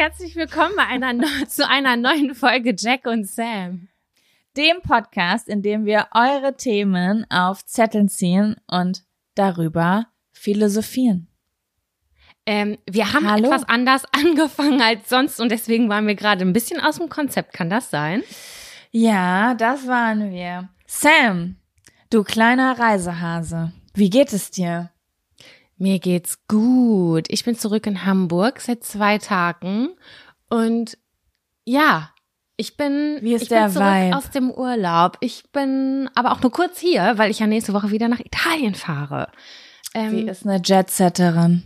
Herzlich willkommen einer zu einer neuen Folge Jack und Sam. Dem Podcast, in dem wir eure Themen auf Zetteln ziehen und darüber philosophieren. Ähm, wir haben Hallo? etwas anders angefangen als sonst und deswegen waren wir gerade ein bisschen aus dem Konzept. Kann das sein? Ja, das waren wir. Sam, du kleiner Reisehase, wie geht es dir? Mir geht's gut. Ich bin zurück in Hamburg seit zwei Tagen und ja, ich bin, Wie ist ich der bin zurück Vibe? aus dem Urlaub. Ich bin aber auch nur kurz hier, weil ich ja nächste Woche wieder nach Italien fahre. Ähm, Sie ist eine Jetsetterin.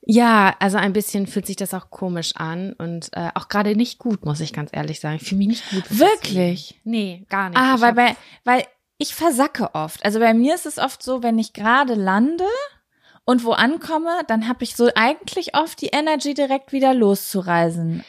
Ja, also ein bisschen fühlt sich das auch komisch an und äh, auch gerade nicht gut, muss ich ganz ehrlich sagen. Ich fühle mich nicht gut. Wirklich? Nee, gar nicht. Ah, Ich weil bei, weil ich versacke oft. Also bei mir ist es oft so, wenn ich gerade lande und wo ankomme, dann habe ich so eigentlich oft die Energy direkt wieder loszureisen.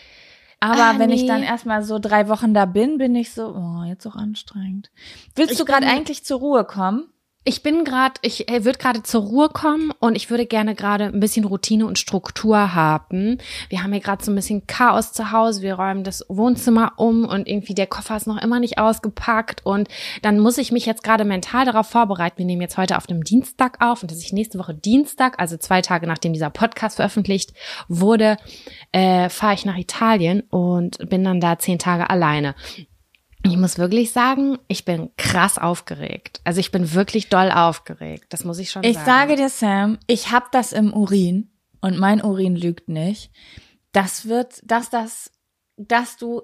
Aber Ah, wenn ich nee. dann erstmal so drei Wochen da bin, bin ich so, oh, jetzt auch anstrengend. Willst Ich du gerade eigentlich zur Ruhe kommen? Ich bin gerade, ich äh, würde gerade zur Ruhe kommen und ich würde gerne gerade ein bisschen Routine und Struktur haben. Wir haben hier gerade so ein bisschen Chaos zu Hause. Wir räumen das Wohnzimmer um und irgendwie der Koffer ist noch immer nicht ausgepackt und dann muss ich mich jetzt gerade mental darauf vorbereiten. Wir nehmen jetzt heute auf dem Dienstag auf und dass ich nächste Woche Dienstag, also zwei Tage nachdem dieser Podcast veröffentlicht wurde, äh, fahre ich nach Italien und bin dann da zehn Tage alleine. Ich muss wirklich sagen, ich bin krass aufgeregt. Also ich bin wirklich doll aufgeregt. Das muss ich schon Ich sagen. sage dir, Sam, ich hab das im Urin und mein Urin lügt nicht. Das wird, dass das, dass du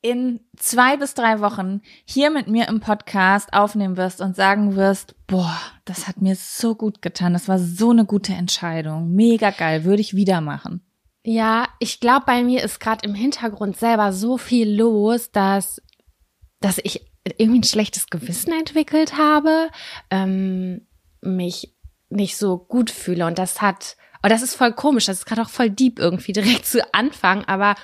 in zwei bis drei Wochen hier mit mir im Podcast aufnehmen wirst und sagen wirst, boah, das hat mir so gut getan. Das war so eine gute Entscheidung. Mega geil. Würde ich wieder machen. Ja, ich glaube, bei mir ist gerade im Hintergrund selber so viel los, dass, dass ich irgendwie ein schlechtes Gewissen entwickelt habe, ähm, mich nicht so gut fühle. Und das hat, oh, das ist voll komisch, das ist gerade auch voll deep irgendwie direkt zu Anfang, aber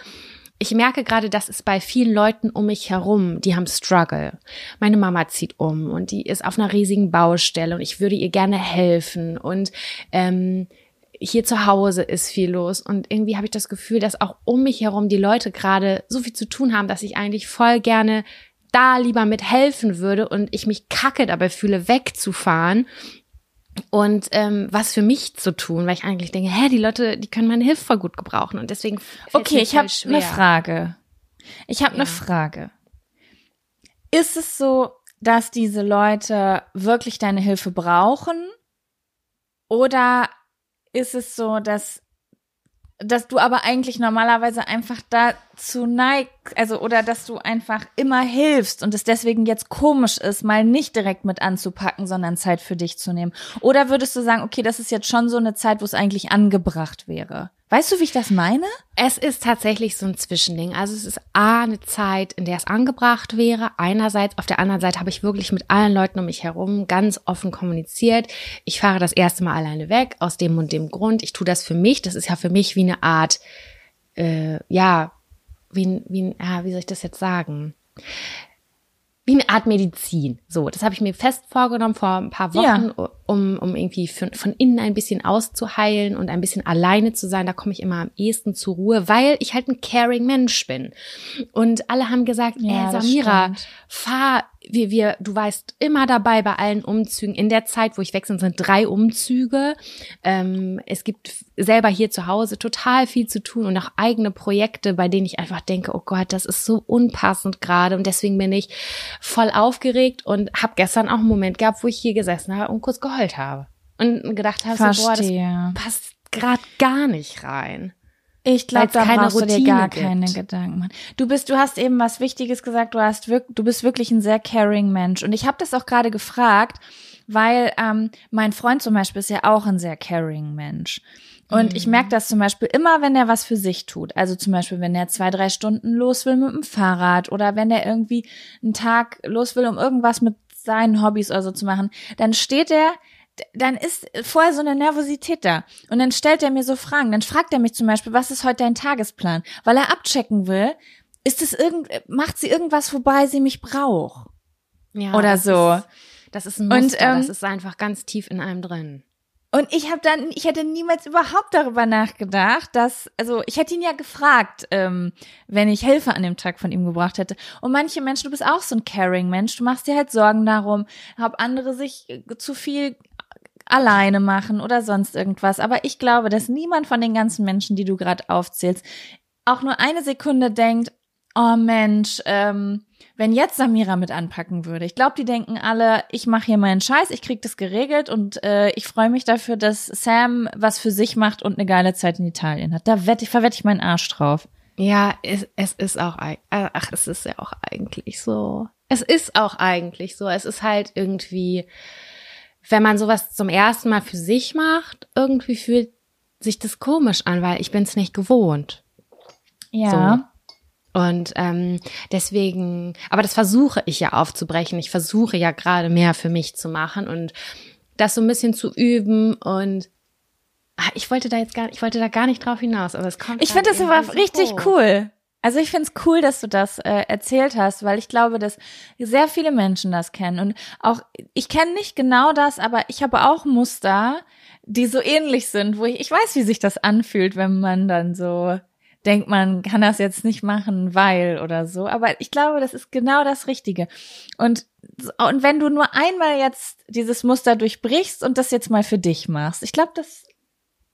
ich merke gerade, das ist bei vielen Leuten um mich herum, die haben Struggle. Meine Mama zieht um und die ist auf einer riesigen Baustelle und ich würde ihr gerne helfen und ähm, hier zu Hause ist viel los und irgendwie habe ich das Gefühl, dass auch um mich herum die Leute gerade so viel zu tun haben, dass ich eigentlich voll gerne da lieber mit helfen würde und ich mich kacke dabei fühle, wegzufahren und ähm, was für mich zu tun, weil ich eigentlich denke, hä, die Leute, die können meine Hilfe voll gut gebrauchen und deswegen Okay, ich habe eine Frage. Ich habe Ja. eine Frage. Ist es so, dass diese Leute wirklich deine Hilfe brauchen? Oder ist es so, dass dass du aber eigentlich normalerweise einfach dazu neigst, also oder dass du einfach immer hilfst und es deswegen jetzt komisch ist, mal nicht direkt mit anzupacken, sondern Zeit für dich zu nehmen. Oder würdest du sagen, okay, das ist jetzt schon so eine Zeit, wo es eigentlich angebracht wäre? Weißt du, wie ich das meine? Es ist tatsächlich so ein Zwischending. Also es ist A, eine Zeit, in der es angebracht wäre. Einerseits, auf der anderen Seite habe ich wirklich mit allen Leuten um mich herum ganz offen kommuniziert. Ich fahre das erste Mal alleine weg, aus dem und dem Grund. Ich tue das für mich. Das ist ja für mich wie eine Art, äh, ja, wie, wie, ja, wie soll ich das jetzt sagen? Wie eine Art Medizin. So, das habe ich mir fest vorgenommen vor ein paar Wochen, um, um irgendwie von, von innen ein bisschen auszuheilen und ein bisschen alleine zu sein. Da komme ich immer am ehesten zur Ruhe, weil ich halt ein caring Mensch bin. Und alle haben gesagt, Ja, ey, das Samira, fahr, wir, wir, du weißt immer dabei bei allen Umzügen. In der Zeit, wo ich bin, sind drei Umzüge. Ähm, es gibt selber hier zu Hause total viel zu tun und auch eigene Projekte, bei denen ich einfach denke, oh Gott, das ist so unpassend gerade. Und deswegen bin ich voll aufgeregt und habe gestern auch einen Moment gehabt, wo ich hier gesessen habe und kurz geheult habe. Und gedacht habe, so, boah, das passt gerade gar nicht rein. Ich glaube, da keine brauchst du dir Routine gar gibt. keine Gedanken machen. Du bist, du hast eben was Wichtiges gesagt. Du hast wirklich, du bist wirklich ein sehr caring Mensch. Und ich habe das auch gerade gefragt, weil ähm, mein Freund zum Beispiel ist ja auch ein sehr caring Mensch. Und Mhm. ich merke das zum Beispiel immer, wenn er was für sich tut. Also zum Beispiel, wenn er zwei, drei Stunden los will mit dem Fahrrad oder wenn er irgendwie einen Tag los will, um irgendwas mit seinen Hobbys oder so zu machen, dann steht er dann ist vorher so eine Nervosität da. Und dann stellt er mir so Fragen. Dann fragt er mich zum Beispiel, was ist heute dein Tagesplan? Weil er abchecken will, ist es irgend, macht sie irgendwas, wobei sie mich braucht? Ja, Oder das so. Ist, das ist ein Und, Muster, ähm, das ist einfach ganz tief in einem drin. Und ich habe dann, ich hätte niemals überhaupt darüber nachgedacht, dass, also ich hätte ihn ja gefragt, ähm, wenn ich Hilfe an dem Tag von ihm gebracht hätte. Und manche Menschen, du bist auch so ein Caring-Mensch, du machst dir halt Sorgen darum, ob andere sich äh, zu viel alleine machen oder sonst irgendwas. Aber ich glaube, dass niemand von den ganzen Menschen, die du gerade aufzählst, auch nur eine Sekunde denkt, oh Mensch, ähm, wenn jetzt Samira mit anpacken würde. Ich glaube, die denken alle, ich mache hier meinen Scheiß, ich krieg das geregelt und äh, ich freue mich dafür, dass Sam was für sich macht und eine geile Zeit in Italien hat. Da wette ich, verwette ich meinen Arsch drauf. Ja, es, es ist auch, ach, es ist ja auch eigentlich so. Es ist auch eigentlich so. Es ist halt irgendwie, wenn man sowas zum ersten Mal für sich macht, irgendwie fühlt sich das komisch an, weil ich bin es nicht gewohnt. Ja. So. Und ähm, deswegen, aber das versuche ich ja aufzubrechen. Ich versuche ja gerade mehr für mich zu machen und das so ein bisschen zu üben und ach, ich wollte da jetzt gar, ich wollte da gar nicht drauf hinaus, aber es kommt. Ich finde das aber richtig hoch. cool. Also ich finde es cool, dass du das äh, erzählt hast, weil ich glaube, dass sehr viele Menschen das kennen und auch ich kenne nicht genau das, aber ich habe auch Muster, die so ähnlich sind, wo ich ich weiß, wie sich das anfühlt, wenn man dann so denkt, man kann das jetzt nicht machen, weil oder so. Aber ich glaube, das ist genau das Richtige. Und, und wenn du nur einmal jetzt dieses Muster durchbrichst und das jetzt mal für dich machst, ich glaube, das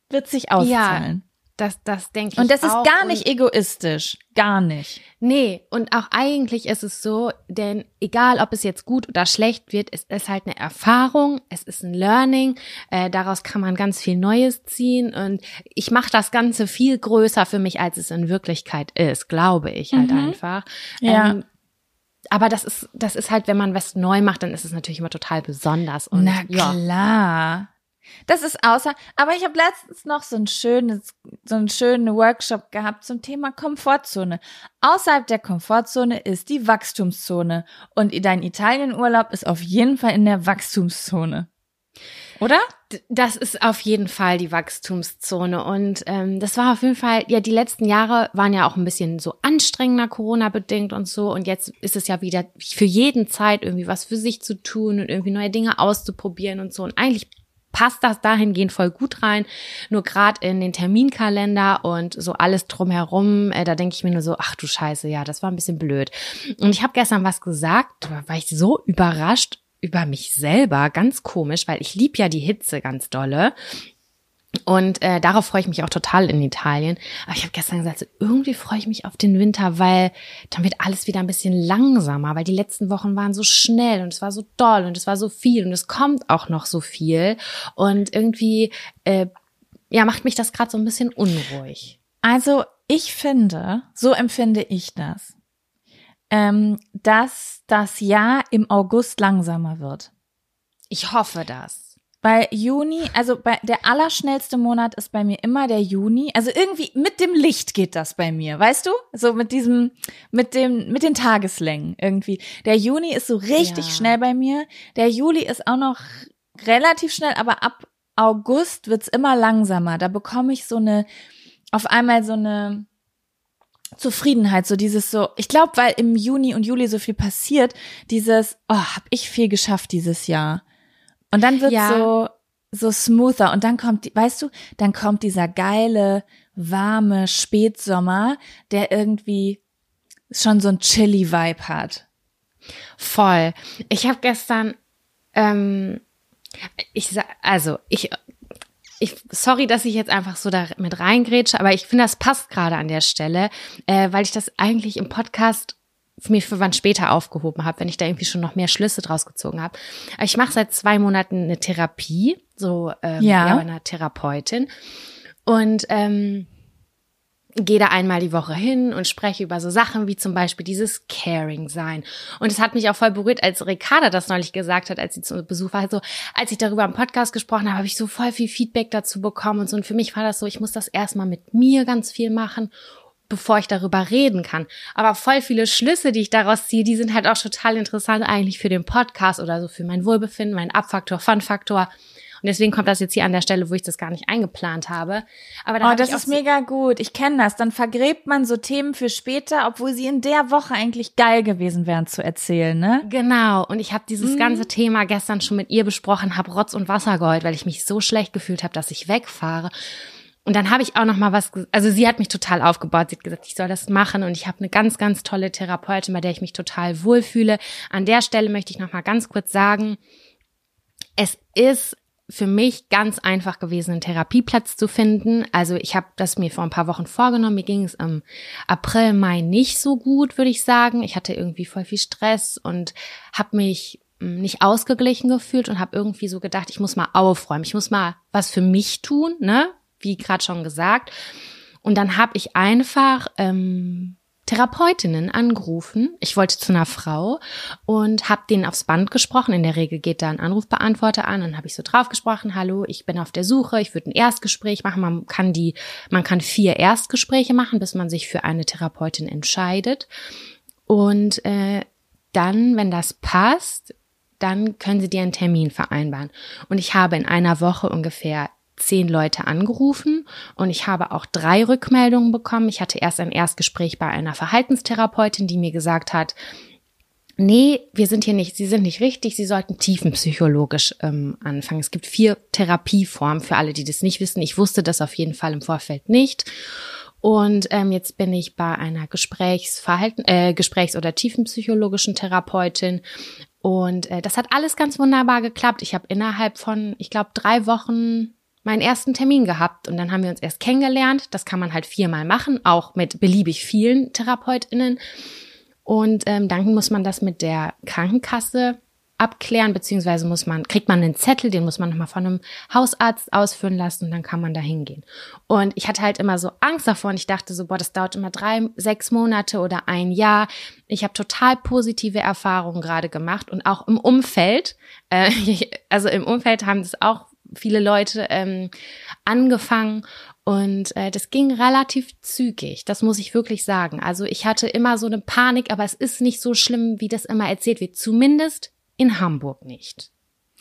wird sich auszahlen. Ja. Das, das denke ich. Und das ist gar nicht egoistisch. Gar nicht. Nee, und auch eigentlich ist es so, denn egal ob es jetzt gut oder schlecht wird, es ist halt eine Erfahrung, es ist ein Learning, äh, daraus kann man ganz viel Neues ziehen und ich mache das Ganze viel größer für mich, als es in Wirklichkeit ist, glaube ich halt mhm. einfach. Ja. Ähm, aber das ist, das ist halt, wenn man was neu macht, dann ist es natürlich immer total besonders. Und, Na klar. Ja. Das ist außer, aber ich habe letztens noch so ein schönes, so einen schönen Workshop gehabt zum Thema Komfortzone. Außerhalb der Komfortzone ist die Wachstumszone und dein Italienurlaub ist auf jeden Fall in der Wachstumszone. Oder? Das ist auf jeden Fall die Wachstumszone. Und ähm, das war auf jeden Fall, ja, die letzten Jahre waren ja auch ein bisschen so anstrengender, Corona-bedingt und so. Und jetzt ist es ja wieder für jeden Zeit irgendwie was für sich zu tun und irgendwie neue Dinge auszuprobieren und so. Und eigentlich passt das dahingehend voll gut rein. Nur gerade in den Terminkalender und so alles drumherum, äh, da denke ich mir nur so, ach du Scheiße, ja, das war ein bisschen blöd. Und ich habe gestern was gesagt, da war ich so überrascht über mich selber, ganz komisch, weil ich lieb ja die Hitze ganz dolle. Und äh, darauf freue ich mich auch total in Italien. Aber ich habe gestern gesagt, so, irgendwie freue ich mich auf den Winter, weil dann wird alles wieder ein bisschen langsamer, weil die letzten Wochen waren so schnell und es war so doll und es war so viel und es kommt auch noch so viel. Und irgendwie, äh, ja, macht mich das gerade so ein bisschen unruhig. Also ich finde, so empfinde ich das, ähm, dass das Jahr im August langsamer wird. Ich hoffe das. Bei Juni, also bei der allerschnellste Monat ist bei mir immer der Juni. Also irgendwie mit dem Licht geht das bei mir, weißt du? So mit diesem, mit dem, mit den Tageslängen irgendwie. Der Juni ist so richtig ja. schnell bei mir. Der Juli ist auch noch relativ schnell, aber ab August wird's immer langsamer. Da bekomme ich so eine, auf einmal so eine Zufriedenheit, so dieses so, ich glaube, weil im Juni und Juli so viel passiert, dieses, oh, hab ich viel geschafft dieses Jahr. Und dann wird ja. so so smoother und dann kommt, weißt du, dann kommt dieser geile, warme Spätsommer, der irgendwie schon so ein Chili-Vibe hat. Voll. Ich habe gestern, ähm, ich sag, also ich, ich, sorry, dass ich jetzt einfach so da mit reingrätsche, aber ich finde, das passt gerade an der Stelle, äh, weil ich das eigentlich im Podcast mir für wann später aufgehoben habe, wenn ich da irgendwie schon noch mehr Schlüsse draus gezogen habe. Ich mache seit zwei Monaten eine Therapie, so ähm, ja. ja bei einer Therapeutin und ähm, gehe da einmal die Woche hin und spreche über so Sachen wie zum Beispiel dieses Caring sein. Und es hat mich auch voll berührt, als Ricarda das neulich gesagt hat, als sie zu Besuch war. Also als ich darüber im Podcast gesprochen habe, habe ich so voll viel Feedback dazu bekommen und so. Und für mich war das so, ich muss das erstmal mit mir ganz viel machen bevor ich darüber reden kann. Aber voll viele Schlüsse, die ich daraus ziehe, die sind halt auch total interessant eigentlich für den Podcast oder so für mein Wohlbefinden, mein Abfaktor, Fun-Faktor. Und deswegen kommt das jetzt hier an der Stelle, wo ich das gar nicht eingeplant habe. Aber oh, das ist mega gut. Ich kenne das. Dann vergräbt man so Themen für später, obwohl sie in der Woche eigentlich geil gewesen wären zu erzählen, ne? Genau. Und ich habe dieses mhm. ganze Thema gestern schon mit ihr besprochen, habe Rotz und Wasser geheult, weil ich mich so schlecht gefühlt habe, dass ich wegfahre. Und dann habe ich auch noch mal was, also sie hat mich total aufgebaut. Sie hat gesagt, ich soll das machen und ich habe eine ganz, ganz tolle Therapeutin, bei der ich mich total wohlfühle. An der Stelle möchte ich noch mal ganz kurz sagen, es ist für mich ganz einfach gewesen, einen Therapieplatz zu finden. Also ich habe das mir vor ein paar Wochen vorgenommen. Mir ging es im April, Mai nicht so gut, würde ich sagen. Ich hatte irgendwie voll viel Stress und habe mich hm, nicht ausgeglichen gefühlt und habe irgendwie so gedacht, ich muss mal aufräumen, ich muss mal was für mich tun, ne? Wie gerade schon gesagt. Und dann habe ich einfach ähm, Therapeutinnen angerufen. Ich wollte zu einer Frau und habe denen aufs Band gesprochen. In der Regel geht da ein Anrufbeantworter an. Dann habe ich so drauf gesprochen: Hallo, ich bin auf der Suche. Ich würde ein Erstgespräch machen. Man kann die, man kann vier Erstgespräche machen, bis man sich für eine Therapeutin entscheidet. Und äh, dann, wenn das passt, dann können Sie dir einen Termin vereinbaren. Und ich habe in einer Woche ungefähr zehn Leute angerufen und ich habe auch drei Rückmeldungen bekommen. Ich hatte erst ein Erstgespräch bei einer Verhaltenstherapeutin, die mir gesagt hat, nee, wir sind hier nicht, Sie sind nicht richtig, Sie sollten tiefenpsychologisch ähm, anfangen. Es gibt vier Therapieformen für alle, die das nicht wissen. Ich wusste das auf jeden Fall im Vorfeld nicht. Und ähm, jetzt bin ich bei einer Gesprächsverhalten, äh, Gesprächs- oder tiefenpsychologischen Therapeutin. Und äh, das hat alles ganz wunderbar geklappt. Ich habe innerhalb von, ich glaube, drei Wochen meinen ersten Termin gehabt und dann haben wir uns erst kennengelernt. Das kann man halt viermal machen, auch mit beliebig vielen TherapeutInnen. Und ähm, dann muss man das mit der Krankenkasse abklären, beziehungsweise muss man, kriegt man einen Zettel, den muss man nochmal von einem Hausarzt ausführen lassen und dann kann man da hingehen. Und ich hatte halt immer so Angst davor und ich dachte so, boah, das dauert immer drei, sechs Monate oder ein Jahr. Ich habe total positive Erfahrungen gerade gemacht und auch im Umfeld, äh, also im Umfeld haben das auch viele Leute ähm, angefangen und äh, das ging relativ zügig, das muss ich wirklich sagen. Also ich hatte immer so eine Panik, aber es ist nicht so schlimm, wie das immer erzählt wird. Zumindest in Hamburg nicht.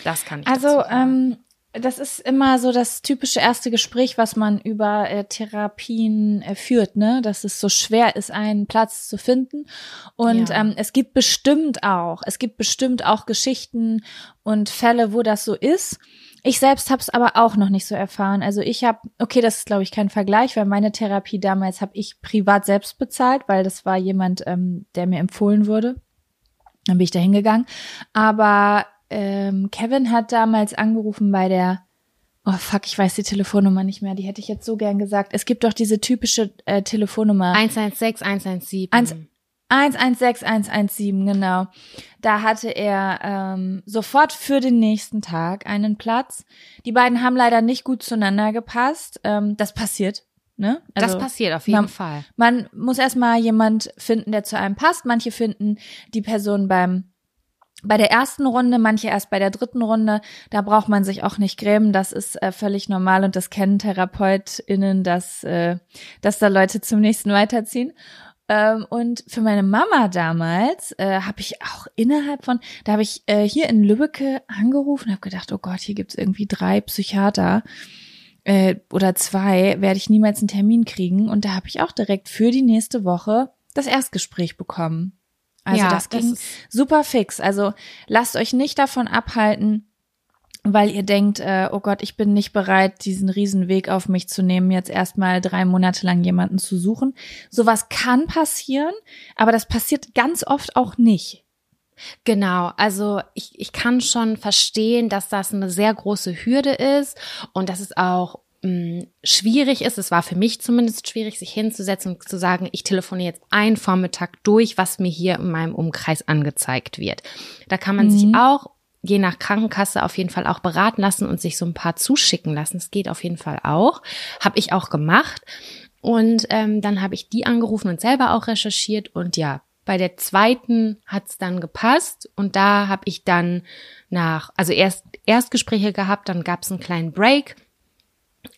Das kann ich Also ähm, das ist immer so das typische erste Gespräch, was man über äh, Therapien äh, führt, ne? Dass es so schwer ist, einen Platz zu finden. Und ja. ähm, es gibt bestimmt auch, es gibt bestimmt auch Geschichten und Fälle, wo das so ist. Ich selbst habe es aber auch noch nicht so erfahren. Also ich habe, okay, das ist glaube ich kein Vergleich, weil meine Therapie damals habe ich privat selbst bezahlt, weil das war jemand, ähm, der mir empfohlen wurde. Dann bin ich da hingegangen. Aber ähm, Kevin hat damals angerufen bei der, oh fuck, ich weiß die Telefonnummer nicht mehr, die hätte ich jetzt so gern gesagt. Es gibt doch diese typische äh, Telefonnummer. 116, 117. 1, 116117, genau. Da hatte er ähm, sofort für den nächsten Tag einen Platz. Die beiden haben leider nicht gut zueinander gepasst. Ähm, das passiert. Ne? Also, das passiert auf jeden man, Fall. Man muss erstmal jemand finden, der zu einem passt. Manche finden die Person beim bei der ersten Runde, manche erst bei der dritten Runde, da braucht man sich auch nicht grämen, das ist äh, völlig normal und das kennen TherapeutInnen, dass, äh, dass da Leute zum nächsten weiterziehen. Ähm, und für meine Mama damals äh, habe ich auch innerhalb von, da habe ich äh, hier in Lübbecke angerufen und habe gedacht, oh Gott, hier gibt's irgendwie drei Psychiater äh, oder zwei, werde ich niemals einen Termin kriegen. Und da habe ich auch direkt für die nächste Woche das Erstgespräch bekommen. Also ja, das ging das super fix. Also lasst euch nicht davon abhalten, weil ihr denkt, äh, oh Gott, ich bin nicht bereit, diesen Riesenweg auf mich zu nehmen, jetzt erstmal drei Monate lang jemanden zu suchen. Sowas kann passieren, aber das passiert ganz oft auch nicht. Genau, also ich, ich kann schon verstehen, dass das eine sehr große Hürde ist und dass es auch mh, mm, schwierig ist, es war für mich zumindest schwierig, sich hinzusetzen und zu sagen, ich telefoniere jetzt einen Vormittag durch, was mir hier in meinem Umkreis angezeigt wird. Da kann man mhm. sich auch je nach Krankenkasse auf jeden Fall auch beraten lassen und sich so ein paar zuschicken lassen. Das geht auf jeden Fall auch. Habe ich auch gemacht. Und ähm, dann habe ich die angerufen und selber auch recherchiert. Und ja, bei der zweiten hat's dann gepasst. Und da habe ich dann nach, also erst Erstgespräche gehabt, dann gab's einen kleinen Break.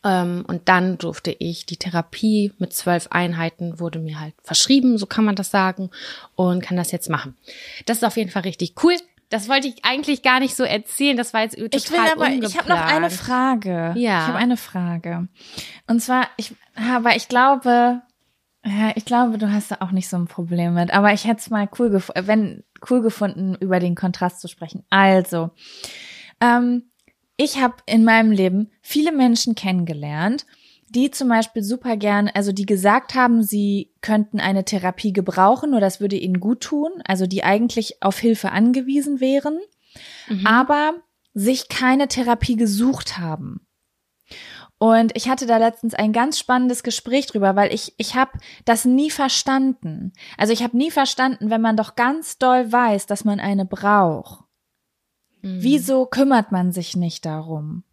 Ähm, und dann durfte ich die Therapie mit zwölf Einheiten wurde mir halt verschrieben, so kann man das sagen, und kann das jetzt machen. Das ist auf jeden Fall richtig cool. Das wollte ich eigentlich gar nicht so erzählen. Das war jetzt total ich will aber, ungeplant. ich habe noch eine Frage. Ja. Ich habe eine Frage. Und zwar, ich, aber ich glaube, ja, ich glaube, du hast da auch nicht so ein Problem mit. Aber ich hätte es mal cool gefunden, wenn cool gefunden, über den Kontrast zu sprechen. Also, ähm, ich habe in meinem Leben viele Menschen kennengelernt, die zum Beispiel super gern, also die gesagt haben, sie könnten eine Therapie gebrauchen oder das würde ihnen gut tun, also die eigentlich auf Hilfe angewiesen wären, Mhm. aber sich keine Therapie gesucht haben. Und ich hatte da letztens ein ganz spannendes Gespräch drüber, weil ich ich habe das nie verstanden. Also ich habe nie verstanden, wenn man doch ganz doll weiß, dass man eine braucht. Mhm. Wieso kümmert man sich nicht darum?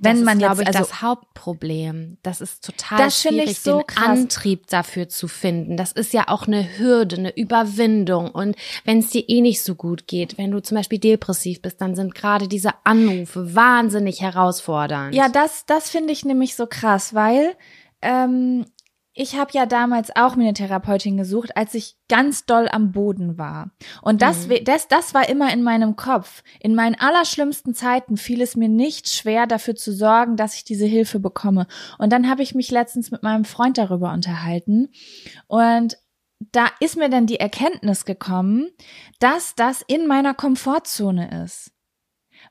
Wenn das man ist, jetzt ich, also das Hauptproblem. Das ist total Das finde schwierig, ich so den krass. Antrieb dafür zu finden. Das ist ja auch eine Hürde, eine Überwindung. Und wenn es dir eh nicht so gut geht, wenn du zum Beispiel depressiv bist, dann sind gerade diese Anrufe wahnsinnig herausfordernd. Ja, das, das finde ich nämlich so krass, weil ähm, ich habe ja damals auch mir eine Therapeutin gesucht, als ich ganz doll am Boden war. Und das, Mhm. das, das war immer in meinem Kopf. In meinen allerschlimmsten Zeiten fiel es mir nicht schwer, dafür zu sorgen, dass ich diese Hilfe bekomme. Und dann habe ich mich letztens mit meinem Freund darüber unterhalten. Und da ist mir dann die Erkenntnis gekommen, dass das in meiner Komfortzone ist.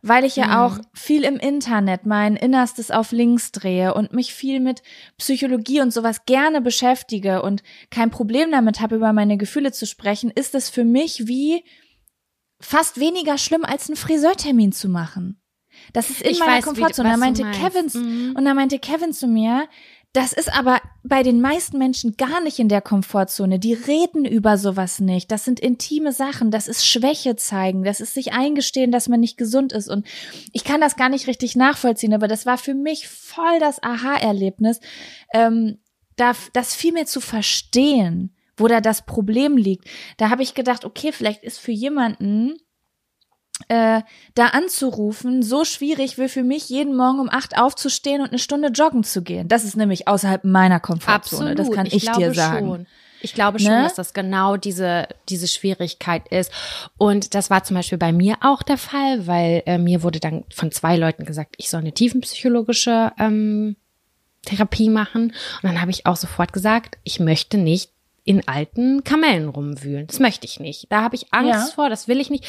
Weil ich ja Mhm. auch viel im Internet mein Innerstes auf links drehe und mich viel mit Psychologie und sowas gerne beschäftige und kein Problem damit habe, über meine Gefühle zu sprechen, ist es für mich wie fast weniger schlimm, als einen Friseurtermin zu machen. Das ist in Ich meiner weiß, wie- Komfortzone. was Da meinte. Kevin, Mhm. und da meinte Kevin zu mir, das ist aber bei den meisten Menschen gar nicht in der Komfortzone. Die reden über sowas nicht. Das sind intime Sachen. Das ist Schwäche zeigen. Das ist sich eingestehen, dass man nicht gesund ist. Und ich kann das gar nicht richtig nachvollziehen, aber das war für mich voll das Aha-Erlebnis, ähm, da, das viel mehr zu verstehen, wo da das Problem liegt. Da habe ich gedacht, okay, vielleicht ist für jemanden äh, da anzurufen, so schwierig wie für mich, jeden Morgen um acht aufzustehen und eine Stunde joggen zu gehen. Das ist nämlich außerhalb meiner Komfortzone. Absolut. Das kann ich, glaube dir sagen. Schon. Ich glaube schon, Ne? dass das genau diese, diese Schwierigkeit ist. Und das war zum Beispiel bei mir auch der Fall, weil äh, mir wurde dann von zwei Leuten gesagt, ich soll eine tiefenpsychologische ähm, Therapie machen. Und dann habe ich auch sofort gesagt, ich möchte nicht in alten Kamellen rumwühlen. Das möchte ich nicht. Da habe ich Angst Ja. vor, das will ich nicht.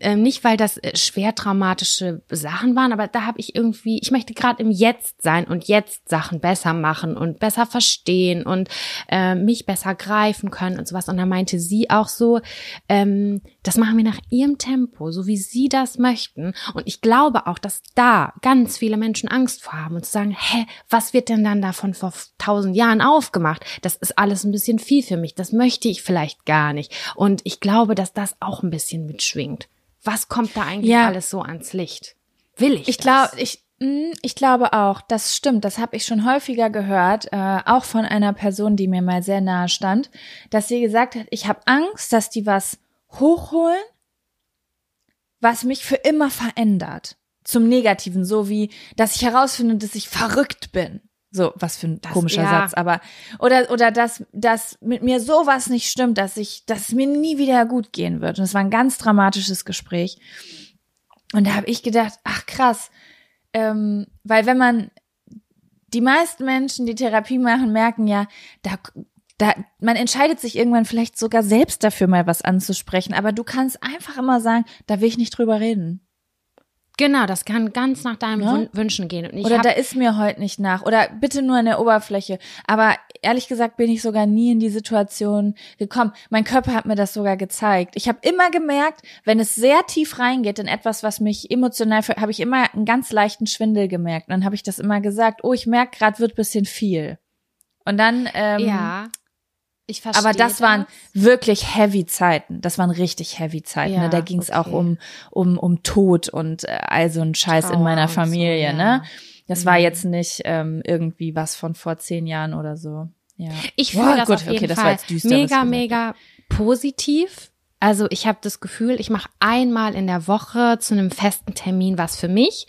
Ähm, nicht, weil das äh, schwer traumatische Sachen waren, aber da habe ich irgendwie, ich möchte gerade im Jetzt sein und jetzt Sachen besser machen und besser verstehen und äh, mich besser greifen können und sowas. Und da meinte sie auch so, ähm, das machen wir nach ihrem Tempo, so wie sie das möchten. Und ich glaube auch, dass da ganz viele Menschen Angst vor haben und zu sagen, hä, was wird denn dann davon vor tausend Jahren aufgemacht? Das ist alles ein bisschen viel für mich. Das möchte ich vielleicht gar nicht. Und ich glaube, dass das auch ein bisschen mitschwingt. Was kommt da eigentlich Ja. alles so ans Licht? Will ich Ich glaube, ich, mh, ich glaube auch, das stimmt. Das habe ich schon häufiger gehört, äh, auch von einer Person, die mir mal sehr nahe stand, dass sie gesagt hat, ich habe Angst, dass die was hochholen, was mich für immer verändert. Zum Negativen, so wie, dass ich herausfinde, dass ich verrückt bin. So, was für ein Das- komischer ja. Satz, aber oder oder dass dass mit mir sowas nicht stimmt, dass ich dass es mir nie wieder gut gehen wird. Und es war ein ganz dramatisches Gespräch. Und da habe ich gedacht, ach krass, ähm, weil wenn man die meisten Menschen, die Therapie machen, merken ja, da da man entscheidet sich irgendwann vielleicht sogar selbst dafür mal was anzusprechen, aber du kannst einfach immer sagen, da will ich nicht drüber reden. Genau, das kann ganz nach deinen Ja. Wün- Wünschen gehen. Oder da ist mir heute nicht nach. Oder bitte nur an der Oberfläche. Aber ehrlich gesagt bin ich sogar nie in die Situation gekommen. Mein Körper hat mir das sogar gezeigt. Ich habe immer gemerkt, wenn es sehr tief reingeht in etwas, was mich emotional, habe ich immer einen ganz leichten Schwindel gemerkt. Und dann habe ich das immer gesagt. Oh, ich merke gerade, wird bisschen viel. Und dann, ähm, ja, ich verstehe aber das waren wirklich heavy Zeiten. Das waren richtig heavy Zeiten. Ja, ne? Da ging es auch okay. um, um, um Tod und äh, all so ein Scheiß in Trauer meiner und so, Familie. ja. ne? Das war Mhm. jetzt nicht ähm, irgendwie was von vor zehn Jahren oder so. Ja. Ich fühle das gut, auf jeden okay, das war Fall mega, mega positiv. Also ich habe das Gefühl, ich mache einmal in der Woche zu einem festen Termin was für mich.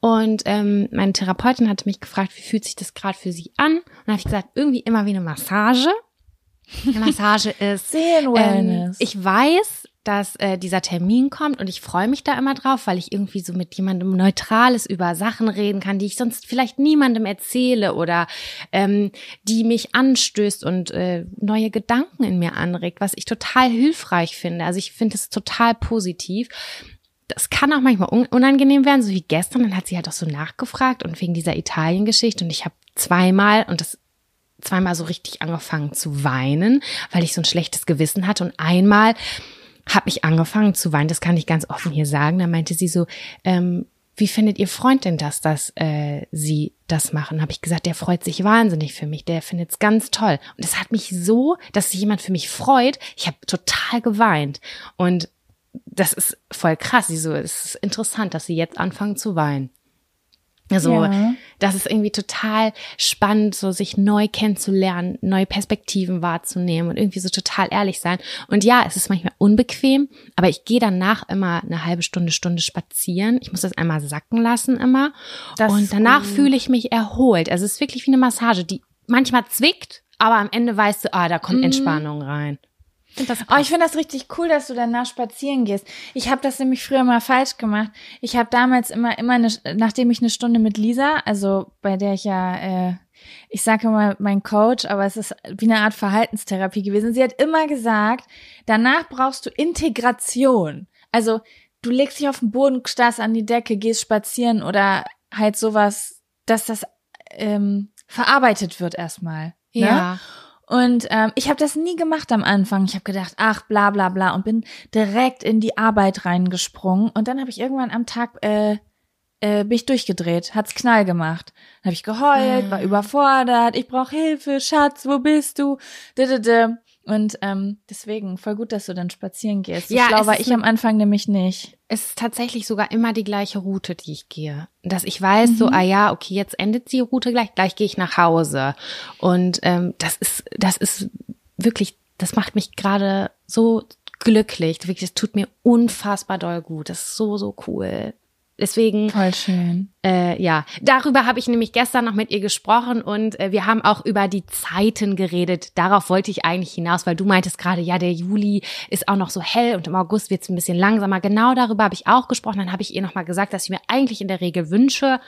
Und ähm, meine Therapeutin hatte mich gefragt, wie fühlt sich das gerade für sie an? Und habe ich gesagt, irgendwie immer wie eine Massage. Massage ist. Ähm, Seelenwellness. ich weiß, dass äh, dieser Termin kommt und ich freue mich da immer drauf, weil ich irgendwie so mit jemandem Neutrales über Sachen reden kann, die ich sonst vielleicht niemandem erzähle oder ähm, die mich anstößt und äh, neue Gedanken in mir anregt, was ich total hilfreich finde. Also ich finde es total positiv. Das kann auch manchmal unangenehm werden, so wie gestern. Dann hat sie halt auch so nachgefragt und wegen dieser Italien-Geschichte und ich habe zweimal und das zweimal so richtig angefangen zu weinen, weil ich so ein schlechtes Gewissen hatte und einmal habe ich angefangen zu weinen. Das kann ich ganz offen hier sagen. Da meinte sie so, ähm, wie findet ihr Freund denn das, dass äh, sie das machen? Habe ich gesagt, der freut sich wahnsinnig für mich, der findet es ganz toll. Und es hat mich so, dass sich jemand für mich freut. Ich habe total geweint und das ist voll krass. Sie so, es ist interessant, dass sie jetzt anfangen zu weinen. Also, ja. das ist irgendwie total spannend, so sich neu kennenzulernen, neue Perspektiven wahrzunehmen und irgendwie so total ehrlich sein. Und ja, es ist manchmal unbequem, aber ich gehe danach immer eine halbe Stunde, Stunde spazieren. Ich muss das einmal sacken lassen immer. Das und danach fühle ich mich erholt. Also es ist wirklich wie eine Massage, die manchmal zwickt, aber am Ende weißt du, ah, da kommt mhm. Entspannung rein. Oh, ich finde das richtig cool, dass du danach spazieren gehst. Ich habe das nämlich früher mal falsch gemacht. Ich habe damals immer, immer eine, nachdem ich eine Stunde mit Lisa, also bei der ich ja, äh, ich sage immer mein Coach, aber es ist wie eine Art Verhaltenstherapie gewesen. Sie hat immer gesagt, danach brauchst du Integration. Also du legst dich auf den Boden, starrst an die Decke, gehst spazieren oder halt sowas, dass das ähm, verarbeitet wird erstmal. Ne? Ja. Ne? Und ähm, ich habe das nie gemacht am Anfang. Ich habe gedacht, ach, bla bla bla und bin direkt in die Arbeit reingesprungen. Und dann habe ich irgendwann am Tag äh, äh, bin ich durchgedreht, hat's Knall gemacht. Dann habe ich geheult, war ah. überfordert, ich brauche Hilfe, Schatz, wo bist du? Und ähm, deswegen voll gut, dass du dann spazieren gehst. So ja, schlau war ich am Anfang nämlich nicht. Es ist tatsächlich sogar immer die gleiche Route, die ich gehe. Dass ich weiß, mhm. so, ah ja, okay, jetzt endet die Route gleich, gleich gehe ich nach Hause. Und ähm, das ist, das ist wirklich, das macht mich gerade so glücklich. Wirklich, das tut mir unfassbar doll gut. Das ist so, so cool. Deswegen. Voll schön. Äh, ja, darüber habe ich nämlich gestern noch mit ihr gesprochen und äh, wir haben auch über die Zeiten geredet. Darauf wollte ich eigentlich hinaus, weil du meintest gerade, ja, der Juli ist auch noch so hell und im August wird es ein bisschen langsamer. Genau darüber habe ich auch gesprochen. Dann habe ich ihr nochmal gesagt, dass ich mir eigentlich in der Regel wünsche,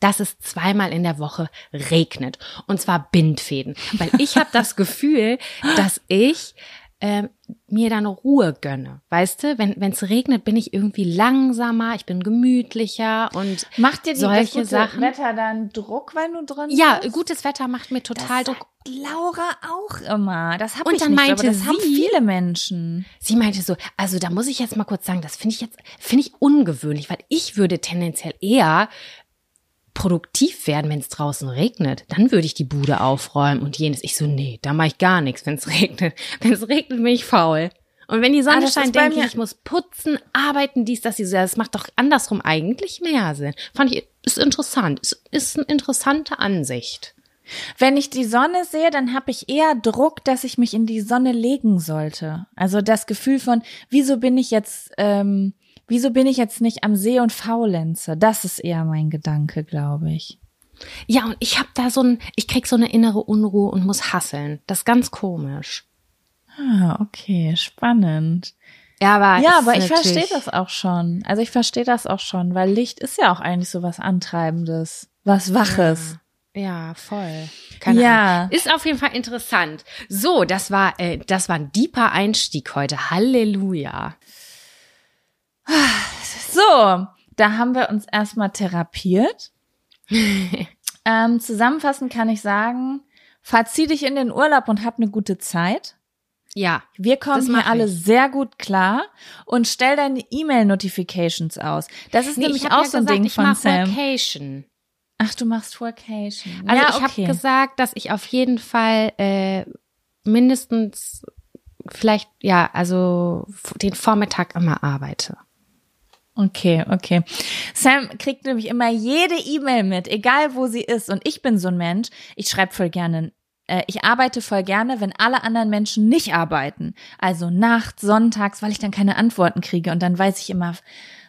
dass es zweimal in der Woche regnet. Und zwar Bindfäden. Weil ich habe das Gefühl, dass ich äh, mir dann Ruhe gönne. Weißt du, wenn es regnet, bin ich irgendwie langsamer, ich bin gemütlicher und macht dir die, solche das Sachen. Wetter dann Druck, wenn du drin Ja, bist? gutes Wetter macht mir total das Druck. Laura auch immer. Das habe ich dann nicht, meinte aber das sie, haben viele Menschen. Sie meinte so, also da muss ich jetzt mal kurz sagen, das finde ich jetzt finde ich ungewöhnlich, weil ich würde tendenziell eher produktiv werden, wenn es draußen regnet. Dann würde ich die Bude aufräumen und jenes. Ich so, nee, da mache ich gar nichts, wenn es regnet. Wenn es regnet, bin ich faul. Und wenn die Sonne ah, scheint, denke ich, ich muss putzen, arbeiten, dies, das, dies. Das macht doch andersrum eigentlich mehr Sinn. Fand ich, ist interessant. Ist, ist eine interessante Ansicht. Wenn ich die Sonne sehe, dann habe ich eher Druck, dass ich mich in die Sonne legen sollte. Also das Gefühl von, wieso bin ich jetzt ähm, Wieso bin ich jetzt nicht am See und faulenze? Das ist eher mein Gedanke, glaube ich. Ja, und ich habe da so ein, ich krieg so eine innere Unruhe und muss hasseln. Das ist ganz komisch. Ah, okay, spannend. Ja, aber, ja, aber ich verstehe das auch schon. Also ich verstehe das auch schon, weil Licht ist ja auch eigentlich so was Antreibendes, was Waches. Ja, ja voll. Keine ja. Ahnung. Ist auf jeden Fall interessant. So, das war, äh, das war ein deeper Einstieg heute. Halleluja. So, da haben wir uns erstmal therapiert. ähm, zusammenfassend kann ich sagen, verzieh dich in den Urlaub und hab eine gute Zeit. Ja. Wir kommen hier alle sehr gut klar und stell deine E-Mail-Notifications aus. Das ist nee, nämlich auch ja so ein gesagt, Ding ich von Sam. Workation. Ach, du machst Workation. Also ja, ich okay. habe gesagt, dass ich auf jeden Fall äh, mindestens vielleicht, ja, also den Vormittag immer arbeite. Okay, okay. Sam kriegt nämlich immer jede E-Mail mit, egal wo sie ist. Und ich bin so ein Mensch, ich schreibe voll gerne, äh, ich arbeite voll gerne, wenn alle anderen Menschen nicht arbeiten. Also nachts, sonntags, weil ich dann keine Antworten kriege. Und dann weiß ich immer,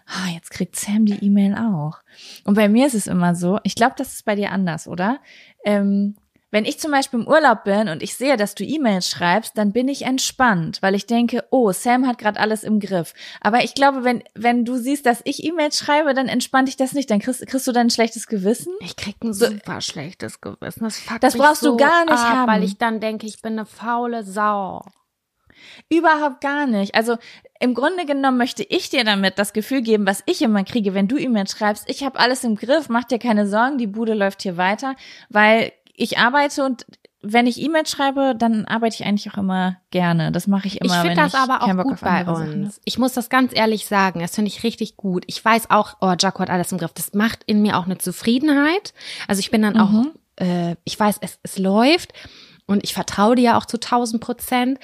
ah, jetzt kriegt Sam die E-Mail auch. Und bei mir ist es immer so, ich glaube, das ist bei dir anders, oder? Ähm, wenn ich zum Beispiel im Urlaub bin und ich sehe, dass du E-Mails schreibst, dann bin ich entspannt, weil ich denke, oh, Sam hat gerade alles im Griff. Aber ich glaube, wenn, wenn du siehst, dass ich E-Mails schreibe, dann entspannt dich das nicht. Dann kriegst, kriegst du dann ein schlechtes Gewissen. Ich krieg ein super schlechtes Gewissen. Das, Das brauchst du so gar nicht ab, haben. Weil ich dann denke, ich bin eine faule Sau. Überhaupt gar nicht. Also im Grunde genommen möchte ich dir damit das Gefühl geben, was ich immer kriege, wenn du E-Mails schreibst, ich habe alles im Griff, mach dir keine Sorgen, die Bude läuft hier weiter, weil ich arbeite und wenn ich E-Mails schreibe, dann arbeite ich eigentlich auch immer gerne. Das mache ich immer, ich finde das ich aber auch gut bei uns. Ich muss das ganz ehrlich sagen, das finde ich richtig gut. Ich weiß auch, oh, Jaco hat alles im Griff. Das macht in mir auch eine Zufriedenheit. Also ich bin dann Mhm. auch, äh, ich weiß, es, es läuft und ich vertraue dir auch zu 1000 Prozent.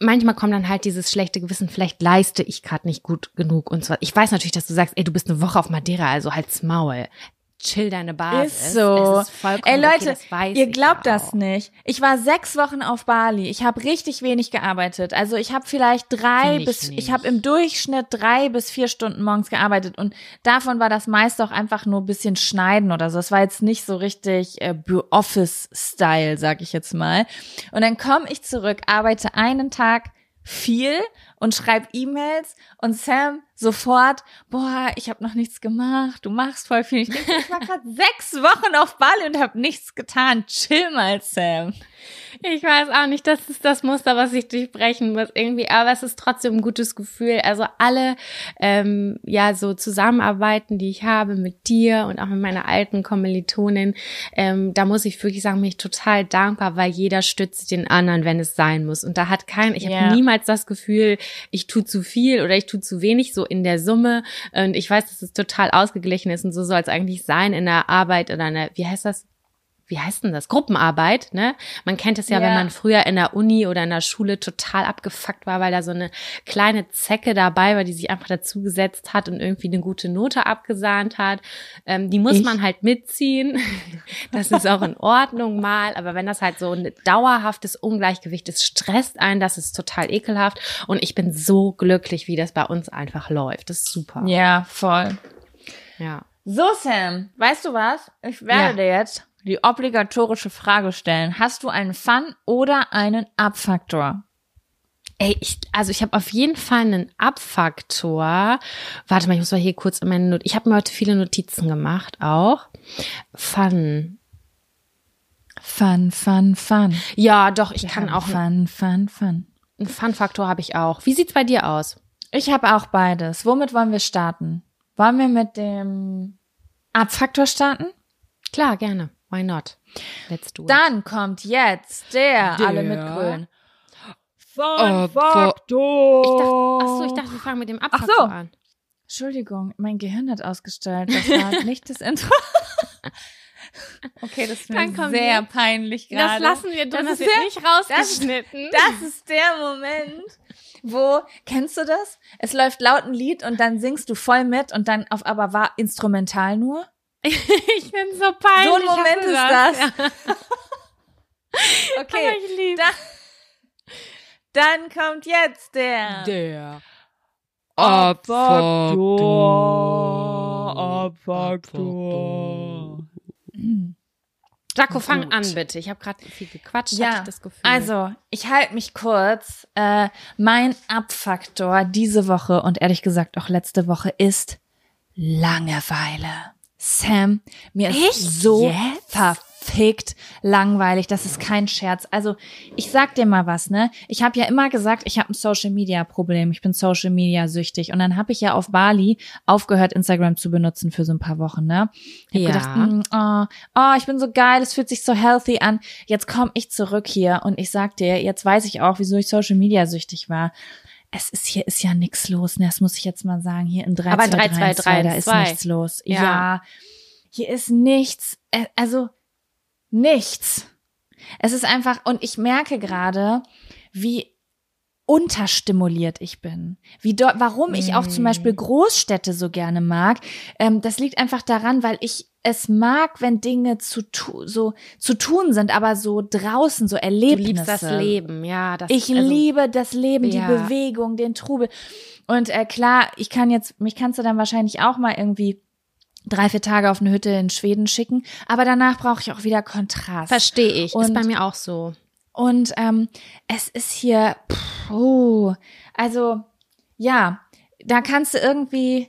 Manchmal kommt dann halt dieses schlechte Gewissen, vielleicht leiste ich gerade nicht gut genug und so. Ich weiß natürlich, dass du sagst, ey, du bist eine Woche auf Madeira, also halt's Maul. Chill deine Basis. Ist so. Ist Ey okay, Leute, das weiß ihr glaubt das nicht. Ich war sechs Wochen auf Bali. Ich habe richtig wenig gearbeitet. Also ich habe vielleicht drei ich bis nicht. ich habe im Durchschnitt drei bis vier Stunden morgens gearbeitet und davon war das meiste auch einfach nur ein bisschen schneiden oder so. Es war jetzt nicht so richtig äh, Office-Style, sag ich jetzt mal. Und dann komme ich zurück, arbeite einen Tag viel und schreib E-Mails und Sam sofort, boah, ich habe noch nichts gemacht, du machst voll viel. Ich denke, ich war gerade sechs Wochen auf Bali und habe nichts getan. Chill mal, Sam. Ich weiß auch nicht, das ist das Muster, was ich durchbrechen muss irgendwie, aber es ist trotzdem ein gutes Gefühl. Also alle, ähm, ja, so Zusammenarbeiten, die ich habe mit dir und auch mit meiner alten Kommilitonin, ähm, da muss ich wirklich sagen, bin ich total dankbar, weil jeder stützt den anderen, wenn es sein muss. Und da hat kein, ich habe Ja. niemals das Gefühl, ich tu zu viel oder ich tu zu wenig, so in der Summe. Und ich weiß, dass es total ausgeglichen ist und so soll es eigentlich sein in der Arbeit oder einer, wie heißt das? Wie heißt denn das? Gruppenarbeit, ne? Man kennt es ja, Ja. wenn man früher in der Uni oder in der Schule total abgefuckt war, weil da so eine kleine Zecke dabei war, die sich einfach dazugesetzt hat und irgendwie eine gute Note abgesahnt hat. Ähm, die muss Ich? man halt mitziehen. Das ist auch in Ordnung mal, aber wenn das halt so ein dauerhaftes Ungleichgewicht ist, stresst einen, das ist total ekelhaft. Und ich bin so glücklich, wie das bei uns einfach läuft. Das ist super. Ja, voll. ja. So, Sam, weißt du was? Ich werde Ja. dir jetzt die obligatorische Frage stellen. Hast du einen Fun oder einen Abfaktor? Ey, ich, also ich habe auf jeden Fall einen Abfaktor. Warte mal, ich muss mal hier kurz in meine Not. Ich habe mir heute viele Notizen gemacht, auch. Fun. Fun, fun, fun. Ja, doch, ich Wir kann auch einen Fun, fun, fun. Fun-Faktor habe ich auch. Wie sieht's bei dir aus? Ich habe auch beides. Womit wollen wir starten? Wollen wir mit dem Abfaktor starten? Klar, gerne. Why not? Let's do it. Dann kommt jetzt der, Der alle mitgrölen. Abfaktor. Ich dachte, ach so, ich dachte, wir fangen mit dem Abfaktor so. an. Entschuldigung, mein Gehirn hat ausgestellt. Das war nicht das Intro. okay, das ist mir sehr jetzt- peinlich gerade. Das lassen wir drin, Das das, ist wird der- nicht rausgeschnitten. Das ist der Moment, wo, kennst du das? Es läuft laut ein Lied und dann singst du voll mit und dann auf aber war instrumental nur. ich bin so peinlich. So ein Moment ist das. Ja. Okay, Aber ich liebe dann, dann kommt jetzt der. Der Abfaktor. Jaco, fang Gut. an bitte. Ich habe gerade viel gequatscht, Ja, ich das Gefühl. Also, ich halte mich kurz. Äh, mein Abfaktor diese Woche und ehrlich gesagt auch letzte Woche ist Langeweile. Sam, mir ist Echt? so Jetzt? verfickt langweilig. Das ist kein Scherz. Also, ich sag dir mal was, ne? Ich habe ja immer gesagt, ich habe ein Social Media Problem. Ich bin Social Media süchtig. Und dann habe ich ja auf Bali aufgehört, Instagram zu benutzen für so ein paar Wochen, ne? Ich hab Ja. gedacht, mm, oh, oh, ich bin so geil, es fühlt sich so healthy an. Jetzt komme ich zurück hier und ich sag dir, jetzt weiß ich auch, wieso ich Social Media süchtig war. Es ist hier ist ja nichts los, ne? Das muss ich jetzt mal sagen. Hier in 3, Aber 2, 3, 3, 2, da ist 3, nichts los. Ja. Ja. Hier ist nichts, äh, also nichts. Es ist einfach, und ich merke gerade, wie unterstimuliert ich bin. Wie dort, warum ich auch zum. Beispiel Großstädte so gerne mag. Ähm, das liegt einfach daran, weil ich es mag, wenn Dinge zu tu so zu tun sind, aber so draußen, so du Erlebnisse. liebst das Leben, ja. Das, Ich also, liebe das Leben, die Ja. Bewegung, den Trubel. Und äh, klar, ich kann jetzt, mich kannst du dann wahrscheinlich auch mal irgendwie drei, vier Tage auf eine Hütte in Schweden schicken. Aber danach brauche ich auch wieder Kontrast. Verstehe ich. Und- ist bei mir auch so. Und ähm, es ist hier, oh, also ja, da kannst du irgendwie,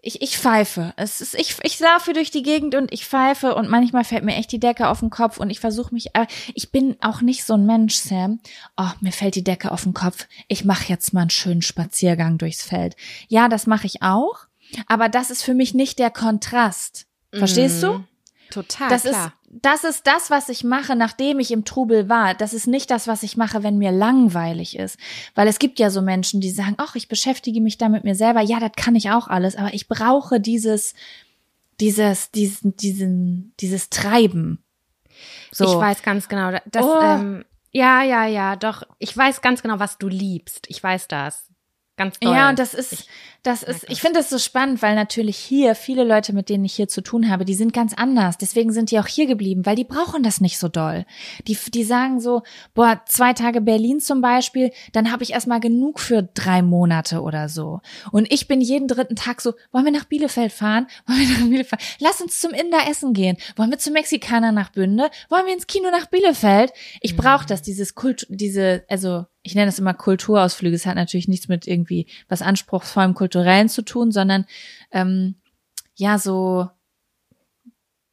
ich, ich pfeife. Es ist, ich, ich laufe durch die Gegend und ich pfeife und manchmal fällt mir echt die Decke auf den Kopf und ich versuche mich, aber ich bin auch nicht so ein Mensch, Sam. Oh, mir fällt die Decke auf den Kopf. Ich mache jetzt mal einen schönen Spaziergang durchs Feld. Ja, das mache ich auch, aber das ist für mich nicht der Kontrast. Verstehst du? Mhm. Total, Das klar. ist, das ist das, was ich mache, nachdem ich im Trubel war. Das ist nicht das, was ich mache, wenn mir langweilig ist. Weil es gibt ja so Menschen, die sagen, ach, ich beschäftige mich da mit mir selber. Ja, das kann ich auch alles, aber ich brauche dieses, dieses, diesen, diesen, dieses Treiben. So. Ich weiß ganz genau. Das, Oh. ähm, ja, ja, ja, doch. Ich weiß ganz genau, was du liebst. Ich weiß das. Ganz doll. Ja, und das ist, Ich- das ist, ich finde das so spannend, weil natürlich hier viele Leute, mit denen ich hier zu tun habe, die sind ganz anders. Deswegen sind die auch hier geblieben, weil die brauchen das nicht so doll. Die, die sagen so, boah, zwei Tage Berlin zum Beispiel, dann habe ich erstmal genug für drei Monate oder so. Und ich bin jeden dritten Tag so, wollen wir nach Bielefeld fahren? Wollen wir nach Bielefeld? Lass uns zum Inder essen gehen. Wollen wir zum Mexikaner nach Bünde? Wollen wir ins Kino nach Bielefeld? Ich brauche das, dieses Kult, diese, also ich nenne das immer Kulturausflüge. Es hat natürlich nichts mit irgendwie was anspruchsvollem Kulturellen zu tun, sondern ähm, ja, so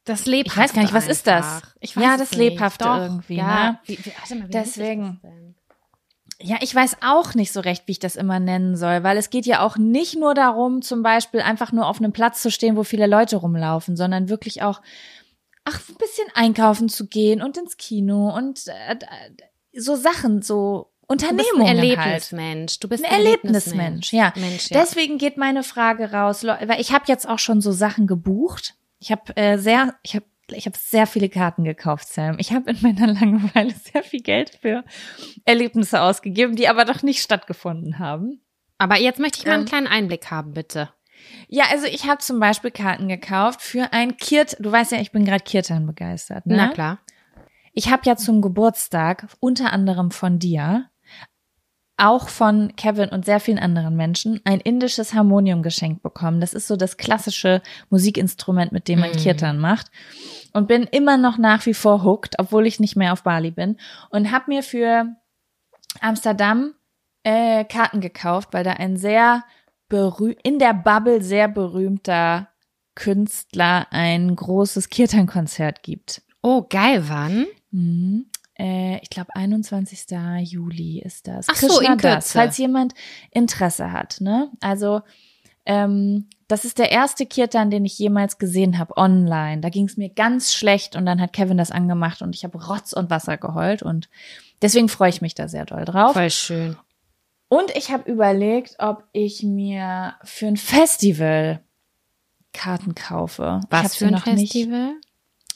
das Lebhafte Ich weiß gar nicht, was ist das? einfach. Ich weiß Ja, das. Lebhafte Doch, irgendwie, Ja. ne? Wie, wie, warte mal, wie Deswegen. Ja, ich weiß auch nicht so recht, wie ich das immer nennen soll, weil es geht ja auch nicht nur darum, zum Beispiel einfach nur auf einem Platz zu stehen, wo viele Leute rumlaufen, sondern wirklich auch, ach, ein bisschen einkaufen zu gehen und ins Kino und äh, so Sachen, so Du bist ein Unternehmungen halt. Erlebnismensch. Du bist Ein Erlebnismensch, ja. Mensch, ja. Deswegen geht meine Frage raus, weil ich habe jetzt auch schon so Sachen gebucht. Ich habe äh, sehr, ich habe ich habe sehr viele Karten gekauft, Sam. Ich habe in meiner Langeweile sehr viel Geld für Erlebnisse ausgegeben, die aber doch nicht stattgefunden haben. Aber jetzt möchte ich mal einen Ähm. kleinen Einblick haben, bitte. Ja, also ich habe zum Beispiel Karten gekauft für ein Kirt. Du weißt ja, ich bin gerade Kirtan begeistert. Ne? Na klar. Ich habe ja zum Geburtstag unter anderem von dir, auch von Kevin und sehr vielen anderen Menschen, ein indisches Harmonium geschenkt bekommen. Das ist so das klassische Musikinstrument, mit dem man Mhm. Kirtan macht. Und bin immer noch nach wie vor hooked, obwohl ich nicht mehr auf Bali bin. Und habe mir für Amsterdam äh, Karten gekauft, weil da ein sehr berüh in der Bubble sehr berühmter Künstler ein großes Kirtan-Konzert gibt. Oh, geil, wann? Mhm. Äh, ich glaube, 21. Juli ist das. Ach so, in Das, Kürze. falls jemand Interesse hat. Ne? Also, ähm, das ist der erste Kirtan, den ich jemals gesehen habe online. Da ging es mir ganz schlecht und dann hat Kevin das angemacht und ich habe Rotz und Wasser geheult und deswegen freue ich mich da sehr doll drauf. Voll schön. Und ich habe überlegt, ob ich mir für ein Festival Karten kaufe. Was für ein Festival? Nicht.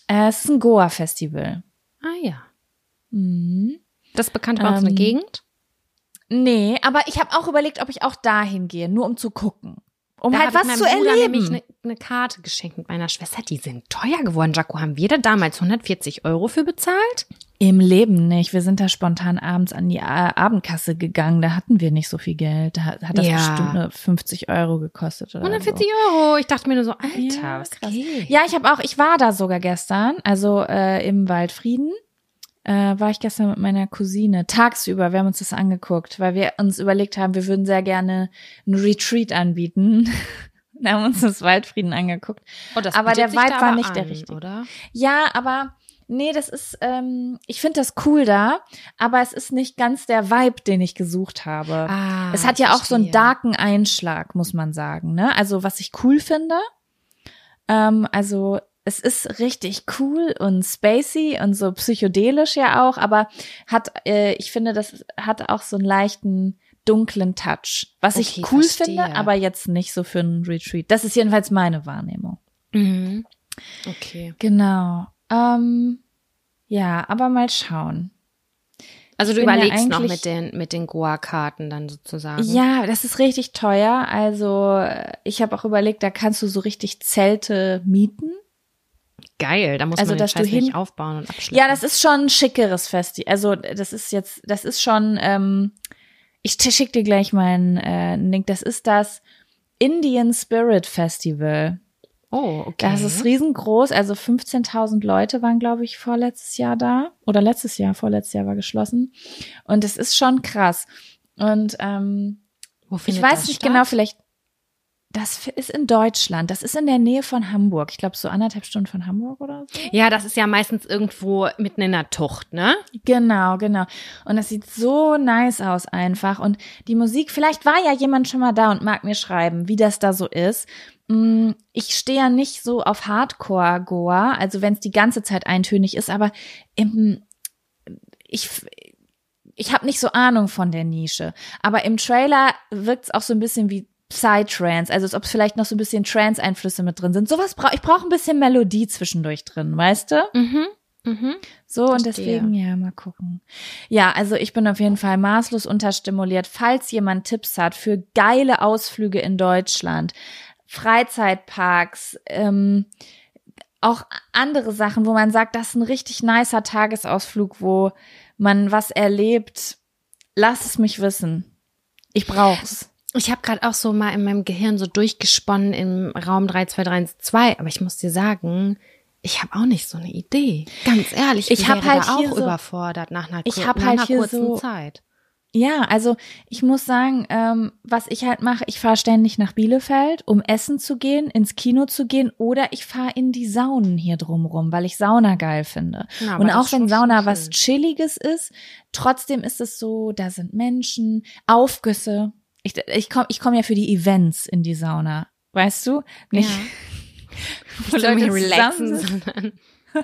Äh, es ist ein Goa-Festival. Ah ja. Mhm. Das bekannt der Ähm, Gegend. Nee, aber ich habe auch überlegt, ob ich auch dahin gehe, nur um zu gucken. Um Da halt ich was zu Bruder erleben. nämlich eine, eine Karte geschenkt mit meiner Schwester. Die sind teuer geworden, Jaco. Haben wir da damals 140 Euro für bezahlt? Im Leben nicht. Wir sind da spontan abends an die äh, Abendkasse gegangen. Da hatten wir nicht so viel Geld. Da hat das Ja. bestimmt nur 50 Euro gekostet. Oder 140 so. Euro. Ich dachte mir nur so, Alter, Ja, was krass. geht? Ja, ich habe auch, ich war da sogar gestern, also äh, im Waldfrieden. Äh, war ich gestern mit meiner Cousine tagsüber. Wir haben uns das angeguckt, weil wir uns überlegt haben, wir würden sehr gerne ein Retreat anbieten. Wir haben uns das Waldfrieden angeguckt. Oh, das aber der da war nicht der an, richtige. oder? Ja, aber nee, das ist, ähm, ich finde das cool da, aber es ist nicht ganz der Vibe, den ich gesucht habe. Ah, es hat ja auch so einen verstehe. darken Einschlag, muss man sagen. Ne? Also was ich cool finde, ähm, also es ist richtig cool und spacey und so psychedelisch ja auch, aber hat, äh, ich finde, das hat auch so einen leichten dunklen Touch, was ich Okay, cool verstehe. finde, aber jetzt nicht so für einen Retreat. Das ist jedenfalls meine Wahrnehmung. Mhm. Okay. Genau. Ähm, ja, aber mal schauen. Also du bin ja überlegst noch mit den, mit den Goa-Karten dann sozusagen. Ja, das ist richtig teuer. Also äh, ich habe auch überlegt, da kannst du so richtig Zelte mieten. Geil, da muss Also, man den dass du Scheiß hin- nicht aufbauen und abschleppen. Ja, das ist schon ein schickeres Festival. Also das ist jetzt, das ist schon, ähm, ich t- schick dir gleich meinen äh, Link. Das ist das Indian Spirit Festival. Oh, okay. Das ist riesengroß. Also 15.000 Leute waren, glaube ich, vorletztes Jahr da. Oder letztes Jahr, vorletztes Jahr war geschlossen. Und es ist schon krass. Und ähm, ich weiß nicht statt? genau, vielleicht, das ist in Deutschland. Das ist in der Nähe von Hamburg. Ich glaube, so anderthalb Stunden von Hamburg oder so. Ja, das ist ja meistens irgendwo mitten in der Tucht, ne? Genau, genau. Und das sieht so nice aus einfach. Und die Musik, vielleicht war ja jemand schon mal da und mag mir schreiben, wie das da so ist. Mm, Ich stehe ja nicht so auf Hardcore-Goa, also wenn es die ganze Zeit eintönig ist, aber im, ich, ich habe nicht so Ahnung von der Nische. Aber im Trailer wirkt es auch so ein bisschen wie Psytrance, also als ob es vielleicht noch so ein bisschen Trance-Einflüsse mit drin sind. Sowas brauche ich brauche ein bisschen Melodie zwischendurch drin, weißt du? Mhm. Mhm. So, und Verstehe. deswegen, ja, mal gucken. Ja, also ich bin auf jeden Fall maßlos unterstimuliert. Falls jemand Tipps hat für geile Ausflüge in Deutschland, Freizeitparks, ähm, auch andere Sachen, wo man sagt, das ist ein richtig nicer Tagesausflug, wo man was erlebt, lass es mich wissen. Ich brauch's. Ich habe gerade auch so mal in meinem Gehirn so durchgesponnen im Raum 32312, aber ich muss dir sagen, ich habe auch nicht so eine Idee. Ganz ehrlich, Ich ich hab habe halt auch so- überfordert nach einer, Ich hab nach halt kurzen so- Zeit. Ja, also ich muss sagen, ähm, was ich halt mache, ich fahre ständig nach Bielefeld, um essen zu gehen, ins Kino zu gehen oder ich fahre in die Saunen hier drumrum, weil ich Sauna geil finde. Ja, Und auch wenn Sauna was Chilliges ist, trotzdem ist es so, da sind Menschen, Aufgüsse. Ich, ich komme ich komm ja für die Events in die Sauna, weißt du? Nicht, Ja. wo Nicht Leute relaxen, sondern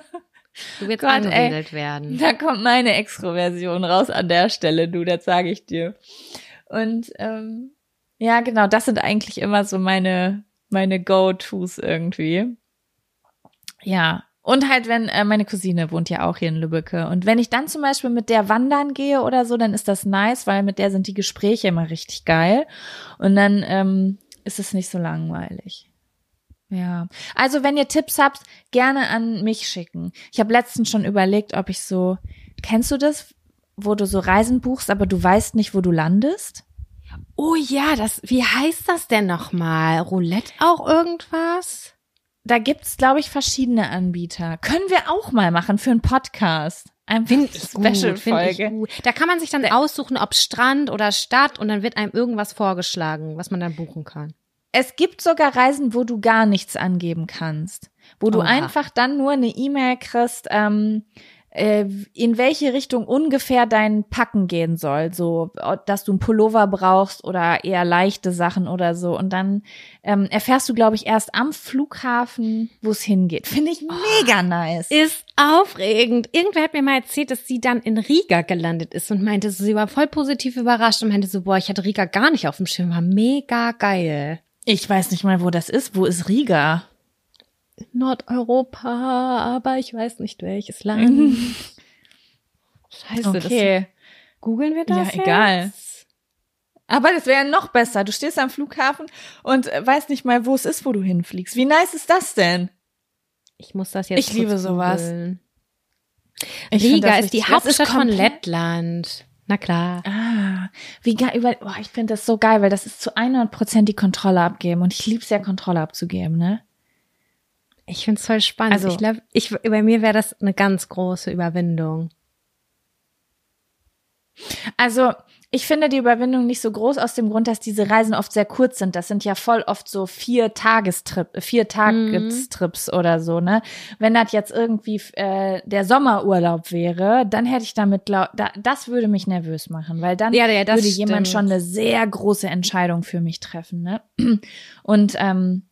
du willst Gott, ey. angewedelt werden. Da kommt meine Extroversion raus an der Stelle, du, das sage ich dir. Und ähm, ja, genau, das sind eigentlich immer so meine, meine Go-Tos irgendwie. Ja. Und halt, wenn äh, meine Cousine wohnt ja auch hier in Lübbecke. Und wenn ich dann zum Beispiel mit der wandern gehe oder so, dann ist das nice, weil mit der sind die Gespräche immer richtig geil. Und dann ähm, ist es nicht so langweilig. Ja. Also, wenn ihr Tipps habt, gerne an mich schicken. Ich habe letztens schon überlegt, ob ich so, kennst du das, wo du so Reisen buchst, aber du weißt nicht, wo du landest? Oh ja, das, wie heißt das denn nochmal? Roulette auch irgendwas? Da gibt's, glaube ich, verschiedene Anbieter. Können wir auch mal machen für einen Podcast. Ein Special-Folge. Da kann man sich dann aussuchen, ob Strand oder Stadt und dann wird einem irgendwas vorgeschlagen, was man dann buchen kann. Es gibt sogar Reisen, wo du gar nichts angeben kannst. Wo du Oha. einfach dann nur eine E-Mail kriegst, ähm, äh, in welche Richtung ungefähr dein Packen gehen soll. So, dass du einen Pullover brauchst oder eher leichte Sachen oder so. Und dann ähm, erfährst du, glaube ich, erst am Flughafen, wo es hingeht. Finde ich mega nice. Ist aufregend. Irgendwer hat mir mal erzählt, dass sie dann in Riga gelandet ist und meinte, sie war voll positiv überrascht und meinte so, boah, ich hatte Riga gar nicht auf dem Schirm, war mega geil. Ich weiß nicht mal, wo das ist. Wo ist Riga? Nordeuropa, aber ich weiß nicht welches Land. Scheiße, Okay. das googeln wir das Ja, egal. Jetzt? Aber das wäre noch besser. Du stehst am Flughafen und äh, weißt nicht mal, wo es ist, wo du hinfliegst. Wie nice ist das denn? Ich muss das jetzt Ich liebe sowas. googeln. Ich Riga ist die ist Hauptstadt von Lettland. Na klar. Ah, wie geil, über, boah, ich finde das so geil, weil das ist zu 100 Prozent die Kontrolle abgeben und ich lieb's ja, Kontrolle abzugeben, ne? Ich find's voll spannend. Also- ich glaube, ich, bei mir wäre das eine ganz große Überwindung. Also, ich finde die Überwindung nicht so groß aus dem Grund, dass diese Reisen oft sehr kurz sind. Das sind ja voll oft so vier Tagestrip, vier Tagestrips oder so, ne? Wenn das jetzt irgendwie äh, der Sommerurlaub wäre, dann hätte ich damit, da, das würde mich nervös machen, weil dann Ja, ja, würde jemand stimmt. schon eine sehr große Entscheidung für mich treffen, ne? Und ähm,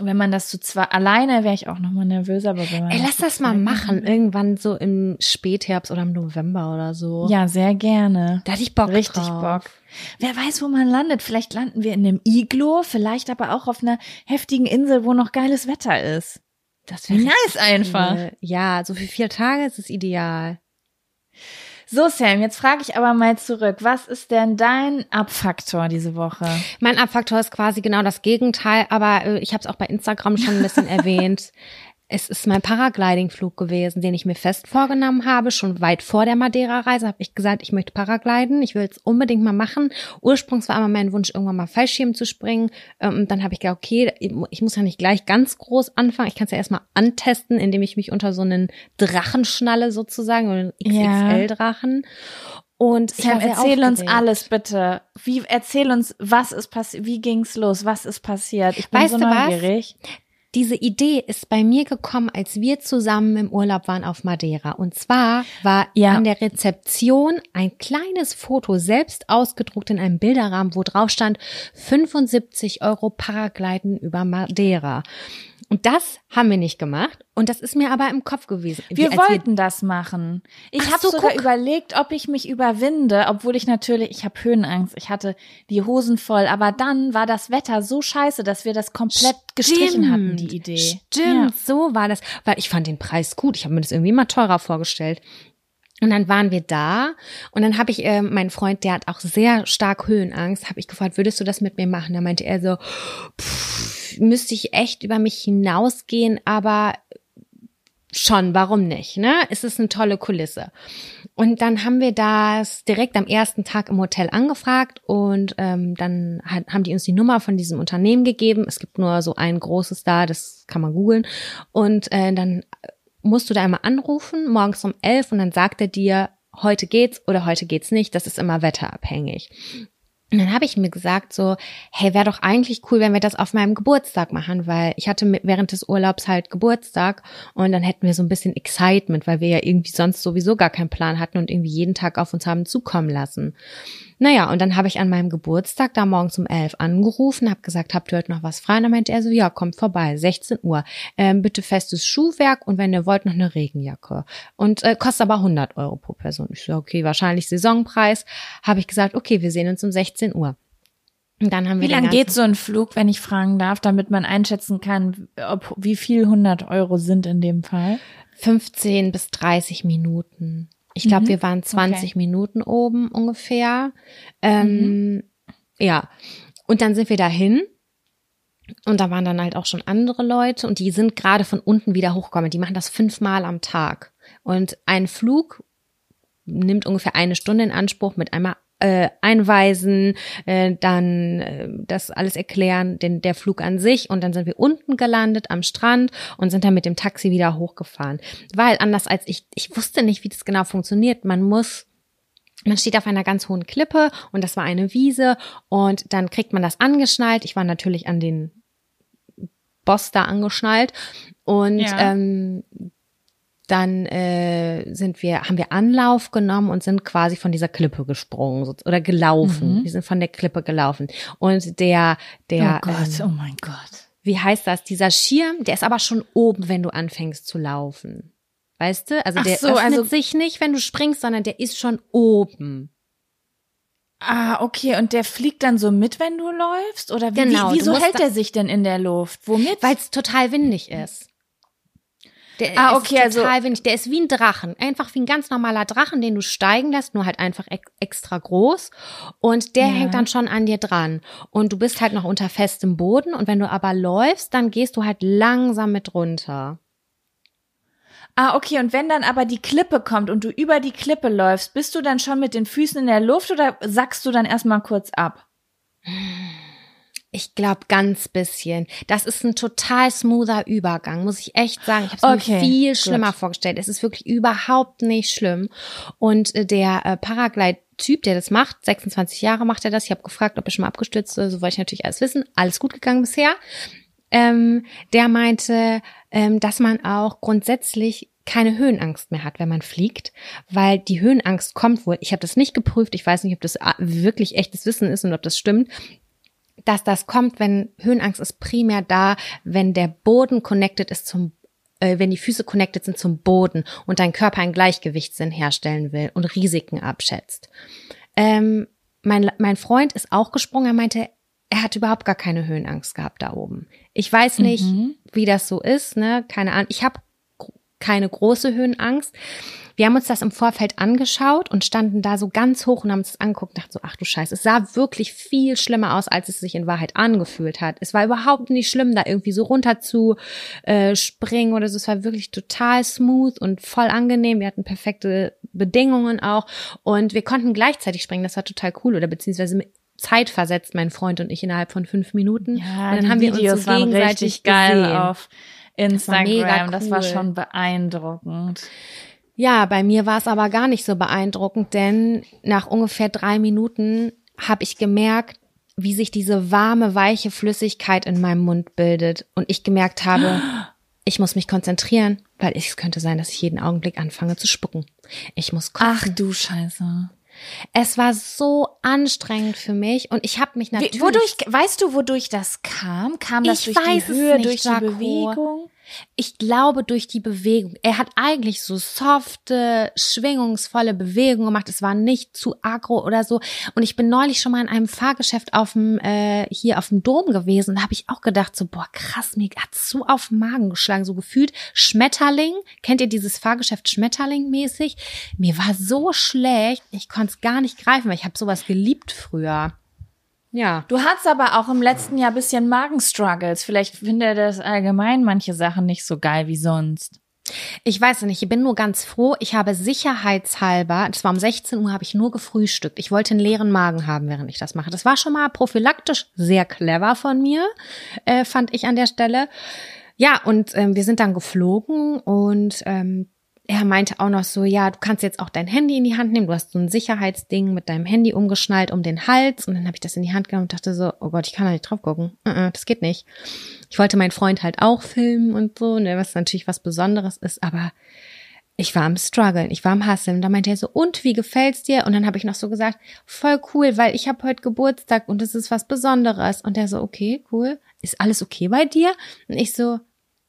wenn man das zu zwar alleine wäre ich auch noch mal nervöser, aber wenn man Ey, das lass zu das mal machen. Irgendwann so im Spätherbst oder im November oder so. Ja, sehr gerne. Da hatte ich Bock Richtig drauf. Bock. Wer weiß, wo man landet. Vielleicht landen wir in einem Iglo, vielleicht aber auch auf einer heftigen Insel, wo noch geiles Wetter ist. Das wäre Nice einfach. cool. Ja, so für vier Tage ist es ideal. So, Sam, jetzt frage ich aber mal zurück. Was ist denn dein Abfaktor diese Woche? Mein Abfaktor ist quasi genau das Gegenteil, aber äh, ich habe es auch bei Instagram schon ein bisschen erwähnt. Es ist mein Paragliding-Flug gewesen, den ich mir fest vorgenommen habe. Schon weit vor der Madeira-Reise habe ich gesagt, ich möchte Paragliden. Ich will es unbedingt mal machen. Ursprungs war immer mein Wunsch, irgendwann mal Fallschirm zu springen. Ähm, und dann habe ich gedacht, okay, ich muss ja nicht gleich ganz groß anfangen. Ich kann es ja erstmal antesten, indem ich mich unter so einen Drachen schnalle sozusagen, oder einen XXL-Drachen. Und Sam, erzähl uns alles bitte. Wie erzähl uns, was ist passiert? Wie ging's los? Was ist passiert? Ich bin weißt so neugierig. Was? Diese Idee ist bei mir gekommen, als wir zusammen im Urlaub waren auf Madeira. Und zwar war ja. an der Rezeption ein kleines Foto selbst ausgedruckt in einem Bilderrahmen, wo drauf stand 75 Euro Paragliden über Madeira. Und das haben wir nicht gemacht. Und das ist mir aber im Kopf gewesen. Wir wollten wir das machen. Ich habe so, sogar guck. überlegt, ob ich mich überwinde, obwohl ich natürlich, ich habe Höhenangst, ich hatte die Hosen voll. Aber dann war das Wetter so scheiße, dass wir das komplett Stimmt. gestrichen hatten, die Idee. Stimmt, ja. so war das. Weil ich fand den Preis gut. Ich habe mir das irgendwie immer teurer vorgestellt. Und dann waren wir da und dann habe ich äh, meinen Freund, der hat auch sehr stark Höhenangst, habe ich gefragt, würdest du das mit mir machen? Da meinte er so, pff, müsste ich echt über mich hinausgehen, aber schon, warum nicht? Ne? Es ist eine tolle Kulisse. Und dann haben wir das direkt am ersten Tag im Hotel angefragt und ähm, dann hat, haben die uns die Nummer von diesem Unternehmen gegeben. Es gibt nur so ein großes da, das kann man googeln. Und äh, dann musst du da einmal anrufen, morgens um elf, und dann sagt er dir, heute geht's oder heute geht's nicht. Das ist immer wetterabhängig. Und dann habe ich mir gesagt so, hey, wäre doch eigentlich cool, wenn wir das auf meinem Geburtstag machen, weil ich hatte während des Urlaubs halt Geburtstag und dann hätten wir so ein bisschen Excitement, weil wir ja irgendwie sonst sowieso gar keinen Plan hatten und irgendwie jeden Tag auf uns haben zukommen lassen. Naja, und dann habe ich an meinem Geburtstag da morgens um elf angerufen, habe gesagt, habt ihr heute noch was frei? Und dann meinte er so, ja, kommt vorbei, 16 Uhr. Ähm, bitte festes Schuhwerk und wenn ihr wollt, noch eine Regenjacke. Und äh, kostet aber 100 Euro pro Person. Ich so, okay, wahrscheinlich Saisonpreis. Habe ich gesagt, okay, wir sehen uns um 16 Uhr. Und dann haben wir wie lange geht so ein Flug, wenn ich fragen darf, damit man einschätzen kann, ob wie viel 100 Euro sind in dem Fall? 15 bis 30 Minuten. Ich glaube, mhm. wir waren 20 okay. Minuten oben ungefähr. Ähm, mhm. Ja. Und dann sind wir dahin. Und da waren dann halt auch schon andere Leute und die sind gerade von unten wieder hochgekommen. Die machen das fünfmal am Tag. Und ein Flug nimmt ungefähr eine Stunde in Anspruch mit einmal äh, einweisen, äh, dann äh, das alles erklären, den, der Flug an sich und dann sind wir unten gelandet am Strand und sind dann mit dem Taxi wieder hochgefahren. Weil anders als ich, ich wusste nicht, wie das genau funktioniert. Man muss man steht auf einer ganz hohen Klippe und das war eine Wiese und dann kriegt man das angeschnallt. Ich war natürlich an den Boss da angeschnallt und ja. ähm, dann äh, sind wir, haben wir Anlauf genommen und sind quasi von dieser Klippe gesprungen so, oder gelaufen. Mhm. Wir sind von der Klippe gelaufen. Und der, der. Oh Gott, ähm, oh mein Gott. Wie heißt das? Dieser Schirm, der ist aber schon oben, wenn du anfängst zu laufen. Weißt du? Also der so, öffnet also, sich nicht, wenn du springst, sondern der ist schon oben. Ah, okay. Und der fliegt dann so mit, wenn du läufst? Oder wie, genau, wie, wieso hält er sich denn in der Luft? Womit? Weil es total windig ist. Der ah, okay, ist total also windig. Der ist wie ein Drachen. Einfach wie ein ganz normaler Drachen, den du steigen lässt, nur halt einfach extra groß. Und der ja. hängt dann schon an dir dran. Und du bist halt noch unter festem Boden. Und wenn du aber läufst, dann gehst du halt langsam mit runter. Ah, okay. Und wenn dann aber die Klippe kommt und du über die Klippe läufst, bist du dann schon mit den Füßen in der Luft oder sackst du dann erstmal kurz ab? Ich glaube ganz bisschen. Das ist ein total smoother Übergang, muss ich echt sagen. Ich habe es okay, mir viel schlimmer gut. vorgestellt. Es ist wirklich überhaupt nicht schlimm. Und äh, der äh, Paraglide-Typ, der das macht, 26 Jahre macht er das. Ich habe gefragt, ob er schon mal abgestürzt ist. So wollte ich natürlich alles wissen. Alles gut gegangen bisher. Ähm, der meinte, ähm, dass man auch grundsätzlich keine Höhenangst mehr hat, wenn man fliegt, weil die Höhenangst kommt wohl. Ich habe das nicht geprüft, ich weiß nicht, ob das äh, wirklich echtes Wissen ist und ob das stimmt, dass das kommt, wenn Höhenangst ist primär da, wenn der Boden connected ist zum äh, wenn die Füße connected sind zum Boden und dein Körper einen Gleichgewichtssinn herstellen will und Risiken abschätzt. Ähm, mein, mein Freund ist auch gesprungen, er meinte, er hat überhaupt gar keine Höhenangst gehabt da oben. Ich weiß nicht, mhm. wie das so ist, ne? Keine Ahnung. Ich habe keine große Höhenangst. Wir haben uns das im Vorfeld angeschaut und standen da so ganz hoch und haben uns das angeguckt und dachten so, ach du Scheiße, es sah wirklich viel schlimmer aus, als es sich in Wahrheit angefühlt hat. Es war überhaupt nicht schlimm, da irgendwie so runter zu äh, springen oder so. Es war wirklich total smooth und voll angenehm. Wir hatten perfekte Bedingungen auch und wir konnten gleichzeitig springen. Das war total cool oder beziehungsweise Zeit versetzt, mein Freund und ich innerhalb von fünf Minuten. Ja, und dann haben wir Videos uns so waren gegenseitig richtig geil gesehen. auf Instagram. mega Das war cool. schon beeindruckend. Ja, bei mir war es aber gar nicht so beeindruckend, denn nach ungefähr drei Minuten habe ich gemerkt, wie sich diese warme, weiche Flüssigkeit in meinem Mund bildet und ich gemerkt habe, ich muss mich konzentrieren, weil es könnte sein, dass ich jeden Augenblick anfange zu spucken. Ich muss kotzen. Ach du Scheiße. Es war so anstrengend für mich und ich habe mich natürlich wodurch, weißt du, wodurch das kam? Kam das Ich durch weiß die Höhe, nicht, durch die. Bewegung? Ich glaube durch die Bewegung. Er hat eigentlich so softe, schwingungsvolle Bewegungen gemacht. Es war nicht zu aggro oder so. Und ich bin neulich schon mal in einem Fahrgeschäft auf dem äh, hier auf dem Dom gewesen. Da habe ich auch gedacht so boah krass, mir hat's so auf den Magen geschlagen, so gefühlt Schmetterling. Kennt ihr dieses Fahrgeschäft Schmetterling mäßig? Mir war so schlecht, ich konnte es gar nicht greifen, weil ich habe sowas geliebt früher. Ja. Du hattest aber auch im letzten Jahr bisschen Magenstruggles. Vielleicht findet er das allgemein manche Sachen nicht so geil wie sonst. Ich weiß nicht, ich bin nur ganz froh. Ich habe sicherheitshalber, das war um 16 Uhr, habe ich nur gefrühstückt. Ich wollte einen leeren Magen haben, während ich das mache. Das war schon mal prophylaktisch sehr clever von mir, äh, fand ich an der Stelle. Ja, und ähm, wir sind dann geflogen und ähm, er meinte auch noch so, ja, du kannst jetzt auch dein Handy in die Hand nehmen. Du hast so ein Sicherheitsding mit deinem Handy umgeschnallt um den Hals. Und dann habe ich das in die Hand genommen und dachte so, oh Gott, ich kann da nicht drauf gucken. Uh-uh, das geht nicht. Ich wollte meinen Freund halt auch filmen und so, ne, was natürlich was Besonderes ist, aber ich war am struggeln, ich war am Hasseln. Und da meinte er so, und wie gefällt's dir? Und dann habe ich noch so gesagt, voll cool, weil ich habe heute Geburtstag und es ist was Besonderes. Und er so, okay, cool. Ist alles okay bei dir? Und ich so,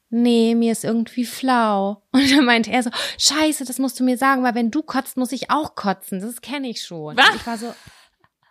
nee, mir ist irgendwie flau. Und dann meinte er so, scheiße, das musst du mir sagen, weil wenn du kotzt, muss ich auch kotzen. Das kenne ich schon. Was? Und ich war so,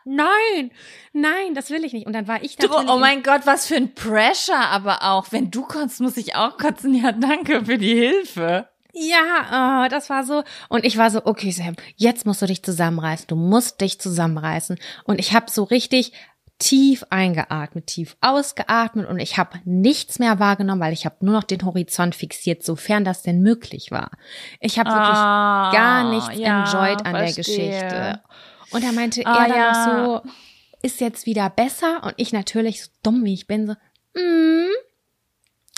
nein, nein, das will ich nicht. Und dann war ich Du, oh in- mein Gott, was für ein Pressure aber auch. Wenn du kotzt, muss ich auch kotzen. Ja, danke für die Hilfe. Ja, oh, das war so. Und ich war so, okay, Sam, jetzt musst du dich zusammenreißen. Du musst dich zusammenreißen. Und ich habe so richtig tief eingeatmet, tief ausgeatmet und ich habe nichts mehr wahrgenommen, weil ich habe nur noch den Horizont fixiert, sofern das denn möglich war. Ich habe wirklich Ah, gar nichts ja, enjoyed an der verstehe. Geschichte. Und da meinte Ah, er dann ja. noch so, ist jetzt wieder besser? Und ich natürlich, so dumm wie ich bin, so, mm,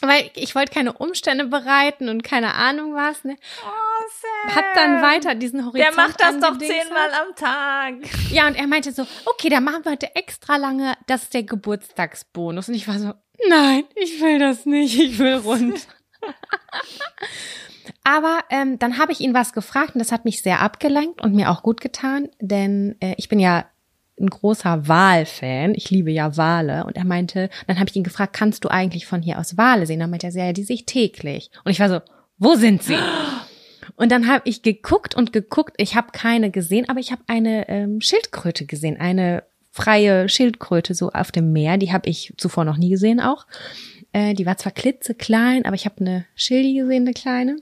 weil ich wollte keine Umstände bereiten und keine Ahnung was. Ne? Oh, Sam. Hab dann weiter diesen Horizont Der macht das doch zehnmal am Tag. Ja, und er meinte so, okay, dann machen wir heute extra lange, das ist der Geburtstagsbonus. Und ich war so, nein, ich will das nicht, ich will rund. Aber ähm, dann habe ich ihn was gefragt und das hat mich sehr abgelenkt und mir auch gut getan, denn äh, ich bin ja ein großer Walfan. Ich liebe ja Wale. Und er meinte, dann habe ich ihn gefragt, kannst du eigentlich von hier aus Wale sehen? Dann meinte er, ja, die sehe ich täglich. Und ich war so, wo sind sie? Und dann habe ich geguckt und geguckt. Ich habe keine gesehen, aber ich habe eine ähm, Schildkröte gesehen, eine freie Schildkröte so auf dem Meer. Die habe ich zuvor noch nie gesehen auch. Äh, die war zwar klitzeklein, aber ich habe eine Schildi gesehen, eine kleine.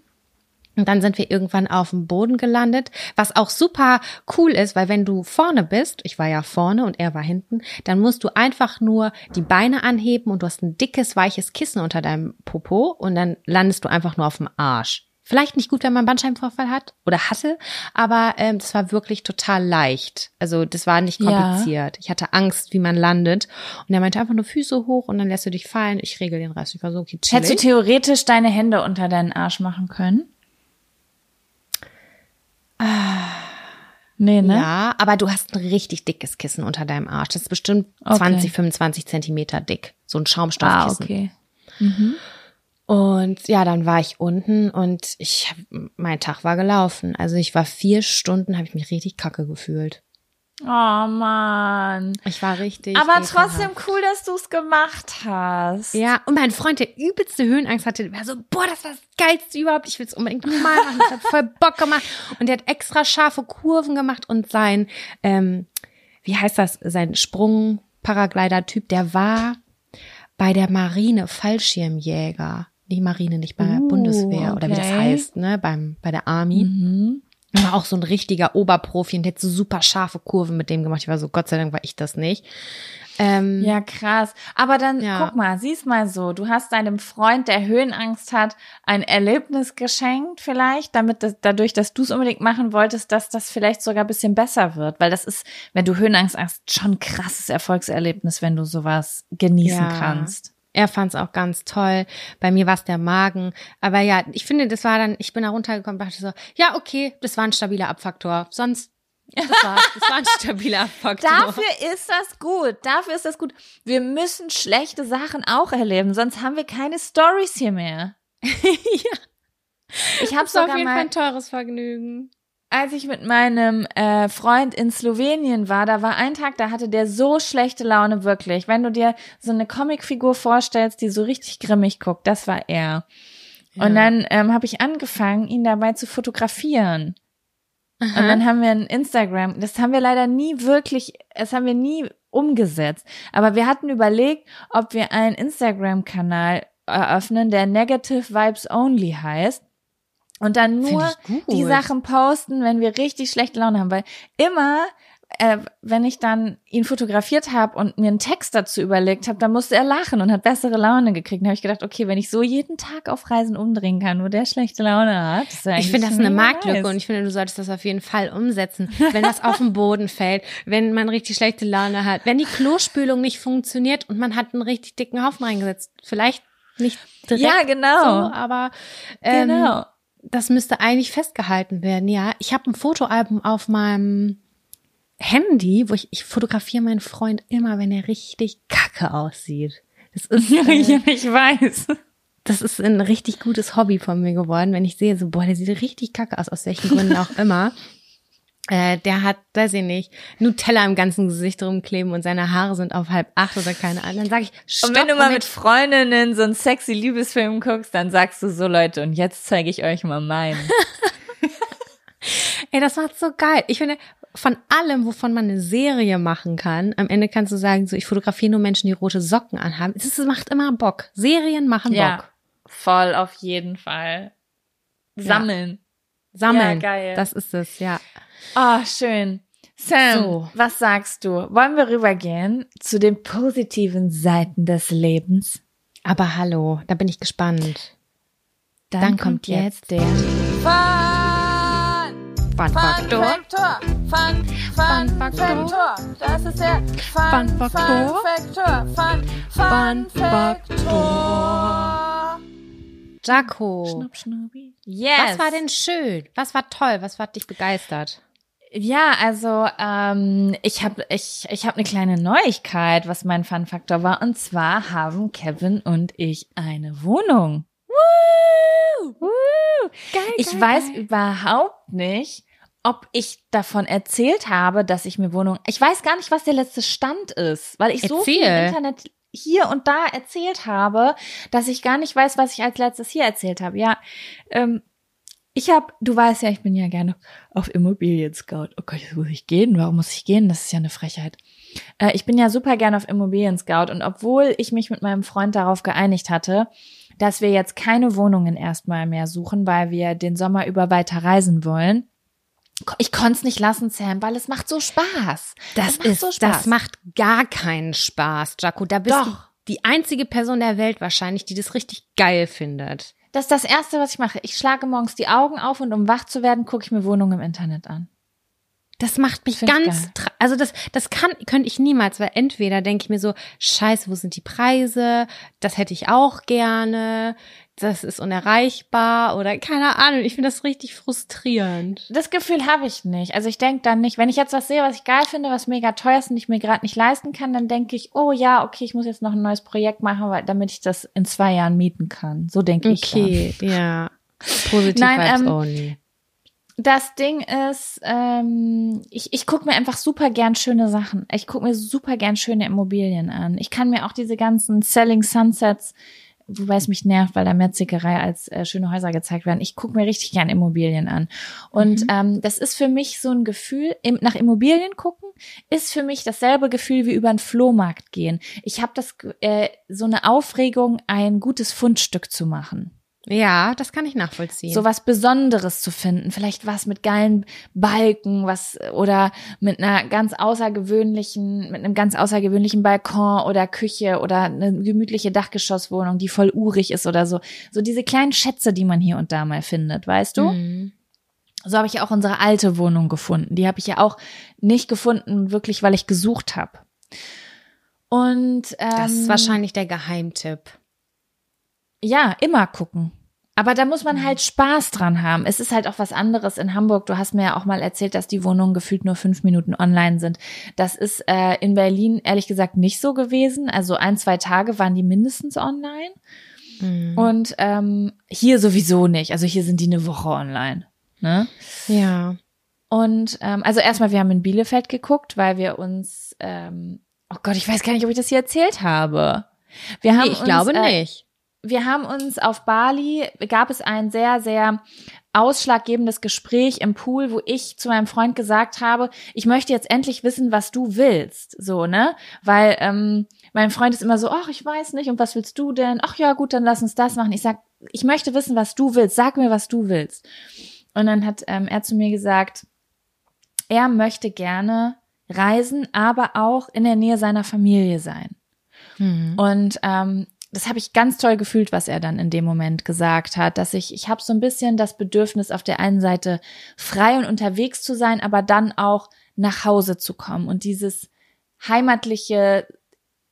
Und dann sind wir irgendwann auf dem Boden gelandet, was auch super cool ist, weil wenn du vorne bist, ich war ja vorne und er war hinten, dann musst du einfach nur die Beine anheben und du hast ein dickes, weiches Kissen unter deinem Popo und dann landest du einfach nur auf dem Arsch. Vielleicht nicht gut, wenn man Bandscheibenvorfall hat oder hatte, aber ähm, das war wirklich total leicht. Also das war nicht Ja. kompliziert. Ich hatte Angst, wie man landet. Und er meinte einfach nur Füße hoch und dann lässt du dich fallen. Ich regel den Rest. Ich war so, okay, Hättest du theoretisch deine Hände unter deinen Arsch machen können? Nee, ne? Ja, aber du hast ein richtig dickes Kissen unter deinem Arsch. Das ist bestimmt Okay. 20, 25 Zentimeter dick. So ein Ah, Schaumstoffkissen. okay. Und ja, dann war ich unten und ich, mein Tag war gelaufen. Also ich war vier Stunden, habe ich mich richtig kacke gefühlt. Oh Mann. Ich war richtig. Aber ekelhaft. trotzdem cool, dass du es gemacht hast. Ja, und mein Freund, der übelste Höhenangst hatte, war so, boah, das war das Geilste überhaupt. Ich will es unbedingt nochmal machen. Das hat voll Bock gemacht. Und der hat extra scharfe Kurven gemacht und sein, ähm, wie heißt das, sein Sprung-Paraglider-Typ, der war bei der Marine Fallschirmjäger. die Marine, nicht bei der Uh, Bundeswehr oder wie das okay. heißt, ne, beim, bei der Army. Mhm. War auch so ein richtiger Oberprofi und hätte so super scharfe Kurven mit dem gemacht. Ich war so, Gott sei Dank war ich das nicht. Ähm, Ja, krass. Aber dann Ja. guck mal, sieh's mal so. Du hast deinem Freund, der Höhenangst hat, ein Erlebnis geschenkt vielleicht, damit das, dadurch, dass du es unbedingt machen wolltest, dass das vielleicht sogar ein bisschen besser wird. Weil das ist, wenn du Höhenangst hast, schon ein krasses Erfolgserlebnis, wenn du sowas genießen Ja. kannst. Er fand es auch ganz toll. Bei mir war es der Magen. Aber ja, ich finde, das war dann, ich bin da runtergekommen und dachte so, ja, okay, das war ein stabiler Abfaktor. Sonst, das war, das war ein stabiler Abfaktor. Dafür ist das gut. Dafür ist das gut. Wir müssen schlechte Sachen auch erleben, sonst haben wir keine Stories hier mehr. ja, Ich habe war auf sogar jeden mal Fall ein teures Vergnügen. Als ich mit meinem äh, Freund in Slowenien war, da war ein Tag, da hatte der so schlechte Laune, wirklich. Wenn du dir so eine Comicfigur vorstellst, die so richtig grimmig guckt, das war er. Und dann ähm, habe ich angefangen, ihn dabei zu fotografieren. Und dann haben wir ein Instagram, das haben wir leider nie wirklich, das haben wir nie umgesetzt. Aber wir hatten überlegt, ob wir einen Instagram-Kanal eröffnen, der Negative Vibes Only heißt. Und dann nur die Sachen posten, wenn wir richtig schlechte Laune haben. Weil immer, äh, wenn ich dann ihn fotografiert habe und mir einen Text dazu überlegt habe, dann musste er lachen und hat bessere Laune gekriegt. Dann habe ich gedacht, okay, wenn ich so jeden Tag auf Reisen umdrehen kann, wo der schlechte Laune hat. ist ja Ich finde das eine Marktlücke und ich finde, du solltest das auf jeden Fall umsetzen. Wenn das auf den Boden fällt, wenn man richtig schlechte Laune hat, wenn die Klospülung nicht funktioniert und man hat einen richtig dicken Haufen reingesetzt. Vielleicht nicht direkt Ja, genau. so, aber ähm, genau. Das müsste eigentlich festgehalten werden. Ja, ich habe ein Fotoalbum auf meinem Handy, wo ich, ich fotografiere meinen Freund immer, wenn er richtig kacke aussieht. Das ist, äh, ja, ich weiß. das ist ein richtig gutes Hobby von mir geworden, wenn ich sehe, so, boah, der sieht richtig kacke aus, aus welchen Gründen auch immer. Äh, der hat, weiß ich nicht, Nutella im ganzen Gesicht rumkleben und seine Haare sind auf halb acht oder keine Ahnung. Dann sage ich, stopp, Und wenn du mal mit Freundinnen so einen sexy Liebesfilm guckst, dann sagst du so, Leute, und jetzt zeige ich euch mal meinen. Ey, das macht so geil. Ich finde, von allem, wovon man eine Serie machen kann, am Ende kannst du sagen, so, ich fotografiere nur Menschen, die rote Socken anhaben. Es macht immer Bock. Serien machen Bock. voll auf jeden Fall. Sammeln. Sammeln. Ja, geil. Das ist es, ja. Oh, schön. Sam, So. was sagst du? Wollen wir rübergehen zu den positiven Seiten des Lebens? Aber hallo, da bin ich gespannt. Dann kommt jetzt der Fun, Fun Faktor. Faktor. Fun, Fun Faktor. Das ist der Fun Faktor. Faktor. Fun, Fun Faktor. Jaco, Schnupp, schnuppi. Yes. was war denn schön? Was war toll? Was hat dich begeistert? Ja, also ähm, ich habe ich, ich hab eine kleine Neuigkeit, was mein Fun-Faktor war. Und zwar haben Kevin und ich eine Wohnung. Woo! Woo! Geil, Ich weiß überhaupt nicht, ob ich davon erzählt habe, dass ich mir Wohnung. Ich weiß gar nicht, was der letzte Stand ist, weil ich so viel im Erzähl. Internet hier und da erzählt habe, dass ich gar nicht weiß, was ich als letztes hier erzählt habe. Ja, ähm, ich habe, du weißt ja, ich bin ja gerne auf Immobilien Scout. Oh Gott, jetzt muss ich gehen. Warum muss ich gehen? Das ist ja eine Frechheit. Äh, ich bin ja super gerne auf Immobilien Scout und obwohl ich mich mit meinem Freund darauf geeinigt hatte, dass wir jetzt keine Wohnungen erstmal mehr suchen, weil wir den Sommer über weiter reisen wollen. Ich konnte es nicht lassen, Sam, weil es macht so Spaß. Das macht ist, so Spaß. das macht gar keinen Spaß, Jaco. Da bist Doch. du die einzige Person der Welt wahrscheinlich, die das richtig geil findet. Das ist das Erste, was ich mache. Ich schlage morgens die Augen auf und um wach zu werden, gucke ich mir Wohnungen im Internet an. Das macht mich Find ich ganz, also das, das kann, könnte ich niemals, weil entweder denke ich mir so, scheiße, wo sind die Preise? Das hätte ich auch gerne. Das ist unerreichbar oder keine Ahnung. Ich finde das richtig frustrierend. Das Gefühl habe ich nicht. Also ich denke dann nicht, wenn ich jetzt was sehe, was ich geil finde, was mega teuer ist und ich mir gerade nicht leisten kann, dann denke ich, oh ja, okay, ich muss jetzt noch ein neues Projekt machen, weil, damit ich das in zwei Jahren mieten kann. So denke ich. dann. Okay, ja. Positiv Nein, ähm, only. Das Ding ist, ähm, ich, ich gucke mir einfach super gern schöne Sachen. Ich gucke mir super gern schöne Immobilien an. Ich kann mir auch diese ganzen Selling Sunsets wobei es mich nervt, weil da mehr Zickerei als äh, schöne Häuser gezeigt werden. Ich gucke mir richtig gern Immobilien an. Und Mhm. ähm, das ist für mich so ein Gefühl, im, nach Immobilien gucken, ist für mich dasselbe Gefühl wie über einen Flohmarkt gehen. Ich habe das äh, so eine Aufregung, ein gutes Fundstück zu machen. Ja, das kann ich nachvollziehen. so was Besonderes zu finden, vielleicht was mit geilen Balken, was oder mit einer ganz außergewöhnlichen, mit einem ganz außergewöhnlichen Balkon oder Küche oder eine gemütliche Dachgeschosswohnung, die voll urig ist oder so. So diese kleinen Schätze, die man hier und da mal findet, weißt du? Mhm. So habe ich auch unsere alte Wohnung gefunden. Die habe ich ja auch nicht gefunden, wirklich, weil ich gesucht habe. Und ähm, Das ist wahrscheinlich der Geheimtipp. ja, immer gucken. Aber da muss man Mhm. halt Spaß dran haben. Es ist halt auch was anderes in Hamburg. Du hast mir ja auch mal erzählt, dass die Wohnungen gefühlt nur fünf Minuten online sind. Das ist äh, in Berlin ehrlich gesagt nicht so gewesen. Also ein, zwei Tage waren die mindestens online. Mhm. Und ähm, hier sowieso nicht. Also hier sind die eine Woche online. Ne? ja. Und ähm, also erstmal, wir haben in Bielefeld geguckt, weil wir uns, ähm, oh Gott, ich weiß gar nicht, ob ich das hier erzählt habe. Wir haben Nee, ich uns, glaube äh, nicht. Wir haben uns auf Bali, gab es ein sehr, sehr ausschlaggebendes Gespräch im Pool, wo ich zu meinem Freund gesagt habe, ich möchte jetzt endlich wissen, was du willst, so, ne? Weil ähm, mein Freund ist immer so, ach, ich weiß nicht, und was willst du denn? Ach ja, gut, dann lass uns das machen. Ich sag, ich möchte wissen, was du willst. Sag mir, was du willst. Und dann hat ähm, er zu mir gesagt, er möchte gerne reisen, aber auch in der Nähe seiner Familie sein. Mhm. Und ähm, das habe ich ganz toll gefühlt, was er dann in dem Moment gesagt hat, dass ich, ich habe so ein bisschen das Bedürfnis, auf der einen Seite frei und unterwegs zu sein, aber dann auch nach Hause zu kommen. Und dieses heimatliche,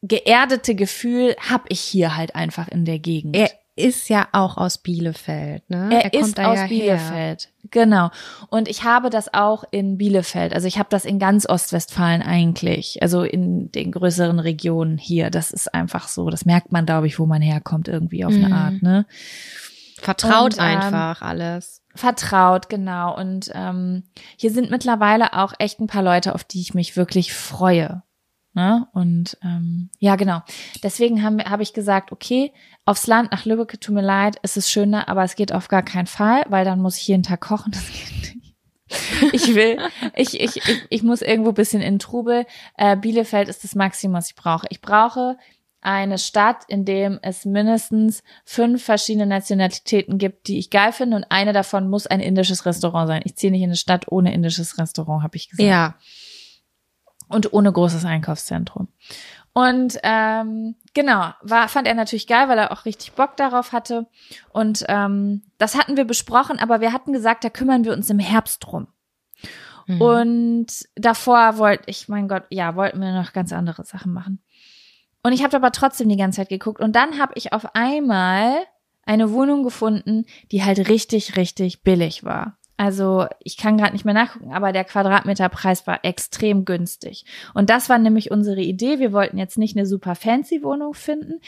geerdete Gefühl habe ich hier halt einfach in der Gegend. Er ist ja auch aus Bielefeld, ne? Er, ist kommt da aus ja her. Bielefeld. Genau. Und ich habe das auch in Bielefeld. Also ich habe das in ganz Ostwestfalen eigentlich. Also in den größeren Regionen hier. Das ist einfach so. Das merkt man, glaube ich, wo man herkommt irgendwie auf eine Mhm. Art, ne? Vertraut Und, ähm, einfach alles. Vertraut, genau. Und ähm, hier sind mittlerweile auch echt ein paar Leute, auf die ich mich wirklich freue. Ne? Und ähm, ja, genau. Deswegen habe hab ich gesagt, okay, aufs Land nach Lübeck, tut mir leid, es ist schöner, aber es geht auf gar keinen Fall, weil dann muss ich jeden Tag kochen. Das geht nicht. Ich will, ich, ich, ich, ich muss irgendwo bisschen in Trubel. Äh, Bielefeld ist das Maximum, was ich brauche. Ich brauche eine Stadt, in dem es mindestens fünf verschiedene Nationalitäten gibt, die ich geil finde und eine davon muss ein indisches Restaurant sein. Ich ziehe nicht in eine Stadt ohne indisches Restaurant, habe ich gesagt. Ja. Und ohne großes Einkaufszentrum. Und ähm, genau, war, fand er natürlich geil, weil er auch richtig Bock darauf hatte. Und ähm, das hatten wir besprochen, aber wir hatten gesagt, da kümmern wir uns im Herbst drum. Mhm. Und davor wollte ich, mein Gott, ja, wollten wir noch ganz andere Sachen machen. Und ich habe aber trotzdem die ganze Zeit geguckt. Und dann habe ich auf einmal eine Wohnung gefunden, die halt richtig, richtig billig war. Also ich kann gerade nicht mehr nachgucken, aber der Quadratmeterpreis war extrem günstig. Und das war nämlich unsere Idee. Wir wollten jetzt nicht eine super fancy Wohnung finden,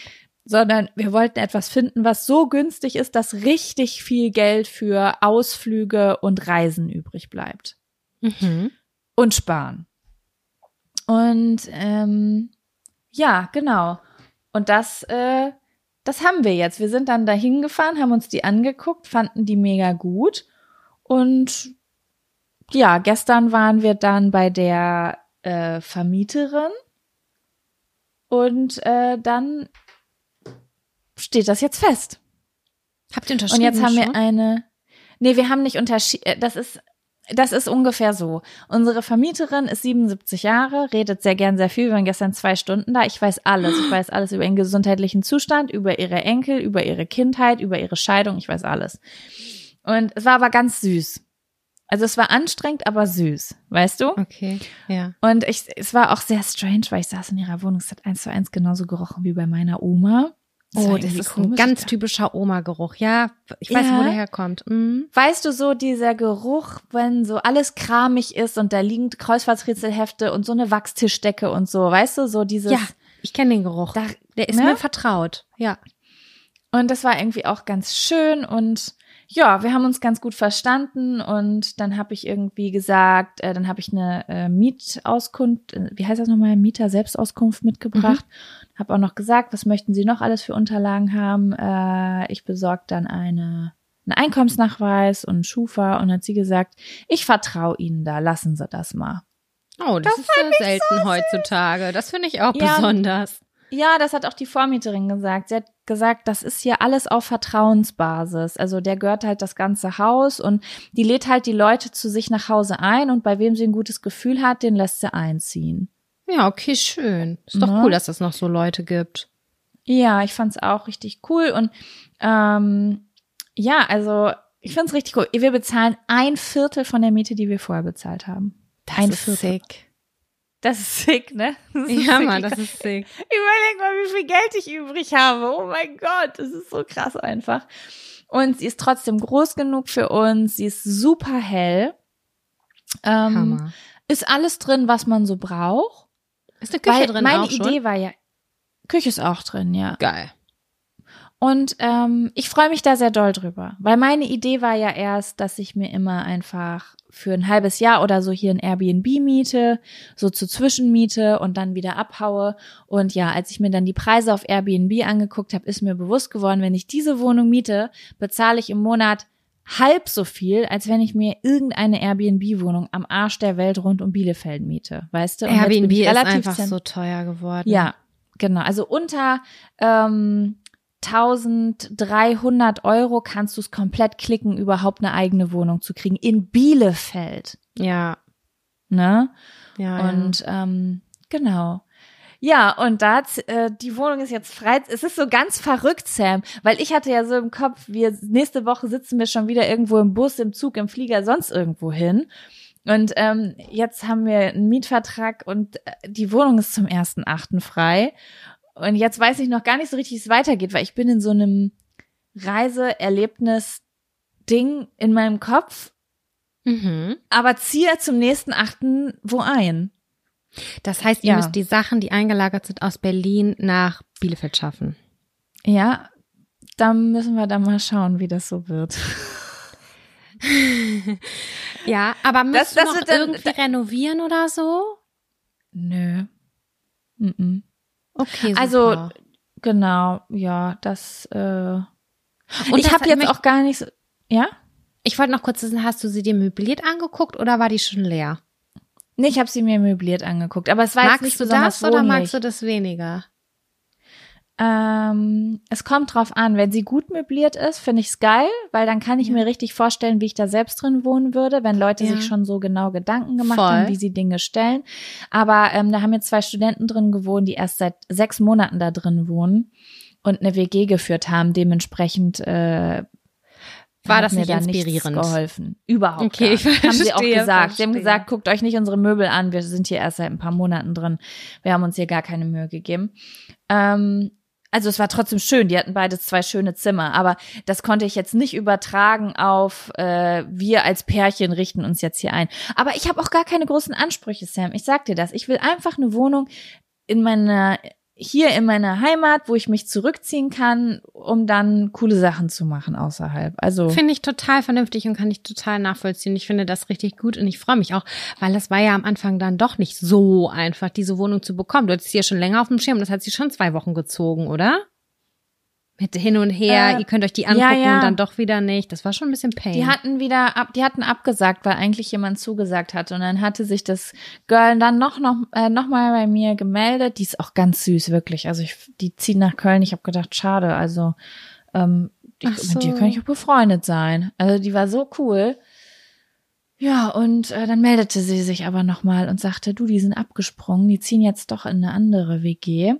sondern wir wollten etwas finden, was so günstig ist, dass richtig viel Geld für Ausflüge und Reisen übrig bleibt Mhm. und sparen. Und ähm, ja, genau. Und das, äh, das haben wir jetzt. Wir sind dann dahin gefahren, haben uns die angeguckt, fanden die mega gut. Und ja, gestern waren wir dann bei der äh, Vermieterin. Und äh, dann steht das jetzt fest. Habt ihr Und unterschrieben jetzt haben wir schon? eine. Nee, wir haben nicht unterschieden. Das ist, das ist ungefähr so. Unsere Vermieterin ist 77 Jahre, redet sehr gern sehr viel. Wir waren gestern zwei Stunden da. Ich weiß alles. Ich weiß alles über ihren gesundheitlichen Zustand, über ihre Enkel, über ihre Kindheit, über ihre Scheidung. Ich weiß alles. Und es war aber ganz süß. Also es war anstrengend, aber süß. Weißt du? Okay, ja. Und ich, es war auch sehr strange, weil ich saß in ihrer Wohnung. Es hat eins zu eins genauso gerochen wie bei meiner Oma. war Oh, das ist ein komisch. ganz typischer Oma-Geruch. Ja, ich weiß, Ja. wo der herkommt. Mhm. Weißt du, so dieser Geruch, wenn so alles kramig ist und da liegen Kreuzfahrtsrätselhefte und so eine Wachstischdecke und so, weißt du, so dieses. Ja, ich kenne den Geruch. Da, Der ist ne? mir vertraut. Ja. Und das war irgendwie auch ganz schön und ja, wir haben uns ganz gut verstanden und dann habe ich irgendwie gesagt, äh, dann habe ich eine äh, Mietauskunft, äh, wie heißt das nochmal, Mieter-Selbstauskunft mitgebracht. Mhm. Habe auch noch gesagt, was möchten Sie noch alles für Unterlagen haben? Äh, ich besorge dann eine, einen Einkommensnachweis und Schufa und hat sie gesagt, ich vertraue Ihnen da, lassen Sie das mal. Oh, das, das ist ja selten so heutzutage. Das finde ich auch ja, besonders. Ja, das hat auch die Vormieterin gesagt. Sie hat gesagt, das ist hier alles auf Vertrauensbasis. Also der gehört halt das ganze Haus und die lädt halt die Leute zu sich nach Hause ein und bei wem sie ein gutes Gefühl hat, den lässt sie einziehen. Ja, okay, schön. Ist doch ja. cool, dass es noch so Leute gibt. Ja, ich fand's auch richtig cool und ähm, ja, also ich find's richtig cool. Wir bezahlen ein Viertel von der Miete, die wir vorher bezahlt haben. Das ein ist Viertel. sick. Das ist sick, ne? Ist ja, Mann, das ist sick. Überleg mal, wie viel Geld ich übrig habe. Oh mein Gott, das ist so krass einfach. Und sie ist trotzdem groß genug für uns. Sie ist super hell. Ähm, Hammer. Ist alles drin, was man so braucht. Ist eine Küche Weil drin Meine auch Idee schon? war ja, Küche ist auch drin, ja. Geil. Und ähm, ich freue mich da sehr doll drüber, weil meine Idee war ja erst, dass ich mir immer einfach für ein halbes Jahr oder so hier ein Airbnb miete, so zur Zwischenmiete und dann wieder abhaue. Und ja, als ich mir dann die Preise auf Airbnb angeguckt habe, ist mir bewusst geworden, wenn ich diese Wohnung miete, bezahle ich im Monat halb so viel, als wenn ich mir irgendeine Airbnb-Wohnung am Arsch der Welt rund um Bielefeld miete, weißt du? Und Airbnb ist einfach so teuer geworden. Ja, genau. Also unter ähm, 1300 Euro kannst du es komplett klicken, überhaupt eine eigene Wohnung zu kriegen. In Bielefeld. Ja. Ne? Ja. Und ja. Ähm, genau. Ja, und da äh, die Wohnung ist jetzt frei. Es ist so ganz verrückt, Sam, weil ich hatte ja so im Kopf, wir nächste Woche sitzen wir schon wieder irgendwo im Bus, im Zug, im Flieger, sonst irgendwo hin. Und ähm, jetzt haben wir einen Mietvertrag und äh, die Wohnung ist zum ersten Achten frei. Und jetzt weiß ich noch gar nicht so richtig, wie es weitergeht, weil ich bin in so einem Reiseerlebnis-Ding in meinem Kopf, mhm. aber ziehe zum nächsten Achten wo ein. Das heißt, ihr ja. müsst die Sachen, die eingelagert sind, aus Berlin nach Bielefeld schaffen. Ja, da müssen wir dann mal schauen, wie das so wird. ja, aber müsst das, das noch irgendwie renovieren oder so? Nö. Mm -mm. Okay, super. Also genau, ja, das. Äh, und ich habe jetzt auch gar nicht. So, ja. Ich wollte noch kurz wissen, hast du sie dir möbliert angeguckt oder war die schon leer? Nee, ich habe sie mir möbliert angeguckt, aber es war magst jetzt nicht du besonders das oder magst du das weniger? Ähm, es kommt drauf an, wenn sie gut möbliert ist, finde ich es geil, weil dann kann ich ja. mir richtig vorstellen, wie ich da selbst drin wohnen würde, wenn Leute ja. sich schon so genau Gedanken gemacht Voll. haben, wie sie Dinge stellen. Aber ähm, da haben jetzt zwei Studenten drin gewohnt, die erst seit sechs Monaten da drin wohnen und eine WG geführt haben. Dementsprechend äh, war das nicht inspirierend? geholfen. Überhaupt okay, nicht. Verstehe, haben sie auch gesagt. Verstehe. Sie haben gesagt, guckt euch nicht unsere Möbel an. Wir sind hier erst seit ein paar Monaten drin. Wir haben uns hier gar keine Mühe gegeben. Ähm, also es war trotzdem schön, die hatten beides zwei schöne Zimmer, aber das konnte ich jetzt nicht übertragen auf äh, wir als Pärchen richten uns jetzt hier ein. Aber ich habe auch gar keine großen Ansprüche, Sam. Ich sag dir das. Ich will einfach eine Wohnung in meiner hier in meiner Heimat, wo ich mich zurückziehen kann, um dann coole Sachen zu machen außerhalb. Also finde ich total vernünftig und kann ich total nachvollziehen. Ich finde das richtig gut und ich freue mich auch, weil das war ja am Anfang dann doch nicht so einfach, diese Wohnung zu bekommen. Du hattest sie ja schon länger auf dem Schirm. Das hat sie schon zwei Wochen gezogen, oder? Mit hin und her, äh, ihr könnt euch die angucken ja, ja. und dann doch wieder nicht. Das war schon ein bisschen pain. Die hatten wieder ab, die hatten abgesagt, weil eigentlich jemand zugesagt hat und dann hatte sich das Girl dann noch noch äh, noch mal bei mir gemeldet. Die ist auch ganz süß wirklich. Also ich, die zieht nach Köln. Ich habe gedacht, schade. Also ähm, die, so. mit dir kann ich auch befreundet sein. Also die war so cool. Ja, und äh, dann meldete sie sich aber nochmal und sagte, du, die sind abgesprungen, die ziehen jetzt doch in eine andere WG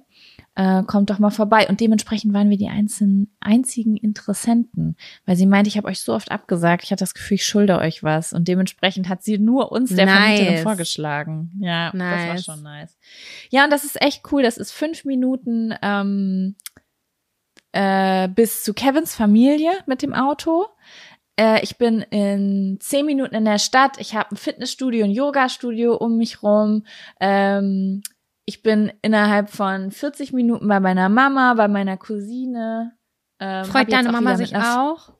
äh, kommt doch mal vorbei. Und dementsprechend waren wir die einzelnen, einzigen Interessenten, weil sie meinte, ich habe euch so oft abgesagt, ich hatte das Gefühl, ich schulde euch was. Und dementsprechend hat sie nur uns der nice. Vermieterin vorgeschlagen. Ja, nice. das war schon nice. Ja, und das ist echt cool. Das ist fünf Minuten ähm, äh, bis zu Kevins Familie mit dem Auto äh, ich bin in zehn Minuten in der Stadt. Ich habe ein Fitnessstudio, ein Yoga-Studio um mich rum. Ähm, ich bin innerhalb von 40 Minuten bei meiner Mama, bei meiner Cousine. Ähm, Freut deine Mama sich auch?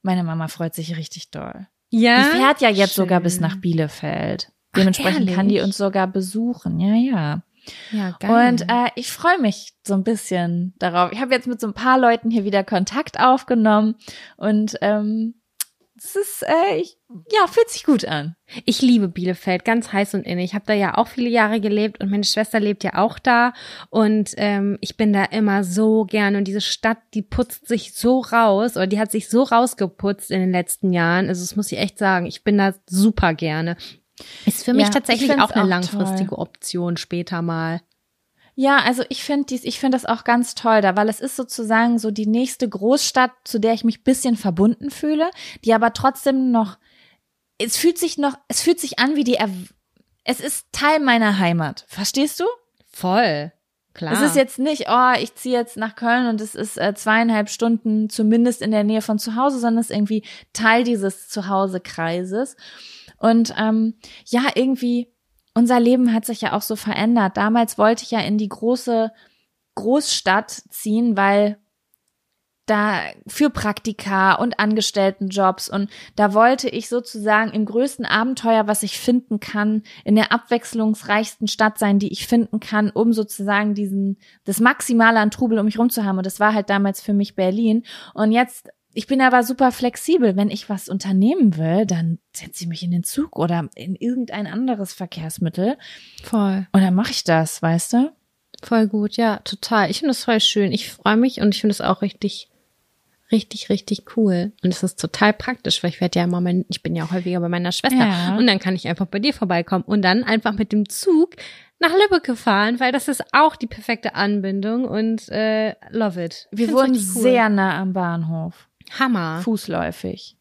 Meine Mama freut sich richtig doll. Ja. Die fährt ja jetzt Schön. sogar bis nach Bielefeld. Ach, Dementsprechend kann die uns sogar besuchen. Ja, ja. Ja, geil. Und äh, ich freue mich so ein bisschen darauf. Ich habe jetzt mit so ein paar Leuten hier wieder Kontakt aufgenommen und ähm, es ist, äh, ich, ja, fühlt sich gut an. Ich liebe Bielefeld, ganz heiß und innig. Ich habe da ja auch viele Jahre gelebt und meine Schwester lebt ja auch da. Und ähm, ich bin da immer so gern. Und diese Stadt, die putzt sich so raus oder die hat sich so rausgeputzt in den letzten Jahren. Also das muss ich echt sagen. Ich bin da super gerne. Ist für mich Ja, ich tatsächlich auch eine auch langfristige Option später mal. Ja, also ich finde dies, ich finde das auch ganz toll da, weil es ist sozusagen so die nächste Großstadt, zu der ich mich bisschen verbunden fühle, die aber trotzdem noch, es fühlt sich noch, es fühlt sich an wie die, Erw- es ist Teil meiner Heimat. Verstehst du? Voll. Klar. Es ist jetzt nicht, oh, ich ziehe jetzt nach Köln und es ist äh, zweieinhalb Stunden zumindest in der Nähe von zu Hause, sondern es ist irgendwie Teil dieses Zuhausekreises. Und ähm, ja, irgendwie, unser Leben hat sich ja auch so verändert. Damals wollte ich ja in die große Großstadt ziehen, weil da für Praktika und Angestelltenjobs und da wollte ich sozusagen im größten Abenteuer, was ich finden kann, in der abwechslungsreichsten Stadt sein, die ich finden kann, um sozusagen diesen das Maximale an Trubel um mich rum zu haben und das war halt damals für mich Berlin und jetzt ich bin aber super flexibel. Wenn ich was unternehmen will, dann setze ich mich in den Zug oder in irgendein anderes Verkehrsmittel voll. und dann mache ich das, weißt du? Voll gut, ja, total. Ich finde das voll schön. Ich freue mich und ich finde es auch richtig, richtig, richtig cool. Und es ist total praktisch, weil ich werde ja immer, mein, ich bin ja auch häufiger bei meiner Schwester. Ja. Und dann kann ich einfach bei dir vorbeikommen und dann einfach mit dem Zug nach Lübeck fahren, weil das ist auch die perfekte Anbindung und äh, love it. Wir wohnen cool. sehr nah am Bahnhof. Hammer. fußläufig.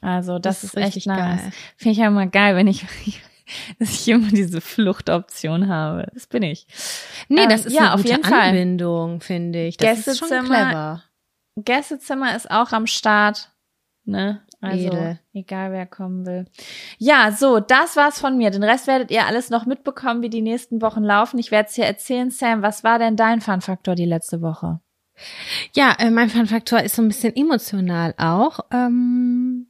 Also das, Das ist ist, echt richtig nice. geil. Finde ich ja immer geil, wenn ich, dass ich immer diese Fluchtoption habe. Das bin ich. Nee, Ähm, das ist ja, eine auf gute jeden Fall. Anbindung, finde ich. Das ist schon Gästezimmer- clever. Gästezimmer ist auch am Start. Ne? Also Edel. egal wer kommen will. Ja, so, das war's von mir. Den Rest werdet ihr alles noch mitbekommen, wie die nächsten Wochen laufen. Ich werde es hier erzählen. Sam, was war denn dein Fun-Faktor die letzte Woche? Ja, äh, mein Fun-Faktor ist so ein bisschen emotional auch. Ähm,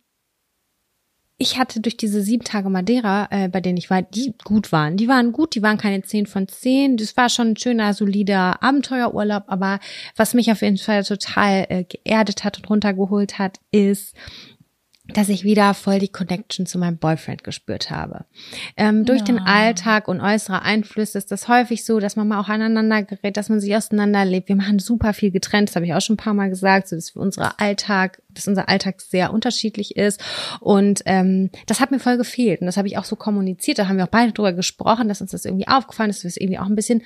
ich hatte durch diese sieben Tage Madeira, äh, bei denen ich war, die gut waren. Die waren gut, die waren keine zehn von zehn. Das war schon ein schöner, solider Abenteuerurlaub. Aber was mich auf jeden Fall total äh, geerdet hat und runtergeholt hat, ist, dass ich wieder voll die Connection zu meinem Boyfriend gespürt habe. Ähm, durch den Ja. Alltag und äußere Einflüsse ist das häufig so, dass man mal auch aneinander gerät, dass man sich auseinanderlebt. Wir machen super viel getrennt, das habe ich auch schon ein paar Mal gesagt, so dass wir unsere Alltag, dass unser Alltag sehr unterschiedlich ist. Und ähm, das hat mir voll gefehlt. Und das habe ich auch so kommuniziert. Da haben wir auch beide drüber gesprochen, dass uns das irgendwie aufgefallen ist, dass wir es irgendwie auch ein bisschen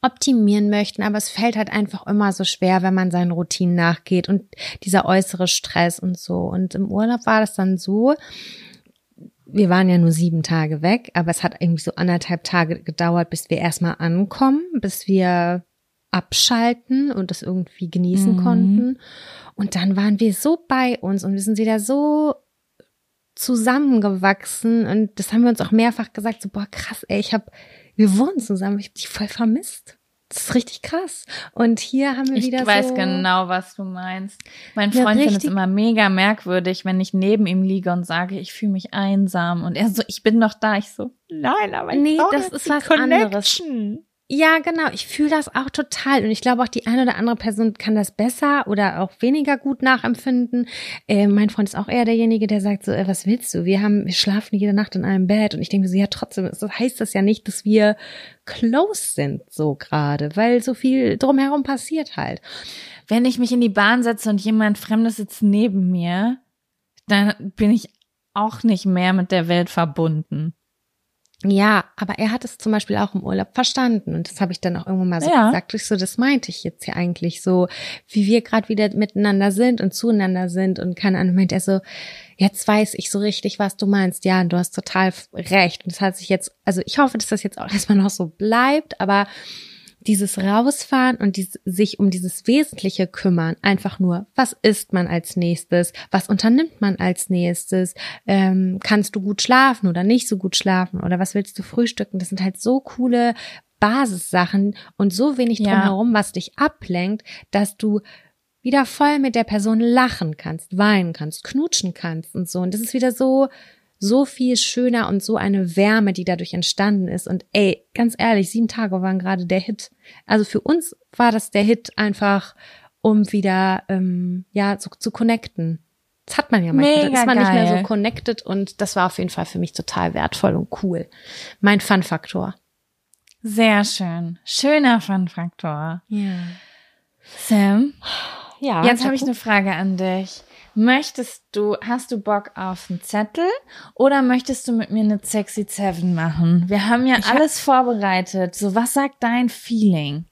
optimieren möchten, aber es fällt halt einfach immer so schwer, wenn man seinen Routinen nachgeht und dieser äußere Stress und so. Und im Urlaub war das dann so, wir waren ja nur sieben Tage weg, aber es hat irgendwie so anderthalb Tage gedauert, bis wir erstmal ankommen, bis wir abschalten und das irgendwie genießen Mhm. konnten. Und dann waren wir so bei uns und wir sind wieder so zusammengewachsen und das haben wir uns auch mehrfach gesagt, so boah krass, ey, ich hab, wir wohnen zusammen, ich hab dich voll vermisst. Das ist richtig krass. Und hier haben wir Ich wieder weiß so genau, was du meinst. Mein Ja, Freund findet es immer mega merkwürdig, wenn ich neben ihm liege und sage, ich fühle mich einsam. Und er so, ich bin doch da. Ich so, nein, aber ich Nee, das ist die was anderes. Ja, genau. Ich fühle das auch total. Und ich glaube auch, die eine oder andere Person kann das besser oder auch weniger gut nachempfinden. Äh, mein Freund ist auch eher derjenige, der sagt so, äh, was willst du? Wir haben, wir schlafen jede Nacht in einem Bett. Und ich denke so, ja, trotzdem das heißt das ja nicht, dass wir close sind so gerade, weil so viel drumherum passiert halt. Wenn ich mich in die Bahn setze und jemand Fremdes sitzt neben mir, dann bin ich auch nicht mehr mit der Welt verbunden. Ja, aber er hat es zum Beispiel auch im Urlaub verstanden und das habe ich dann auch irgendwann mal so Ja. gesagt. Ich so, das meinte ich jetzt hier eigentlich so, wie wir gerade wieder miteinander sind und zueinander sind und keine Ahnung, meint er so, jetzt weiß ich so richtig, was du meinst. Ja, und du hast total recht. Und das hat sich jetzt, also ich hoffe, dass das jetzt auch erstmal noch so bleibt, aber dieses Rausfahren und dies, sich um dieses Wesentliche kümmern, einfach nur, was isst man als nächstes, was unternimmt man als nächstes, ähm, kannst du gut schlafen oder nicht so gut schlafen oder was willst du frühstücken, das sind halt so coole Basissachen und so wenig Ja. drumherum, was dich ablenkt, dass du wieder voll mit der Person lachen kannst, weinen kannst, knutschen kannst und so. Und das ist wieder so, so viel schöner und so eine Wärme, die dadurch entstanden ist. Und ey, ganz ehrlich, sieben Tage waren gerade der Hit. Also für uns war das der Hit einfach, um wieder, ähm, ja, zu, zu connecten. Das hat man ja manchmal. Mega ist man nicht mehr geil. so connected und das war auf jeden Fall für mich total wertvoll und cool. Mein Fun-Faktor. Sehr schön. Schöner Fun-Faktor. Ja. Sam, Ja. jetzt habe ich eine Frage an dich. Möchtest du, hast du Bock auf einen Zettel oder möchtest du mit mir eine Sexy Seven machen? Wir haben ja Ich hab- alles vorbereitet. So, was sagt dein Feeling?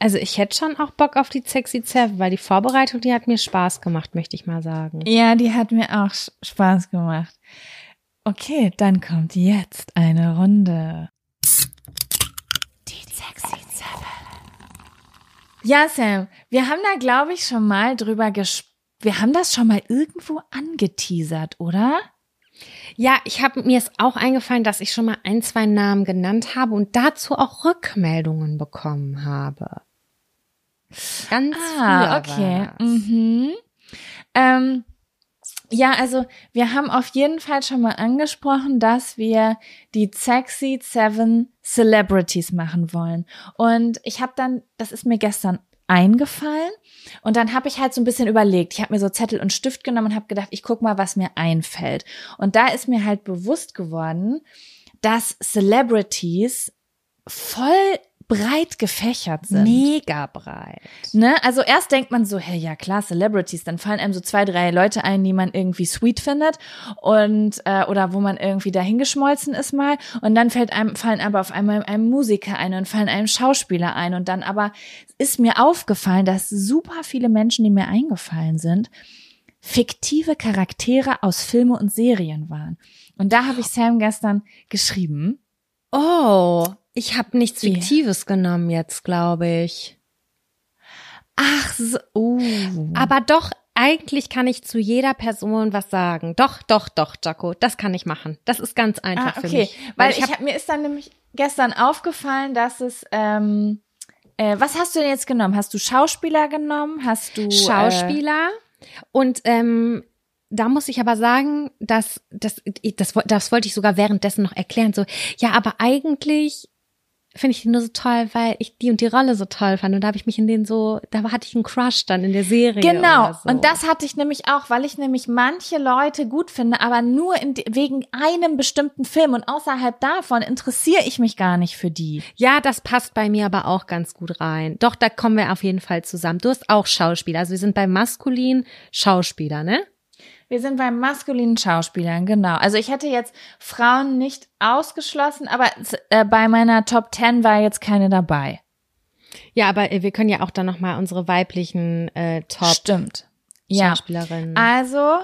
Also ich hätte schon auch Bock auf die Sexy Seven, weil die Vorbereitung, die hat mir Spaß gemacht, möchte ich mal sagen. Ja, die hat mir auch Spaß gemacht. Okay, dann kommt jetzt eine Runde. Die Sexy Seven. Ja, Sam, wir haben da, glaube ich, schon mal drüber gesprochen. Wir haben das schon mal irgendwo angeteasert, oder? Ja, ich habe mir ist auch eingefallen, dass ich schon mal ein, zwei Namen genannt habe und dazu auch Rückmeldungen bekommen habe. Ganz Ah, okay. Mhm. Ähm, ja, also wir haben auf jeden Fall schon mal angesprochen, dass wir die Sexy Seven Celebrities machen wollen. Und ich habe dann, das ist mir gestern eingefallen und dann habe ich halt so ein bisschen überlegt. Ich habe mir so Zettel und Stift genommen und habe gedacht, ich guck mal, was mir einfällt. Und da ist mir halt bewusst geworden, dass Celebrities voll breit gefächert sind. Mega breit. Ne? Also erst denkt man so, hey, ja klar, Celebrities, dann fallen einem so zwei, drei Leute ein, die man irgendwie sweet findet und äh, oder wo man irgendwie dahingeschmolzen ist mal und dann fällt einem fallen aber auf einmal einem Musiker ein und fallen einem Schauspieler ein und dann aber ist mir aufgefallen, dass super viele Menschen, die mir eingefallen sind, fiktive Charaktere aus Filme und Serien waren. Und da habe ich Sam gestern geschrieben. Oh, ich habe nichts. Fiktives genommen jetzt, glaube ich. Ach so, oh. Aber doch, eigentlich kann ich zu jeder Person was sagen. Doch, doch, doch, Jaco, das kann ich machen. Das ist ganz einfach Ah, für okay. mich. Weil, ich ich hab, mir ist dann nämlich gestern aufgefallen, dass es ähm, äh, was hast du denn jetzt genommen? Hast du Schauspieler genommen? Hast du Äh, Schauspieler. Und ähm, da muss ich aber sagen, dass das, das, das wollte ich sogar währenddessen noch erklären. So, ja, aber eigentlich finde ich die nur so toll, weil ich die und die Rolle so toll fand. Und da habe ich mich in den so, da hatte ich einen Crush dann in der Serie. Genau, so. und das hatte ich nämlich auch, weil ich nämlich manche Leute gut finde, aber nur in, wegen einem bestimmten Film und außerhalb davon interessiere ich mich gar nicht für die. Ja, das passt bei mir aber auch ganz gut rein. Doch, da kommen wir auf jeden Fall zusammen. Du hast auch Schauspieler. Also wir sind bei maskulin Schauspieler, ne? Wir sind bei maskulinen Schauspielern, genau. Also ich hätte jetzt Frauen nicht ausgeschlossen, aber äh, bei meiner Top 10 war jetzt keine dabei. Ja, aber äh, wir können ja auch dann nochmal unsere weiblichen äh, Top Stimmt. Ja. Schauspielerinnen. Also,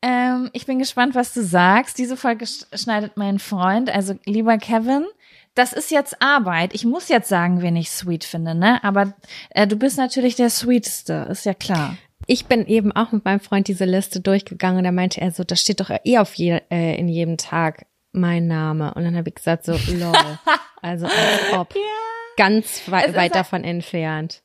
ähm, ich bin gespannt, was du sagst. Diese Folge sch- schneidet mein Freund, also lieber Kevin. Das ist jetzt Arbeit. Ich muss jetzt sagen, wen ich sweet finde, ne? Aber äh, du bist natürlich der Sweeteste, ist ja klar. Ich bin eben auch mit meinem Freund diese Liste durchgegangen und da meinte er so, da steht doch eh auf je, äh, in jedem Tag mein Name. Und dann habe ich gesagt so, lol. Also als ob. Ganz Es wei weit ja- davon entfernt.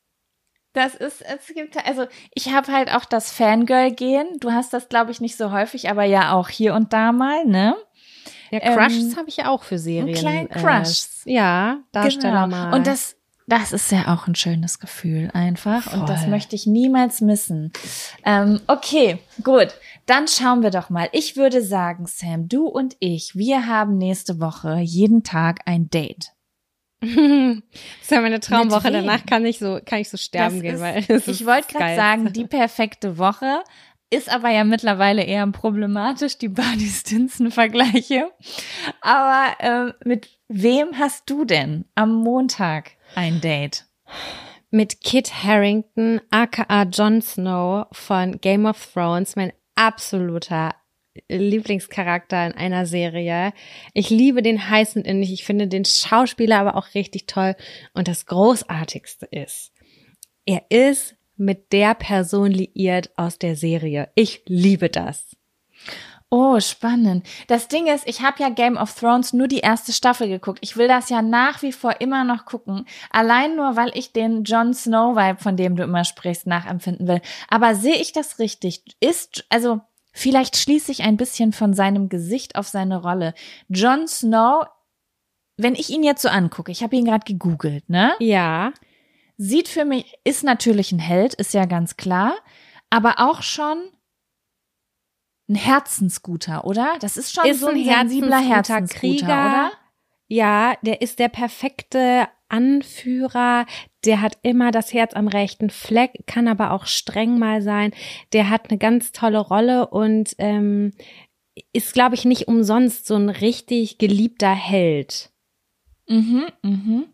Das ist, es gibt, also ich habe halt auch das Fangirl-Gehen. Du hast das, glaube ich, nicht so häufig, aber ja auch hier und da mal, ne? Ja, Crushes Ähm, habe ich ja auch für Serien. kleinen Crushs. Äh, ja, Darsteller Genau. mal. Und das, das ist ja auch ein schönes Gefühl einfach. Und das Voll. möchte ich niemals missen. Ähm, okay, gut. Dann schauen wir doch mal. Ich würde sagen, Sam, du und ich, wir haben nächste Woche jeden Tag ein Date. das ist ja meine Traumwoche. Danach kann ich so, kann ich so sterben Das gehen, ist- weil das ich wollte gerade sagen, die perfekte Woche ist aber ja mittlerweile eher problematisch, die Barney Stinson-Vergleiche. Aber ähm, mit wem hast du denn am Montag ein Date? mit Kit Harrington, aka Jon Snow von Game of Thrones, mein absoluter Lieblingscharakter in einer Serie. Ich liebe den heiß und innig. Ich finde den Schauspieler aber auch richtig toll. Und das Großartigste ist, er ist mit der Person liiert aus der Serie. Ich liebe das. Oh, spannend. Das Ding ist, ich habe ja Game of Thrones nur die erste Staffel geguckt. Ich will das ja nach wie vor immer noch gucken. Allein nur, weil ich den Jon Snow-Vibe, von dem du immer sprichst, nachempfinden will. Aber sehe ich das richtig? Ist, also, vielleicht schließe ich ein bisschen von seinem Gesicht auf seine Rolle. Jon Snow, wenn ich ihn jetzt so angucke, ich habe ihn gerade gegoogelt, ne? Ja. Sieht für mich, ist natürlich ein Held, ist ja ganz klar. Aber auch schon ein Herzensguter, oder? Das ist schon Ist so ein, ein sensibler herzensguter Krieger. oder? Ja, der ist der perfekte Anführer. Der hat immer das Herz am rechten Fleck, kann aber auch streng mal sein. Der hat eine ganz tolle Rolle und ähm, ist, glaube ich, nicht umsonst so ein richtig geliebter Held. Mhm, mhm.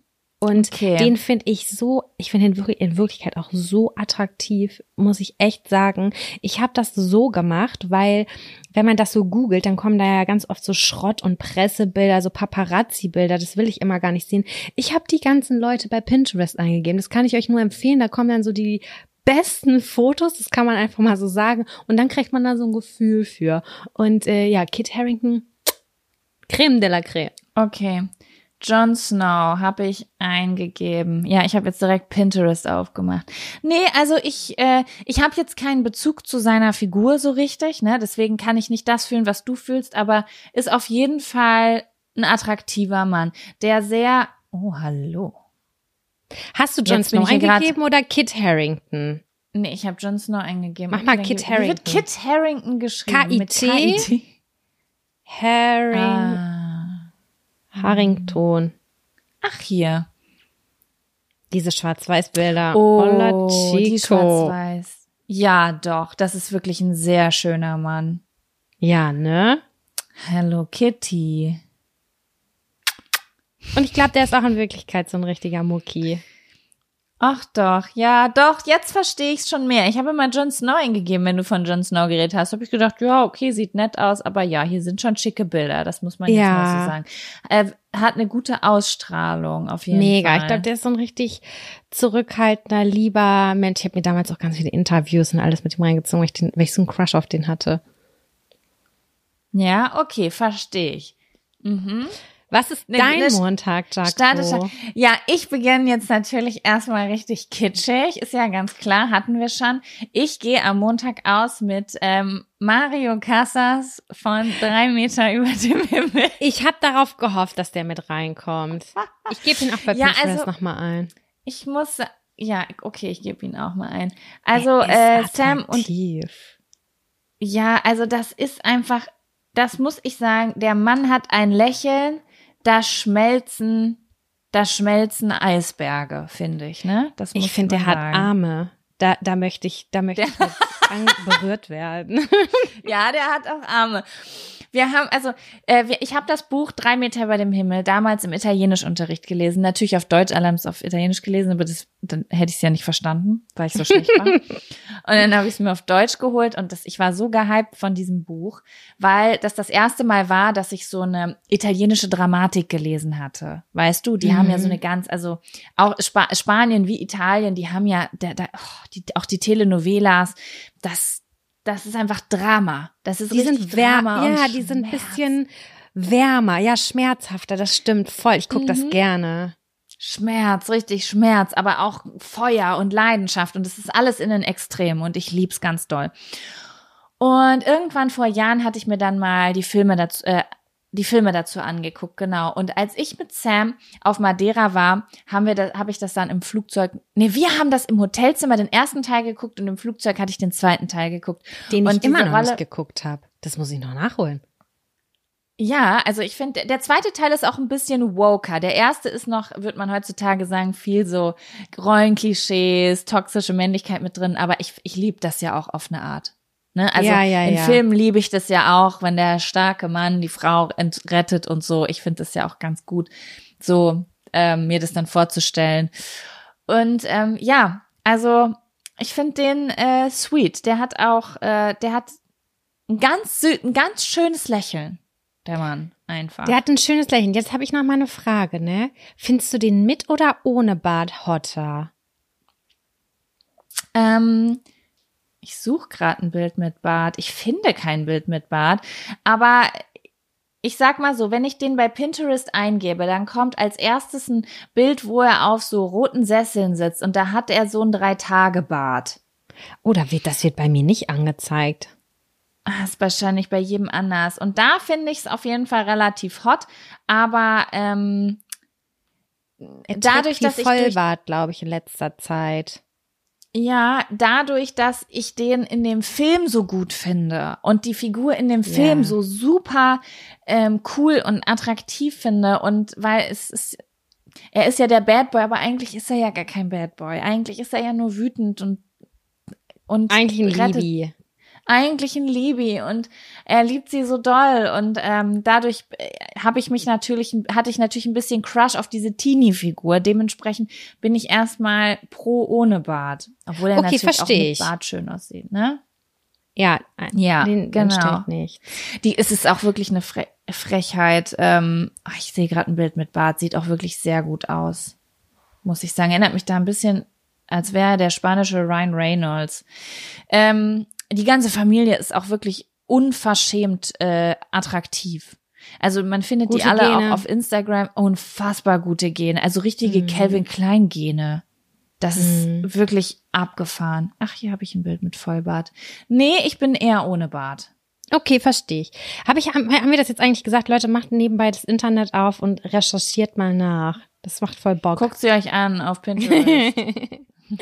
Und Okay. den finde ich so, ich finde ihn wirklich in Wirklichkeit auch so attraktiv, muss ich echt sagen. Ich habe das so gemacht, weil wenn man das so googelt, dann kommen da ja ganz oft so Schrott- und Pressebilder, so Paparazzi-Bilder, das will ich immer gar nicht sehen. Ich habe die ganzen Leute bei Pinterest eingegeben, das kann ich euch nur empfehlen, da kommen dann so die besten Fotos, das kann man einfach mal so sagen und dann kriegt man da so ein Gefühl für. Und äh, ja, Kit Harrington, Creme de la Creme. Okay. Jon Snow habe ich eingegeben. Ja, ich habe jetzt direkt Pinterest aufgemacht. Nee, also ich äh, ich habe jetzt keinen Bezug zu seiner Figur so richtig, ne? Deswegen kann ich nicht das fühlen, was du fühlst, aber ist auf jeden Fall ein attraktiver Mann, der sehr Oh, hallo. Hast du Jon Snow eingegeben oder Kit Harrington? Nee, ich habe Jon Snow eingegeben. Mach mal Ich Kit denke, Wie wird. Kit Harrington geschrieben? K-I-T? K-I-T? Harrington. Ach hier. Diese Schwarz-Weiß-Bilder. Oh, Hola, die schwarz-weiß. Ja, doch, das ist wirklich ein sehr schöner Mann. Ja, ne? Hello Kitty. Und ich glaube, der ist auch in Wirklichkeit so ein richtiger Mucki. Ach doch, ja, doch, jetzt verstehe ich es schon mehr. Ich habe immer Jon Snow eingegeben, wenn du von Jon Snow geredet hast. Habe ich gedacht, ja, okay, sieht nett aus, aber ja, hier sind schon schicke Bilder, das muss man jetzt Ja. mal so sagen. Er hat eine gute Ausstrahlung auf jeden Mega. Fall. Ich glaube, der ist so ein richtig zurückhaltender, lieber Mensch. Ich habe mir damals auch ganz viele Interviews und alles mit ihm reingezogen, weil ich, den, weil ich so einen Crush auf den hatte. Ja, okay, verstehe ich. Mhm. Was ist dein ne- Montag, Jaco? Ja, ich beginne jetzt natürlich erstmal richtig kitschig, ist ja ganz klar, hatten wir schon. Ich gehe am Montag aus mit ähm, Mario Casas von drei Meter über dem Himmel. Ich habe darauf gehofft, dass der mit reinkommt. Ich gebe ihn auch bei Ja, Pinterest also- nochmal ein. Ich muss, ja, okay, ich gebe ihn auch mal ein. Also äh, Sam und ja, also das ist einfach, das muss ich sagen, der Mann hat ein Lächeln, da schmelzen, da schmelzen Eisberge, finde ich, ne? Das Ich finde, der hat sagen. Arme. Da, da möchte ich, da möchte ich an- berührt werden. Ja, der hat auch Arme. Wir haben, also, äh, wir, ich habe das Buch Drei Meter über dem Himmel damals im Italienischunterricht gelesen. Natürlich auf Deutsch, alle haben es auf Italienisch gelesen, aber das, dann hätte ich es ja nicht verstanden, weil ich so schlecht war. und dann habe ich es mir auf Deutsch geholt und das, ich war so gehypt von diesem Buch, weil das das erste Mal war, dass ich so eine italienische Dramatik gelesen hatte. Weißt du, die haben ja so eine ganz, also auch Spa Spanien wie Italien, die haben ja, da, da, oh, die, auch die Telenovelas, das, das ist einfach Drama. Das ist Die richtig Drama und ja, die sind ein bisschen wärmer, ja, schmerzhafter, das stimmt voll. Ich gucke Mhm. das gerne. Schmerz, richtig Schmerz, aber auch Feuer und Leidenschaft und das ist alles in den Extremen und ich lieb's ganz doll. Und irgendwann vor Jahren hatte ich mir dann mal die Filme dazu, äh, die Filme dazu angeguckt, genau. Und als ich mit Sam auf Madeira war, haben wir da, habe ich das dann im Flugzeug, nee, wir haben das im Hotelzimmer den ersten Teil geguckt und im Flugzeug hatte ich den zweiten Teil geguckt. Den Und ich immer noch Rolle- nicht geguckt habe. Das muss ich noch nachholen. Ja, also ich finde, der zweite Teil ist auch ein bisschen woker. Der erste ist noch, wird man heutzutage sagen, viel so Rollenklischees, toxische Männlichkeit mit drin, aber ich, ich liebe das ja auch auf eine Art. Ne? Also Ja, ja, in ja. Filmen liebe ich das ja auch, wenn der starke Mann die Frau entrettet und so. Ich finde das ja auch ganz gut, so ähm, mir das dann vorzustellen. Und ähm, ja, also ich finde den äh, sweet. Der hat auch, äh, der hat ein ganz sü ein ganz schönes Lächeln, der Mann einfach. Der hat ein schönes Lächeln. Jetzt habe ich noch mal eine Frage, ne? Findest du den mit oder ohne Bart hotter? ähm, Ich suche gerade ein Bild mit Bart. Ich finde kein Bild mit Bart. Aber ich sag mal so, wenn ich den bei Pinterest eingebe, dann kommt als erstes ein Bild, wo er auf so roten Sesseln sitzt und da hat er so ein Drei-Tage-Bart. Oder oh, wird das wird bei mir nicht angezeigt? Das ah, ist wahrscheinlich bei jedem anders. Und da finde ich es auf jeden Fall relativ hot, aber ähm, dadurch, dass ich Vollbart, glaube ich, in letzter Zeit. Ja, dadurch, dass ich den in dem Film so gut finde und die Figur in dem Film ja. so super ähm, cool und attraktiv finde und weil es ist, er ist ja der Bad Boy, aber eigentlich ist er ja gar kein Bad Boy. Eigentlich ist er ja nur wütend und und eigentlich ein rettet, Liebie eigentlich ein Libi und er liebt sie so doll und ähm, dadurch äh, habe ich mich natürlich hatte ich natürlich ein bisschen Crush auf diese Teenie-Figur. Dementsprechend bin ich erstmal pro ohne Bart, obwohl er okay, natürlich auch mit. Bart schön aussieht, ne? Ja, ja, den, genau. nicht. Die ist es auch wirklich eine Fre Frechheit. Ähm, ach, ich sehe gerade ein Bild mit Bart, sieht auch wirklich sehr gut aus, muss ich sagen. Erinnert mich da ein bisschen, als wäre der spanische Ryan Reynolds. Ähm, die ganze Familie ist auch wirklich unverschämt äh, attraktiv. Also man findet gute die alle Gene. auch auf Instagram unfassbar gute Gene, also richtige mhm. Calvin Klein Gene. Das mhm. ist wirklich abgefahren. Ach, hier habe ich ein Bild mit Vollbart. Nee, ich bin eher ohne Bart. Okay, verstehe ich. Habe ich haben wir das jetzt eigentlich gesagt, Leute, macht nebenbei das Internet auf und recherchiert mal nach. Das macht voll Bock. Guckt sie euch an auf Pinterest.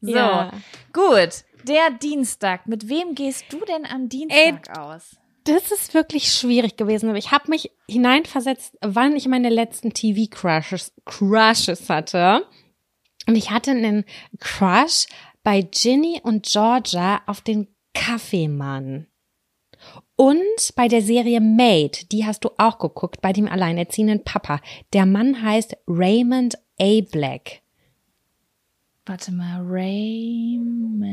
so, ja. gut der Dienstag. Mit wem gehst du denn am Dienstag Ey, aus? Das ist wirklich schwierig gewesen, aber ich habe mich hineinversetzt, wann ich meine letzten TV-Crushes Crushes hatte. Und ich hatte einen Crush bei Ginny und Georgia auf den Kaffeemann. Und bei der Serie Made, die hast du auch geguckt, bei dem alleinerziehenden Papa. Der Mann heißt Raymond A. Black. Warte mal, Raymond.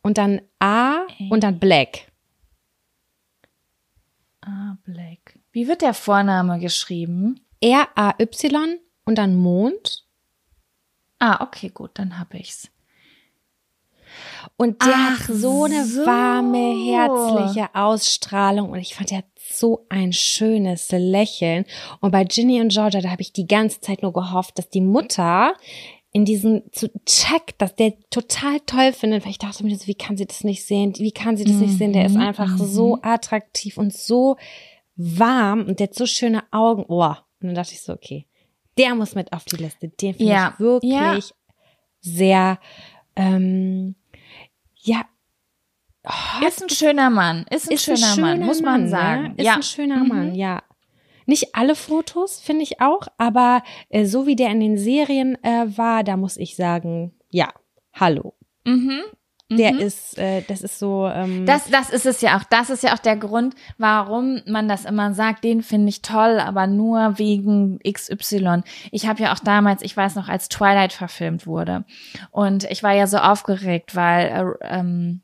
Und dann A und dann Black. A Black. Wie wird der Vorname geschrieben? R-A-Y und dann Mond. Ah, okay, gut, dann hab ich's. Und der Ach, hat so eine so. warme, herzliche Ausstrahlung und ich fand, der hat so ein schönes Lächeln. Und bei Ginny und Georgia, da habe ich die ganze Zeit nur gehofft, dass die Mutter in diesen zu check, dass der total toll findet, weil ich dachte mir so, wie kann sie das nicht sehen? Wie kann sie das mhm. nicht sehen? Der ist mhm, einfach mhm. so attraktiv und so warm und der hat so schöne Augen. Oh. Und dann dachte ich so, okay, der muss mit auf die Liste. Den finde ja. ich wirklich ja. sehr, ähm, ja. Oh, ist ein schöner Mann, ist ein, ist schöner, ein schöner Mann, muss man Mann, ne? sagen. Ne? Ist ja. ein schöner mhm. Mann, ja. Nicht alle Fotos finde ich auch, aber äh, so wie der in den Serien äh, war, da muss ich sagen, ja, hallo. Mhm. Der mhm. ist, äh, das ist so. Ähm das, das ist es ja auch. Das ist ja auch der Grund, warum man das immer sagt. Den finde ich toll, aber nur wegen XY. Ich habe ja auch damals, ich weiß noch, als Twilight verfilmt wurde, und ich war ja so aufgeregt, weil äh, ähm,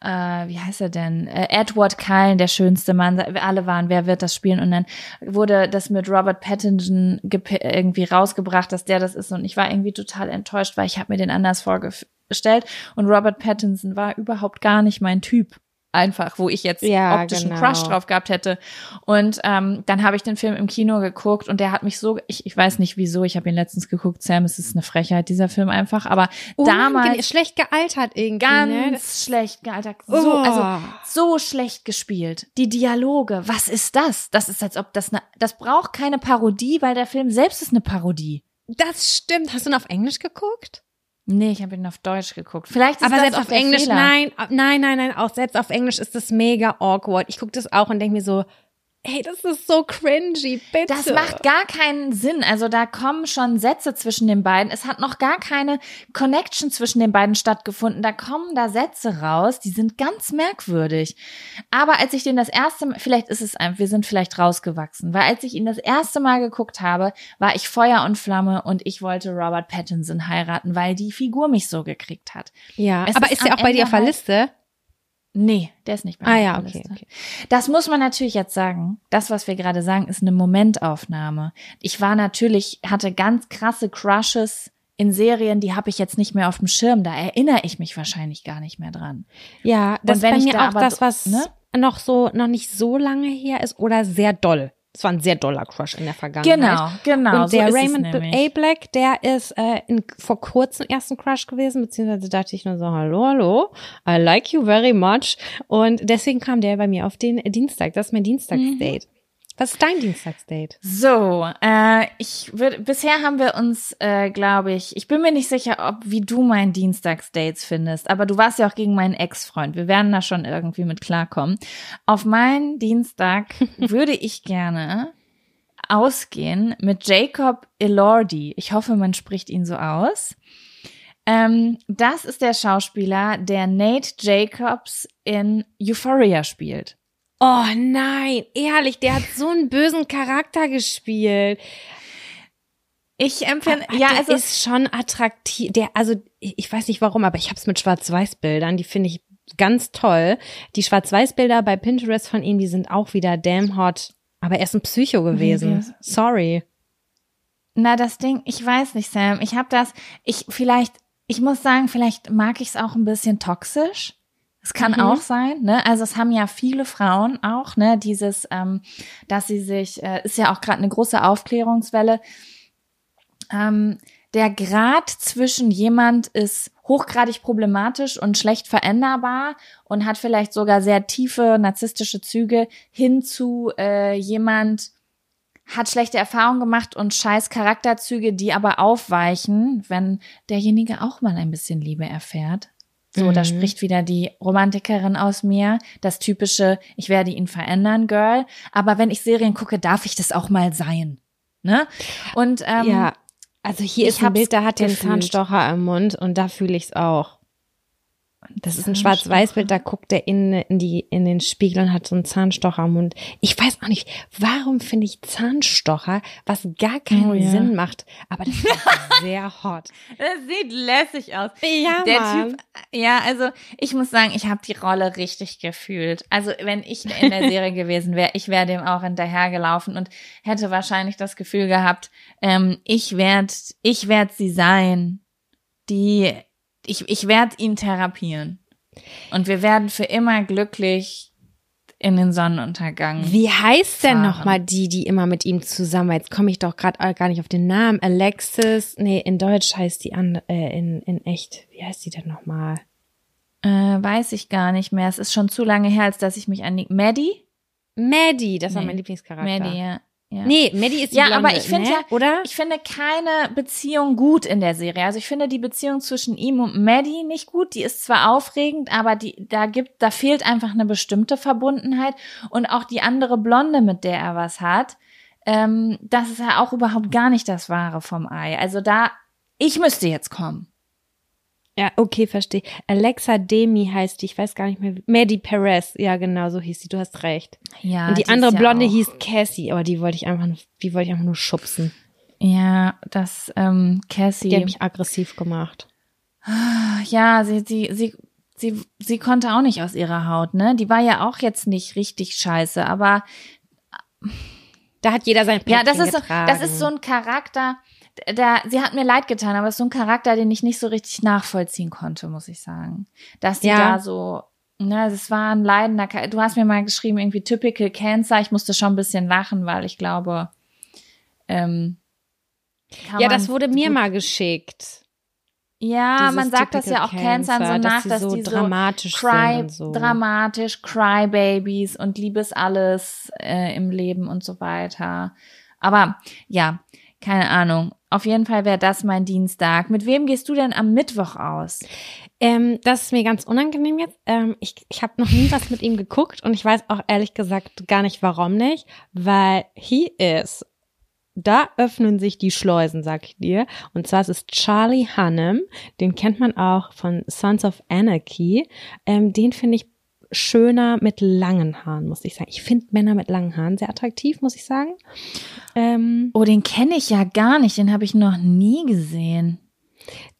äh, wie heißt er denn? Äh, Edward Cullen, der schönste Mann. Alle waren, wer wird das spielen? Und dann wurde das mit Robert Pattinson irgendwie rausgebracht, dass der das ist. Und ich war irgendwie total enttäuscht, weil ich habe mir den anders vorgestellt. Und Robert Pattinson war überhaupt gar nicht mein Typ einfach, wo ich jetzt ja, optischen genau. Crush drauf gehabt hätte. Und ähm, dann habe ich den Film im Kino geguckt und der hat mich so, ich, ich weiß nicht wieso, ich habe ihn letztens geguckt, Sam, es ist eine Frechheit, dieser Film einfach, aber oh, damals. Schlecht gealtert irgendwie. Ganz ne? schlecht gealtert. So, oh. also so schlecht gespielt. Die Dialoge, was ist das? Das ist, als ob das eine, das braucht keine Parodie, weil der Film selbst ist eine Parodie. Das stimmt. Hast du ihn auf Englisch geguckt? Nee, ich habe ihn auf Deutsch geguckt. Vielleicht ist Aber das selbst auf Englisch, Fehler. nein, nein, nein, nein, auch selbst auf Englisch ist das mega awkward. Ich gucke das auch und denke mir so, Ey, das ist so cringy, bitte. Das macht gar keinen Sinn. Also da kommen schon Sätze zwischen den beiden. Es hat noch gar keine Connection zwischen den beiden stattgefunden. Da kommen da Sätze raus, die sind ganz merkwürdig. Aber als ich den das erste Mal, vielleicht ist es einfach, wir sind vielleicht rausgewachsen, weil als ich ihn das erste Mal geguckt habe, war ich Feuer und Flamme und ich wollte Robert Pattinson heiraten, weil die Figur mich so gekriegt hat. Ja, es aber ist, ist er auch bei dir auf der halt Liste? Nee, der ist nicht mehr. Ah ja, okay, okay. Das muss man natürlich jetzt sagen. Das, was wir gerade sagen, ist eine Momentaufnahme. Ich war natürlich, hatte ganz krasse Crushes in Serien, die habe ich jetzt nicht mehr auf dem Schirm, da erinnere ich mich wahrscheinlich gar nicht mehr dran. Ja, das ist ich bei mir da auch das, was ne? noch so, noch nicht so lange her ist oder sehr doll. Es war ein sehr doller Crush in der Vergangenheit. Genau, genau. Und so der es Raymond. A. Black, der ist äh, in, vor kurzem erst ein Crush gewesen, beziehungsweise dachte ich nur so, hallo, hallo, I like you very much. Und deswegen kam der bei mir auf den Dienstag. Das ist mein Dienstagsdate. Mhm. Was ist dein Dienstagsdate? So, äh, ich würde, bisher haben wir uns, äh, glaube ich, ich bin mir nicht sicher, ob wie du meinen Dienstagsdates findest, aber du warst ja auch gegen meinen Ex-Freund. Wir werden da schon irgendwie mit klarkommen. Auf meinen Dienstag würde ich gerne ausgehen mit Jacob Elordi. Ich hoffe, man spricht ihn so aus. Ähm, das ist der Schauspieler, der Nate Jacobs in Euphoria spielt. Oh nein, ehrlich, der hat so einen bösen Charakter gespielt. Ich empfinde, Aber ja, der also ist schon attraktiv. Der, also ich weiß nicht warum, aber ich habe es mit Schwarz-Weiß-Bildern. Die finde ich ganz toll. Die Schwarz-Weiß-Bilder bei Pinterest von ihm, die sind auch wieder damn hot. Aber er ist ein Psycho gewesen. Wie- Sorry. Na, das Ding, ich weiß nicht, Sam. Ich habe das, ich vielleicht, ich muss sagen, vielleicht mag ich es auch ein bisschen toxisch. Es kann Mhm. auch sein, ne? Also es haben ja viele Frauen auch, ne? Dieses, ähm, dass sie sich, äh, ist ja auch gerade eine große Aufklärungswelle. Ähm, der Grad zwischen jemand ist hochgradig problematisch und schlecht veränderbar und hat vielleicht sogar sehr tiefe narzisstische Züge hin zu äh, jemand hat schlechte Erfahrungen gemacht und scheiß Charakterzüge, die aber aufweichen, wenn derjenige auch mal ein bisschen Liebe erfährt. So, da Mhm. spricht wieder die Romantikerin aus mir, das typische, ich werde ihn verändern, Girl. Aber wenn ich Serien gucke, darf ich das auch mal sein. Ne? Und ähm, ja, also hier ist ein Bild, da hat gefühlt. Zahnstocher im Mund und da fühle ich es auch. Das ist ein. Schwarz-Weiß-Bild, da guckt er in, in, die, in den Spiegel und hat so einen Zahnstocher im Mund. Ich weiß auch nicht, warum finde ich Zahnstocher, was gar keinen Oh ja. Sinn macht, aber das ist sehr hot. das sieht lässig aus. Ja, Der Mann. Typ, ja, also ich muss sagen, ich habe die Rolle richtig gefühlt. Also wenn ich in der Serie gewesen wäre, ich wäre dem auch hinterhergelaufen und hätte wahrscheinlich das Gefühl gehabt, ähm, ich werd, ich werd sie sein, die, ich, ich werd ihn therapieren. Und wir werden für immer glücklich in den Sonnenuntergang. Wie heißt denn nochmal die, die immer mit ihm zusammen war? Jetzt komme ich doch gerade gar nicht auf den Namen. Alexis, nee, in Deutsch heißt die an, äh, in, in echt, wie heißt die denn nochmal? Äh, weiß ich gar nicht mehr. Es ist schon zu lange her, als dass ich mich an die, Maddie? Maddie, das war Nee. mein Lieblingscharakter. Maddie, ja. Ja. Nee, Maddie ist die Ja, Blonde, aber ich finde ne? ja, oder? ich finde keine Beziehung gut in der Serie. Also ich finde die Beziehung zwischen ihm und Maddie nicht gut. Die ist zwar aufregend, aber die, da gibt, da fehlt einfach eine bestimmte Verbundenheit. Und auch die andere Blonde, mit der er was hat, ähm, das ist ja auch überhaupt gar nicht das Wahre vom Ei. Also da, ich müsste jetzt kommen. Ja, okay, verstehe. Alexa Demi heißt die, ich weiß gar nicht mehr. Maddie Perez, ja genau, so hieß sie, du hast recht. Ja. Und die ist andere ja Blonde auch- hieß Cassie, aber die wollte ich einfach nur, die wollte ich einfach nur schubsen. Ja, das, ähm, Cassie. Die hat mich aggressiv gemacht. Ja, sie, sie, sie, sie, sie konnte auch nicht aus ihrer Haut, ne? Die war ja auch jetzt nicht richtig scheiße, aber Da hat jeder sein ja, Päckchen das ist so, das ist so ein Charakter, da, sie hat mir leid getan, aber es ist so ein Charakter, den ich nicht so richtig nachvollziehen konnte, muss ich sagen. Dass die Ja. da so, ne, es war ein leidender, du hast mir mal geschrieben, irgendwie typical Cancer, ich musste schon ein bisschen lachen, weil ich glaube, ähm, ja, das wurde mir mal geschickt. Ja, Dieses man sagt das ja auch Typical Cancern so Cancer, nach, dass sie dass so die so dramatisch cry, sind so. dramatisch, Crybabies und liebes alles äh, im Leben und so weiter. Aber ja, keine Ahnung. Auf jeden Fall wäre das mein Dienstag. Mit wem gehst du denn am Mittwoch aus? Ähm, das ist mir ganz unangenehm jetzt. Ähm, ich ich habe noch nie was mit ihm geguckt und ich weiß auch ehrlich gesagt gar nicht, warum nicht, weil he is. Da öffnen sich die Schleusen, sag ich dir. Und zwar ist es Charlie Hunnam. Den kennt man auch von Sons of Anarchy. Ähm, den finde ich schöner mit langen Haaren, muss ich sagen. Ich finde Männer mit langen Haaren sehr attraktiv, muss ich sagen. Ähm, Oh, den kenne ich ja gar nicht. Den habe ich noch nie gesehen.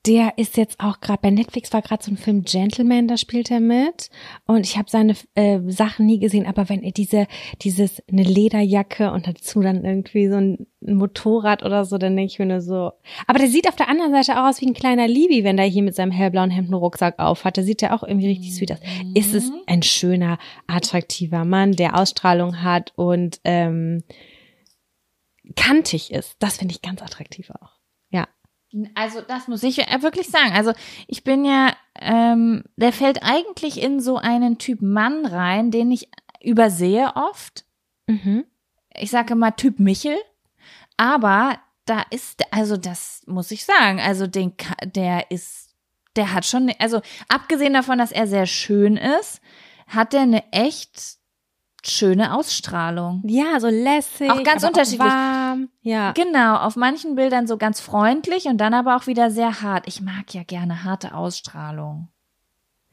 Der ist jetzt auch gerade bei Netflix war gerade so ein Film Gentleman, da spielt er mit und ich habe seine äh, Sachen nie gesehen, aber wenn er diese dieses eine Lederjacke und dazu dann irgendwie so ein Motorrad oder so, dann denke ich mir nur so. Aber der sieht auf der anderen Seite auch aus wie ein kleiner Libi, wenn der hier mit seinem hellblauen Hemd einen Rucksack aufhat. Der sieht ja auch irgendwie richtig sweet aus. Ist es Mhm. ein schöner, attraktiver Mann, der Ausstrahlung hat und ähm, kantig ist. Das finde ich ganz attraktiv auch. Also das muss ich ja wirklich sagen. Also ich bin ja, ähm, der fällt eigentlich in so einen Typ Mann rein, den ich übersehe oft. Mhm. Ich sage mal Typ Michel. Aber da ist, also das muss ich sagen, also den, der ist, der hat schon, also abgesehen davon, dass er sehr schön ist, hat er eine echt schöne Ausstrahlung. Ja, so lässig. Auch ganz unterschiedlich. Ja. Genau, auf manchen Bildern so ganz freundlich und dann aber auch wieder sehr hart. Ich mag ja gerne harte Ausstrahlung.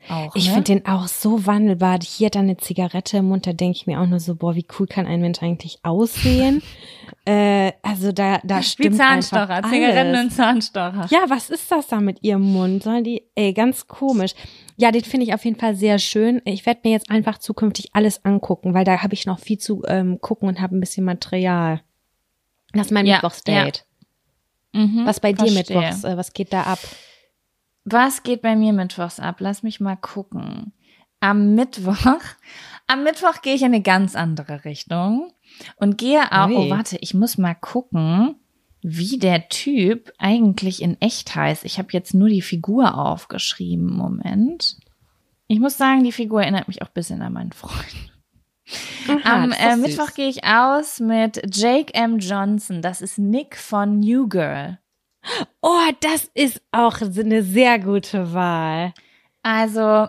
Auch, Ich ne? finde den auch so wandelbar. Hier hat er eine Zigarette im Mund, da denke ich mir auch nur so, boah, wie cool kann ein Mensch eigentlich aussehen? äh, also da, da Wie stimmt Zahnstocher, einfach Zigaretten und Zahnstocher. Ja, was ist das da mit ihrem Mund? Sollen die, ey, ganz komisch. Ja, den finde ich auf jeden Fall sehr schön. Ich werde mir jetzt einfach zukünftig alles angucken, weil da habe ich noch viel zu ähm, gucken und habe ein bisschen Material. Das ist mein Ja, Mittwochsdate. Mhm, Was bei dir verstehe. Mittwochs? Äh, was geht da ab? Was geht bei mir mittwochs ab? Lass mich mal gucken. Am Mittwoch, am Mittwoch gehe ich in eine ganz andere Richtung und gehe auch, Ui. oh warte, ich muss mal gucken, wie der Typ eigentlich in echt heißt. Ich habe jetzt nur die Figur aufgeschrieben. Moment. Ich muss sagen, die Figur erinnert mich auch ein bisschen an meinen Freund. Aha, Am äh. Mittwoch gehe ich aus mit Jake M. Johnson. Das ist Nick von New Girl. Oh, das ist auch eine sehr gute Wahl. Also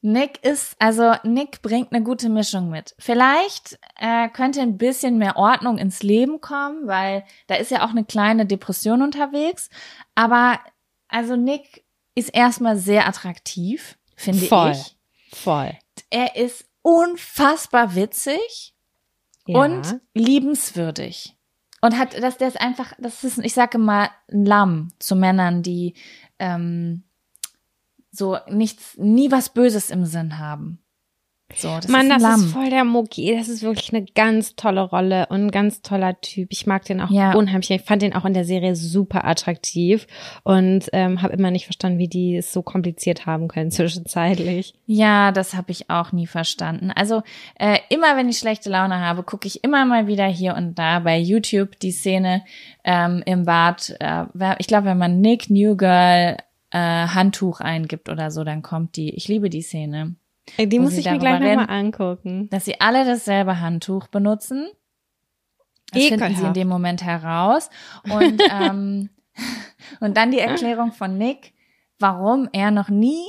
Nick ist, also Nick bringt eine gute Mischung mit. Vielleicht äh, könnte ein bisschen mehr Ordnung ins Leben kommen, weil da ist ja auch eine kleine Depression unterwegs. Aber also Nick ist erstmal sehr attraktiv, finde Voll. ich. Voll. Er ist unfassbar witzig Ja. und liebenswürdig. Und hat, dass der ist einfach, das ist, ich sage mal, ein Lamm zu Männern, die ähm, so nichts, nie was Böses im Sinn haben. So, das Mann, ist das Lamm. ist voll der Mucki. Das ist wirklich eine ganz tolle Rolle und ein ganz toller Typ. Ich mag den auch Ja. unheimlich. Ich fand den auch in der Serie super attraktiv und ähm, habe immer nicht verstanden, wie die es so kompliziert haben können zwischenzeitlich. Ja, das habe ich auch nie verstanden. Also äh, immer wenn ich schlechte Laune habe, gucke ich immer mal wieder hier und da bei YouTube die Szene ähm, im Bad. Äh, ich glaube, wenn man Nick New Girl äh, Handtuch eingibt oder so, dann kommt die. Ich liebe die Szene. Ey, Die muss ich mir gleich nochmal angucken. dass sie alle dasselbe Handtuch benutzen. Das finden sie in Ekelhaft. dem Moment heraus. Und, ähm, und dann die Erklärung von Nick, warum er noch nie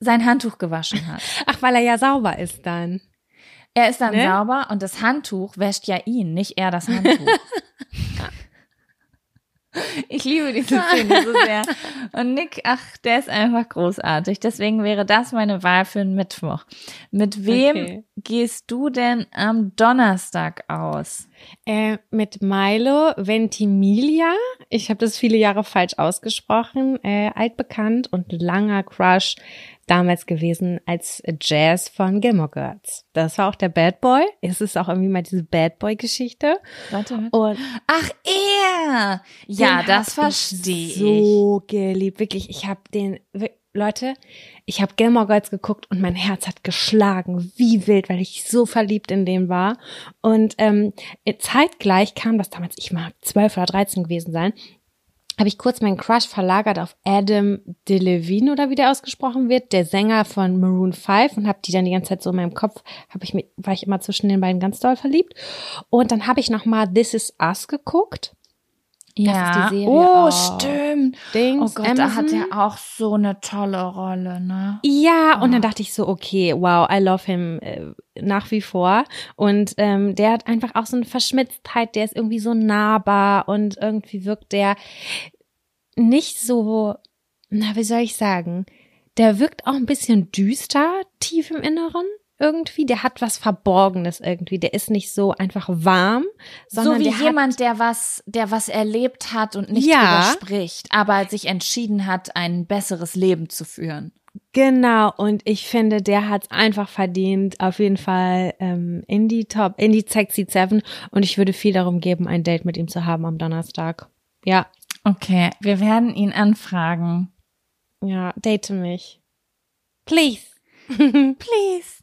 sein Handtuch gewaschen hat. Ach, weil er ja sauber ist dann. Er ist dann Ne? sauber und das Handtuch wäscht ja ihn, nicht er das Handtuch. Ich liebe diese Szene so sehr. Und Nick, ach, der ist einfach großartig. Deswegen wäre das meine Wahl für den Mittwoch. Mit wem Okay. gehst du denn am Donnerstag aus? Äh, mit Milo Ventimiglia. Ich habe das viele Jahre falsch ausgesprochen. Äh, altbekannt und langer Crush damals gewesen als Jazz von Gilmore Girls. Das war auch der Bad Boy. Es ist auch irgendwie mal diese Bad Boy Geschichte. Warte, warte. Und Ach, er! Ja, das verstehe ich. So geliebt, wirklich. Ich habe den, Leute, ich habe Gilmore Girls geguckt und mein Herz hat geschlagen, wie wild, weil ich so verliebt in den war. Und ähm, zeitgleich kam das damals, ich mag zwölf oder dreizehn gewesen sein, habe ich kurz meinen Crush verlagert auf Adam DeLevine oder wie der ausgesprochen wird, der Sänger von Maroon 5 und habe die dann die ganze Zeit so in meinem Kopf, habe ich mir, war ich immer zwischen den beiden ganz doll verliebt. Und dann habe ich noch mal This Is Us geguckt. Ja. die Serie oh, stimmt. Dings, Oh Gott, da hat Amazon. er auch so eine tolle Rolle, ne? Ja, und Ah. dann dachte ich so, okay, wow, I love him äh, nach wie vor. Und ähm, der hat einfach auch so eine Verschmitztheit, der ist irgendwie so nahbar und irgendwie wirkt der nicht so, na, wie soll ich sagen, der wirkt auch ein bisschen düster, tief im Inneren. Irgendwie. Der hat was Verborgenes irgendwie. Der ist nicht so einfach warm, sondern so wie der jemand, hat, der was, der was erlebt hat und nicht Ja. spricht, aber sich entschieden hat, ein besseres Leben zu führen. Genau, und ich finde, der hat es einfach verdient, auf jeden Fall ähm, in die Top, in die Sexy Seven. Und ich würde viel darum geben, ein Date mit ihm zu haben am Donnerstag. Ja, Okay, wir werden ihn anfragen. ja, date mich. Please. Please.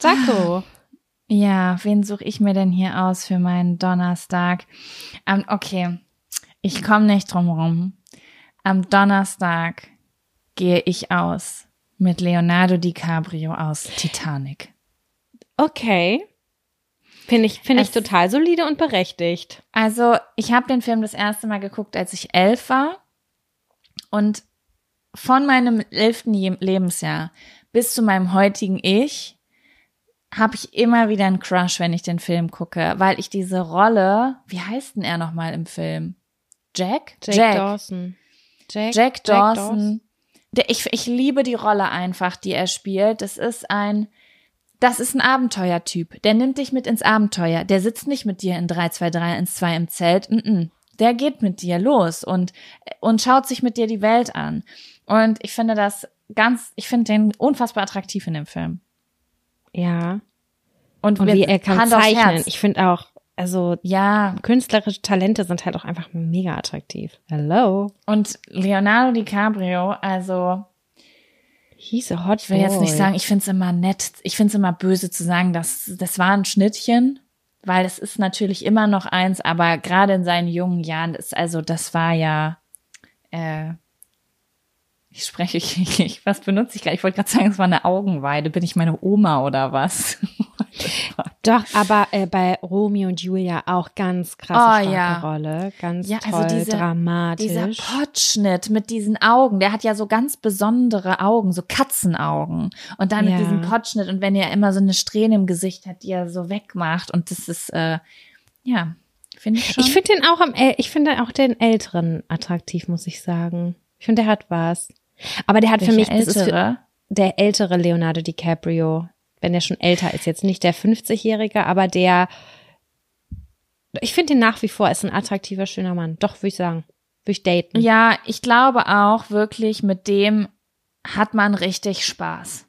Jaco. Ja, wen suche ich mir denn hier aus für meinen Donnerstag? Ähm, okay, ich komme nicht drum rum. Am Donnerstag gehe ich aus mit Leonardo DiCaprio aus Titanic. Okay. Finde ich, finde ich total solide und berechtigt. Also, ich habe den Film das erste Mal geguckt, als ich elf war. Und von meinem elften Lebensjahr bis zu meinem heutigen Ich habe ich immer wieder einen Crush, wenn ich den Film gucke, weil ich diese Rolle, wie heißt denn er nochmal im Film? Jack? Jack, Dawson. Jack, Jack Dawson. Der, ich, ich liebe die Rolle einfach, die er spielt. Das ist ein, das ist ein Abenteuertyp. Der nimmt dich mit ins Abenteuer. Der sitzt nicht mit dir in 32312 im Zelt. Mm -mm. Der geht mit dir los und, und schaut sich mit dir die Welt an. Und ich finde das ganz, ich finde den unfassbar attraktiv in dem Film. Ja. Und, Und wie er kann Hand zeichnen. Ich finde auch, also ja, künstlerische Talente sind halt auch einfach mega attraktiv. Hello. und Leonardo DiCaprio, also He's a hot Ich will jetzt nicht sagen, ich finde es immer nett, ich finde es immer böse zu sagen, dass das war ein Schnittchen, weil es ist natürlich immer noch eins, aber gerade in seinen jungen Jahren ist also das war ja äh, ich spreche ich, ich was benutze ich gerade? Ich wollte gerade sagen, es war eine Augenweide. Bin ich meine Oma oder was? Doch, aber äh, bei Romeo und Julia auch ganz krasse Oh, starke ja. Rolle. Ganz Ja, also toll, diese- dramatisch. Dieser Potschnitt mit diesen Augen, der hat ja so ganz besondere Augen, so Katzenaugen. Und dann Ja. mit diesem Potschnitt und wenn er immer so eine Strähne im Gesicht hat, die er so wegmacht. Und das ist, äh, ja, finde ich schon. ich finde den auch am, äl- ich finde auch den älteren attraktiv, muss ich sagen. Ich finde, der hat was. Aber der hat für mich, Welcher das ist für, ältere? der ältere Leonardo DiCaprio, wenn der schon älter ist, jetzt nicht der 50-Jährige, aber der, ich finde ihn nach wie vor ist ein attraktiver, schöner Mann. Doch, würde ich sagen. Würde ich daten. Ja, ich glaube auch wirklich, mit dem hat man richtig Spaß.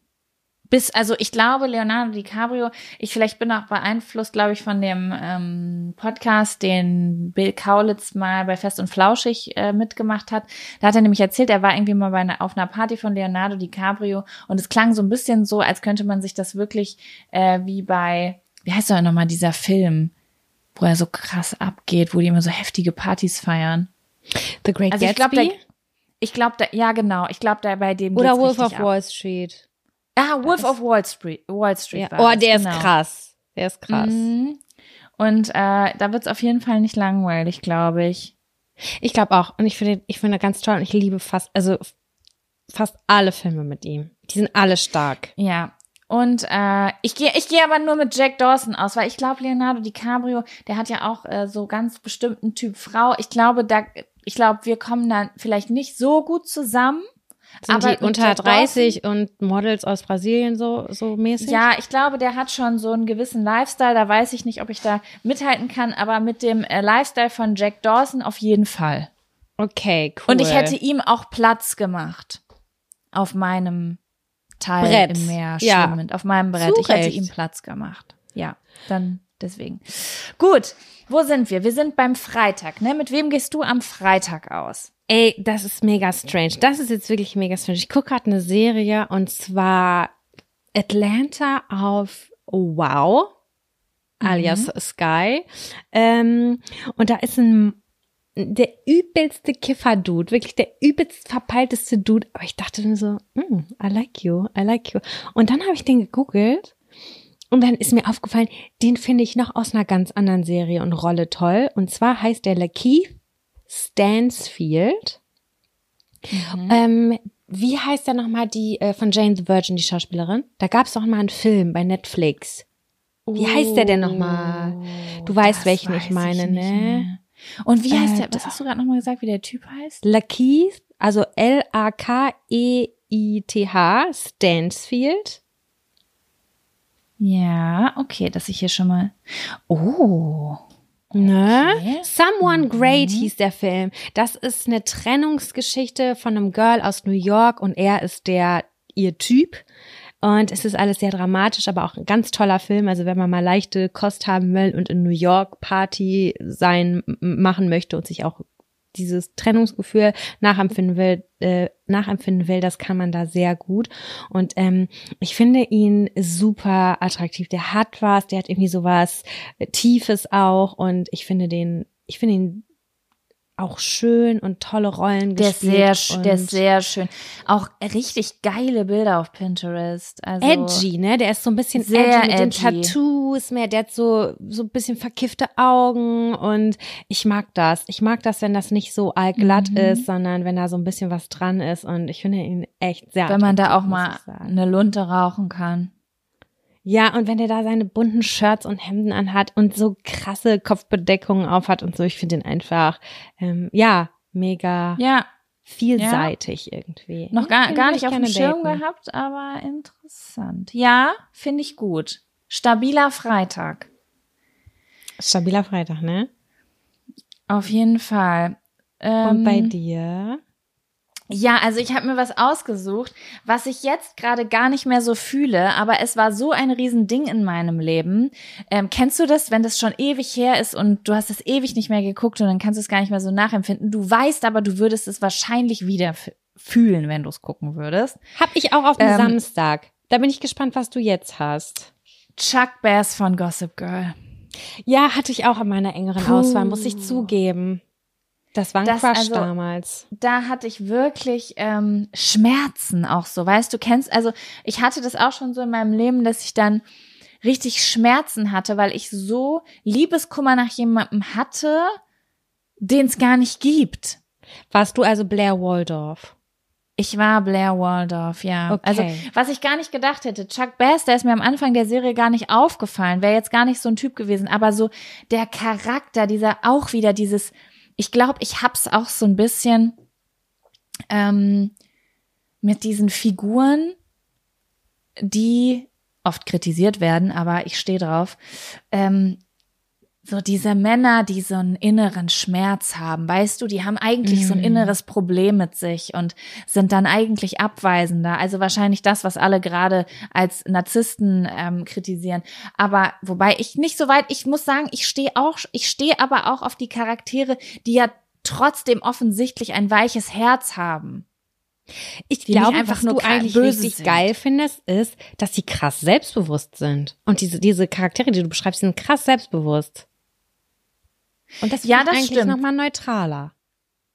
Bis, also ich glaube, Leonardo DiCaprio, ich vielleicht bin auch beeinflusst, glaube ich, von dem ähm, Podcast, den Bill Kaulitz mal bei Fest und Flauschig äh, mitgemacht hat. Da hat er nämlich erzählt, er war irgendwie mal bei einer, auf einer Party von Leonardo DiCaprio und es klang so ein bisschen so, als könnte man sich das wirklich äh, wie bei, wie heißt doch nochmal dieser Film, wo er so krass abgeht, wo die immer so heftige Partys feiern. The Great Also ich Gatsby glaube, ich glaube, da, ja genau, ich glaube, da bei dem oder Wolf of. Wall Street. Ah, Wolf of Wall Street, Wall Street. Ja. war Oh, das, der genau. ist krass. Der ist krass. Mhm. Und äh, da wird's auf jeden Fall nicht langweilig, glaube ich. Ich glaube auch. Und ich finde, ich finde ganz toll. Und ich liebe fast, also fast alle Filme mit ihm. Die sind alle stark. Ja. Und äh, ich gehe ich gehe aber nur mit Jack Dawson aus, weil ich glaube, Leonardo DiCaprio, der hat ja auch äh, so ganz bestimmten Typ Frau. Ich glaube, da, ich glaube, wir kommen dann vielleicht nicht so gut zusammen. Sind aber die unter Jack 30 und Models aus Brasilien so, so mäßig? Ja, ich glaube, der hat schon so einen gewissen Lifestyle. Da weiß ich nicht, ob ich da mithalten kann, aber mit dem äh, Lifestyle von Jack Dawson auf jeden Fall. Okay, cool. Und ich hätte ihm auch Platz gemacht auf meinem Teil Brett. im Meer Ja. schwimmend, auf meinem Brett. Zu ich hätte ihm Platz gemacht. Ja, dann deswegen. Gut, wo sind wir? Wir sind beim Freitag. Ne? Mit wem gehst du am Freitag aus? Ey, das ist mega strange. Das ist jetzt wirklich mega strange. Ich gucke gerade eine Serie und zwar Atlanta auf Wow, alias Sky. Ähm, und da ist ein der übelste Kiffer-Dude, wirklich der übelst verpeilteste Dude. Aber ich dachte mir so, mm, I like you, I like you. Und dann habe ich den gegoogelt und dann ist mir aufgefallen, den finde ich noch aus einer ganz anderen Serie und Rolle toll. Und zwar heißt der Lakeith Stansfield. Ähm, wie heißt der nochmal die äh, von Jane the Virgin, die Schauspielerin? Da gab es doch mal einen Film bei Netflix. Wie heißt der denn nochmal? Du weißt, welchen ich weiß meine, nicht ne? mehr. Und wie heißt Äh, der? Was hast du gerade nochmal gesagt, wie der Typ heißt? Lakeith, also L-A-K-E-I-T-H, Stansfield. Ja, okay, dass ich hier schon mal. Oh. Ne? Okay. Someone Great hieß der Film. Das ist eine Trennungsgeschichte von einem Girl aus New York und er ist der ihr Typ. Und es ist alles sehr dramatisch, aber auch ein ganz toller Film. Also wenn man mal leichte Kost haben will und in New York Party sein machen möchte und sich auch dieses Trennungsgefühl nachempfinden will, äh, nachempfinden will, das kann man da sehr gut. Und ähm, ich finde ihn super attraktiv. Der hat was, der hat irgendwie sowas äh, Tiefes auch und ich finde den, ich finde ihn auch schön und tolle Rollen Der ist gespielt. sehr, sch- der ist sehr schön. Auch richtig geile Bilder auf Pinterest. Also, edgy, ne? Der ist so ein bisschen Sehr edgy mit den edgy. Tattoos, mehr, der hat so so ein bisschen verkiffte Augen und ich mag das. Ich mag das, wenn das nicht so allglatt Mhm. ist, sondern wenn da so ein bisschen was dran ist und ich finde ihn echt sehr Wenn man da auch mal eine Lunte rauchen kann. Ja, und wenn der da seine bunten Shirts und Hemden anhat und so krasse Kopfbedeckungen aufhat und so, ich finde ihn einfach, ähm, ja, mega Ja, vielseitig irgendwie. noch gar, gar nicht ich auf dem Schirm daten. gehabt, aber interessant. Ja, finde ich gut. Stabiler Freitag. Stabiler Freitag, ne? Auf jeden Fall. Ähm, Und bei dir? Ja, also ich habe mir was ausgesucht, was ich jetzt gerade gar nicht mehr so fühle, aber es war so ein Riesending in meinem Leben. Ähm, kennst du das, wenn das schon ewig her ist und du hast es ewig nicht mehr geguckt und dann kannst du es gar nicht mehr so nachempfinden? Du weißt aber, du würdest es wahrscheinlich wieder fühlen, wenn du es gucken würdest. Hab ich auch auf dem Ähm, Samstag. Da bin ich gespannt, was du jetzt hast. Chuck Bass von Gossip Girl. Ja, hatte ich auch in meiner engeren Puh. Auswahl, muss ich zugeben. Das war ein Das, Crush also- damals. da hatte ich wirklich ähm, Schmerzen auch so, weißt du, kennst, also ich hatte das auch schon so in meinem Leben, dass ich dann richtig Schmerzen hatte, weil ich so Liebeskummer nach jemandem hatte, den es gar nicht gibt. Warst du also Blair Waldorf? Ich war Blair Waldorf, ja. Okay. Also, was ich gar nicht gedacht hätte, Chuck Bass, der ist mir am Anfang der Serie gar nicht aufgefallen, wäre jetzt gar nicht so ein Typ gewesen, aber so der Charakter, dieser auch wieder dieses, ich glaube, ich hab's auch so ein bisschen ähm, mit diesen Figuren, die oft kritisiert werden, aber ich stehe drauf, ähm, so diese Männer, die so einen inneren Schmerz haben, weißt du, die haben eigentlich so ein Mhm. inneres Problem mit sich und sind dann eigentlich abweisender. Also wahrscheinlich das, was alle gerade als Narzissten ähm, kritisieren. Aber wobei ich nicht so weit, ich muss sagen, ich stehe auch, ich stehe aber auch auf die Charaktere, die ja trotzdem offensichtlich ein weiches Herz haben. Ich Die glaube, einfach was nur du eigentlich richtig sind. geil findest, ist, dass sie krass selbstbewusst sind. Und diese, diese Charaktere, die du beschreibst, sind krass selbstbewusst. Und das Ja, das eigentlich nochmal neutraler.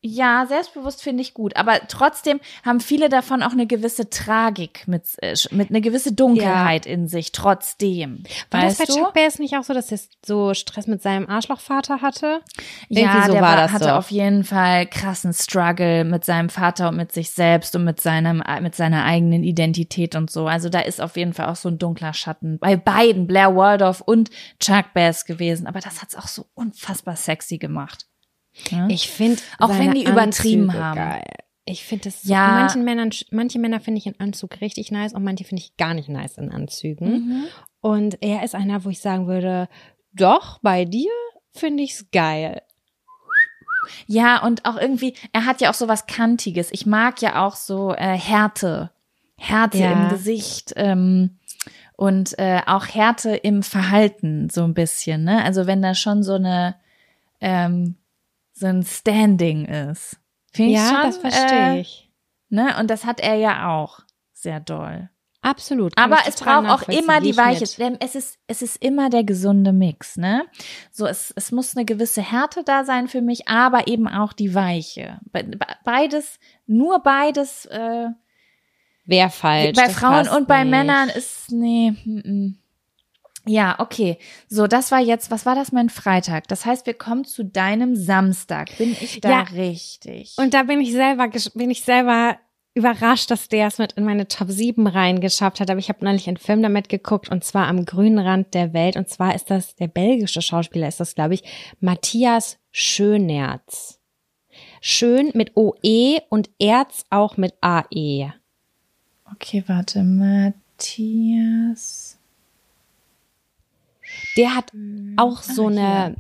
Ja, selbstbewusst finde ich gut, aber trotzdem haben viele davon auch eine gewisse Tragik mit, äh, mit eine gewisse Dunkelheit in sich, trotzdem. War das bei du? Chuck Bass nicht auch so, dass er so Stress mit seinem Arschlochvater hatte? Ja, Irgendwie so der war war, das hatte doch. auf jeden Fall krassen Struggle mit seinem Vater und mit sich selbst und mit seinem mit seiner eigenen Identität und so. Also da ist auf jeden Fall auch so ein dunkler Schatten bei beiden Blair Waldorf und Chuck Bass gewesen. Aber das hat's auch so unfassbar sexy gemacht. Ja? Ich finde Auch wenn die übertrieben haben. Geil. Ich finde das so, Ja. manchen Männern, manche Männer finde ich in Anzug richtig nice und manche finde ich gar nicht nice in Anzügen. Mhm. Und er ist einer, wo ich sagen würde, doch, bei dir finde ich's geil. Ja, und auch irgendwie, er hat ja auch so was Kantiges. Ich mag ja auch so äh, Härte. Härte Ja. im Gesicht ähm, und äh, auch Härte im Verhalten so ein bisschen. Ne? Also wenn da schon so eine ähm, so ein Standing ist. Finde ich Ja, schon, das verstehe äh, ich. Ne? Und das hat er ja auch sehr doll. Absolut. Aber es braucht auch immer die ich weiche. es ist, es ist immer der gesunde Mix, ne? So, es, es muss eine gewisse Härte da sein für mich, aber eben auch die weiche. Be- be- Beides, nur beides, äh, Wäre falsch. bei Frauen und bei nicht. Männern ist, nee, mm, mm. Ja, okay. So, das war jetzt, was war das mein Freitag? Das heißt, wir kommen zu deinem Samstag. Bin ich da Ja. richtig? Und da bin ich selber, bin ich selber überrascht, dass der es mit in meine Top 7 reingeschafft hat. Aber ich habe neulich einen Film damit geguckt und zwar am grünen Rand der Welt. Und zwar ist das, der belgische Schauspieler ist das, glaube ich, Matthias Schönerz. Schön mit OE und Erz auch mit AE. Okay, warte, Matthias. Der hat auch so eine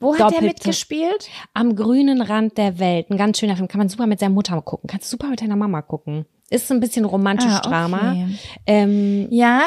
Wo hat der mitgespielt? am grünen Rand der Welt. Ein ganz schöner Film. Kann man super mit seiner Mutter gucken. Kannst super mit deiner Mama gucken. Ist so ein bisschen romantisch Ah, Drama. okay. Ähm, Ja,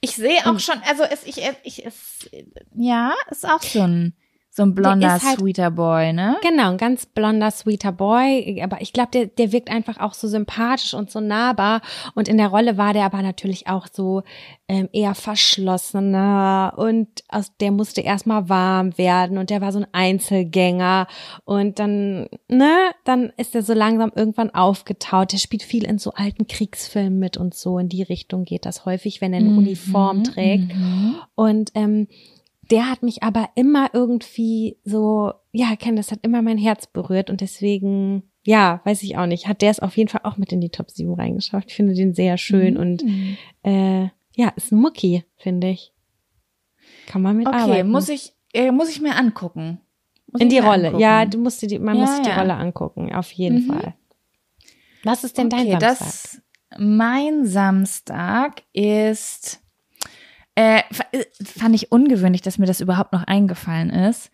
ich sehe auch schon, also es, ich, ich, es, ja, ist auch so ein, so ein blonder, halt- sweeter Boy, ne? Genau, ein ganz blonder, sweeter Boy. Aber ich glaube, der, der wirkt einfach auch so sympathisch und so nahbar. Und in der Rolle war der aber natürlich auch so ähm, eher verschlossener und aus, der musste erstmal warm werden und der war so ein Einzelgänger. Und dann, ne, dann ist er so langsam irgendwann aufgetaut. Der spielt viel in so alten Kriegsfilmen mit und so. In die Richtung geht das häufig, wenn er eine Uniform trägt. Mhm. Und ähm, der hat mich aber immer irgendwie so, ja, Ken, das hat immer mein Herz berührt und deswegen, ja, weiß ich auch nicht, hat der es auf jeden Fall auch mit in die Top 7 reingeschafft. Ich finde den sehr schön und Mhm. äh, ja, ist ein Mucki, finde ich. Kann man mit Okay, arbeiten. muss ich, äh, muss ich mir angucken. Muss in die Rolle, angucken. ja, du musst dir die, man Ja, muss sich die ja. Rolle angucken, auf jeden Mhm. Fall. Was ist denn dein okay, Samstag? das, mein Samstag ist, äh, äh, fand ich ungewöhnlich, dass mir das überhaupt noch eingefallen ist.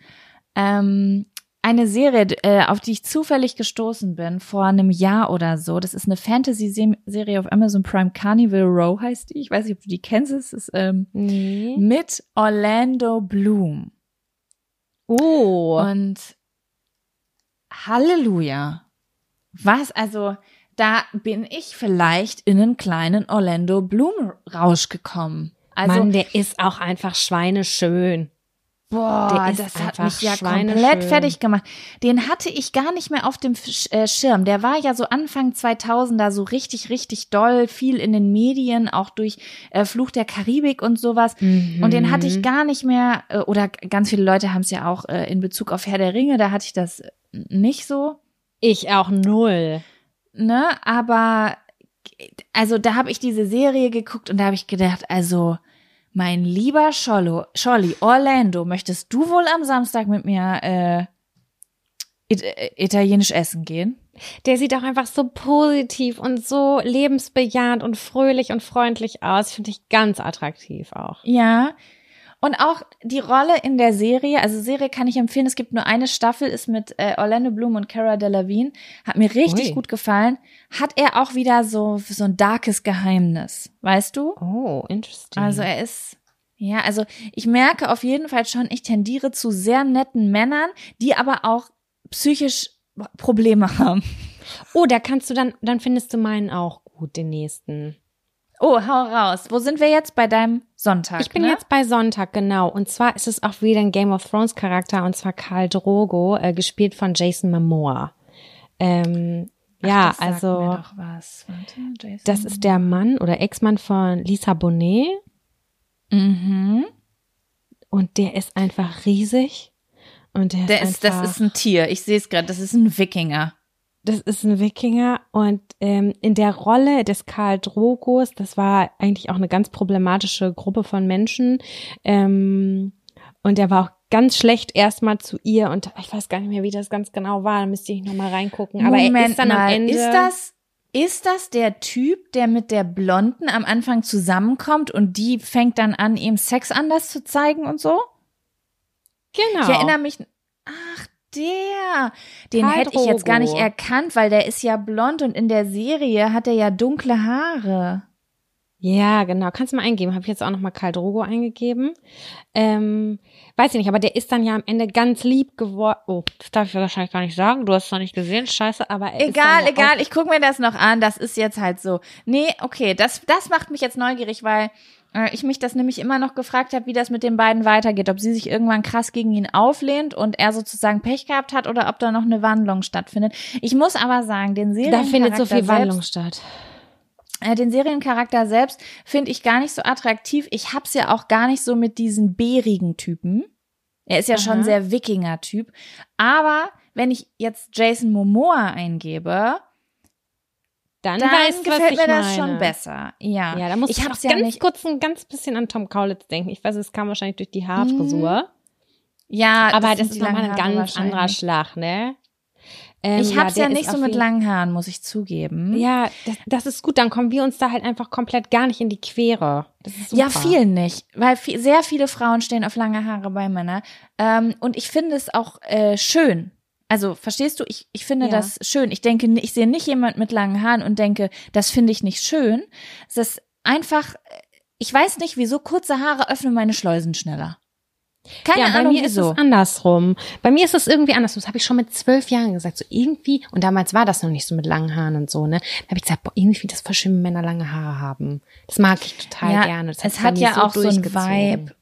Ähm, eine Serie, äh, auf die ich zufällig gestoßen bin vor einem Jahr oder so. Das ist eine Fantasy-Serie auf Amazon Prime. Carnival Row heißt die. Ich weiß nicht, ob du die kennst. Es ist ähm, nee. mit Orlando Bloom. Oh, Und Halleluja. Was, also, da bin ich vielleicht in einen kleinen Orlando Bloom Rausch gekommen. Also, Mann, der ist auch einfach schweineschön. boah, der ist das hat mich ja komplett fertig gemacht. Den hatte ich gar nicht mehr auf dem äh, Schirm. Der war ja so Anfang 2000er so richtig, richtig doll, viel in den Medien, auch durch äh, Fluch der Karibik und sowas. Und den hatte Mhm. ich gar nicht mehr, äh, oder ganz viele Leute haben es ja auch äh, in Bezug auf Herr der Ringe, da hatte ich das äh, nicht so, Ich auch null. ne? Aber also da habe ich diese Serie geguckt und da habe ich gedacht, also mein lieber Schollo, Scholli, Orlando, möchtest du wohl am Samstag mit mir äh, it äh, italienisch essen gehen? Der sieht auch einfach so positiv und so lebensbejahend und fröhlich und freundlich aus. Finde ich ganz attraktiv auch. Ja. Und auch die Rolle in der Serie, also Serie kann ich empfehlen, es gibt nur eine Staffel, ist mit äh, Orlando Bloom und Cara Delevingne, hat mir richtig Ui. gut gefallen. Hat er auch wieder so so ein darkes Geheimnis, weißt du? Oh, interesting. Also er ist ja, also ich merke auf jeden Fall schon, ich tendiere zu sehr netten Männern, die aber auch psychisch Probleme haben. oh, da kannst du dann, dann findest du meinen auch gut, den nächsten. Oh, hau raus. Wo sind wir jetzt bei deinem Sonntag? Ich bin ne? jetzt bei Sonntag, genau. Und zwar ist es auch wieder ein Game of Thrones Charakter und zwar Karl Drogo, äh, gespielt von Jason Momoa. Ähm, ja, das sagt also. Warte, das ist der Mann oder Ex-Mann von Lisa Bonet Mhm. und der ist einfach riesig. Und der, Der ist, ist, das ist ein Tier. Ich sehe es gerade. Das ist ein Wikinger. Das ist ein Wikinger und ähm, in der Rolle des Karl Drogos, das war eigentlich auch eine ganz problematische Gruppe von Menschen ähm, und der war auch ganz schlecht erstmal zu ihr und ich weiß gar nicht mehr, wie das ganz genau war, da müsste ich nochmal reingucken, aber er ist dann mal. am Ende Ist das, ist das der Typ, der mit der Blonden am Anfang zusammenkommt und die fängt dann an, ihm Sex anders zu zeigen und so? genau. Ich erinnere mich. Ach, der. Den Karl hätte ich jetzt gar nicht erkannt, weil der ist ja blond und in der Serie hat er ja dunkle Haare. Ja, genau. Kannst du mal eingeben. Habe ich jetzt auch nochmal Karl Drogo eingegeben. Ähm, weiß ich nicht, aber der ist dann ja am Ende ganz lieb geworden. Oh, das darf ich wahrscheinlich gar nicht sagen. Du hast es noch nicht gesehen. Scheiße, aber er ist Egal, egal, ich gucke mir das noch an. Das ist jetzt halt so. Nee, okay, das, das macht mich jetzt neugierig, weil ich mich das nämlich immer noch gefragt habe, wie das mit den beiden weitergeht. Ob sie sich irgendwann krass gegen ihn auflehnt und er sozusagen Pech gehabt hat oder ob da noch eine Wandlung stattfindet. Ich muss aber sagen, den Auch, da Seriencharakter findet so viel Wandlung selbst, statt. äh, den Seriencharakter selbst finde ich gar nicht so attraktiv. Ich hab's ja auch gar nicht so mit diesen bärigen Typen. Er ist ja schon Aha. sehr Wikinger-Typ. Aber wenn ich jetzt Jason Momoa eingebe, Dann, dann weißt gefällt ich mir das meine. schon besser. Ja, Ja, da muss ich, ich ja ganz nicht. kurz ein ganz bisschen an Tom Kaulitz denken. Ich weiß, es kam wahrscheinlich durch die Haarfrisur. Ja, aber das, sind ist nochmal ein ganz anderer. Schlag, ne? Ähm, ich hab's ja, ist nicht so mit langen Haaren, muss ich zugeben. Ja, das, das ist gut. Dann kommen wir uns da halt einfach komplett gar nicht in die Quere. Das. Ja, viel nicht, weil viel, sehr viele Frauen stehen auf lange Haare bei Männern. Ähm, und ich finde es auch äh, schön. Also, verstehst du, ich, ich finde Ja. das schön. Ich denke, ich sehe nicht jemand mit langen Haaren und denke, das finde ich nicht schön. Es ist einfach, äh, ich weiß nicht, wieso kurze Haare öffnen meine Schleusen schneller. Keine ja, bei Ahnung, mir ist wieso. es andersrum. Bei mir ist es irgendwie anders. Das habe ich schon mit zwölf Jahren gesagt. So irgendwie, und damals war das noch nicht so mit langen Haaren und so, ne? Da habe ich gesagt, boah, irgendwie finde das voll schön, wenn Männer lange Haare haben. Das mag ich total Ja, gerne. Das es bei hat mir ja auch so ein. Vibe.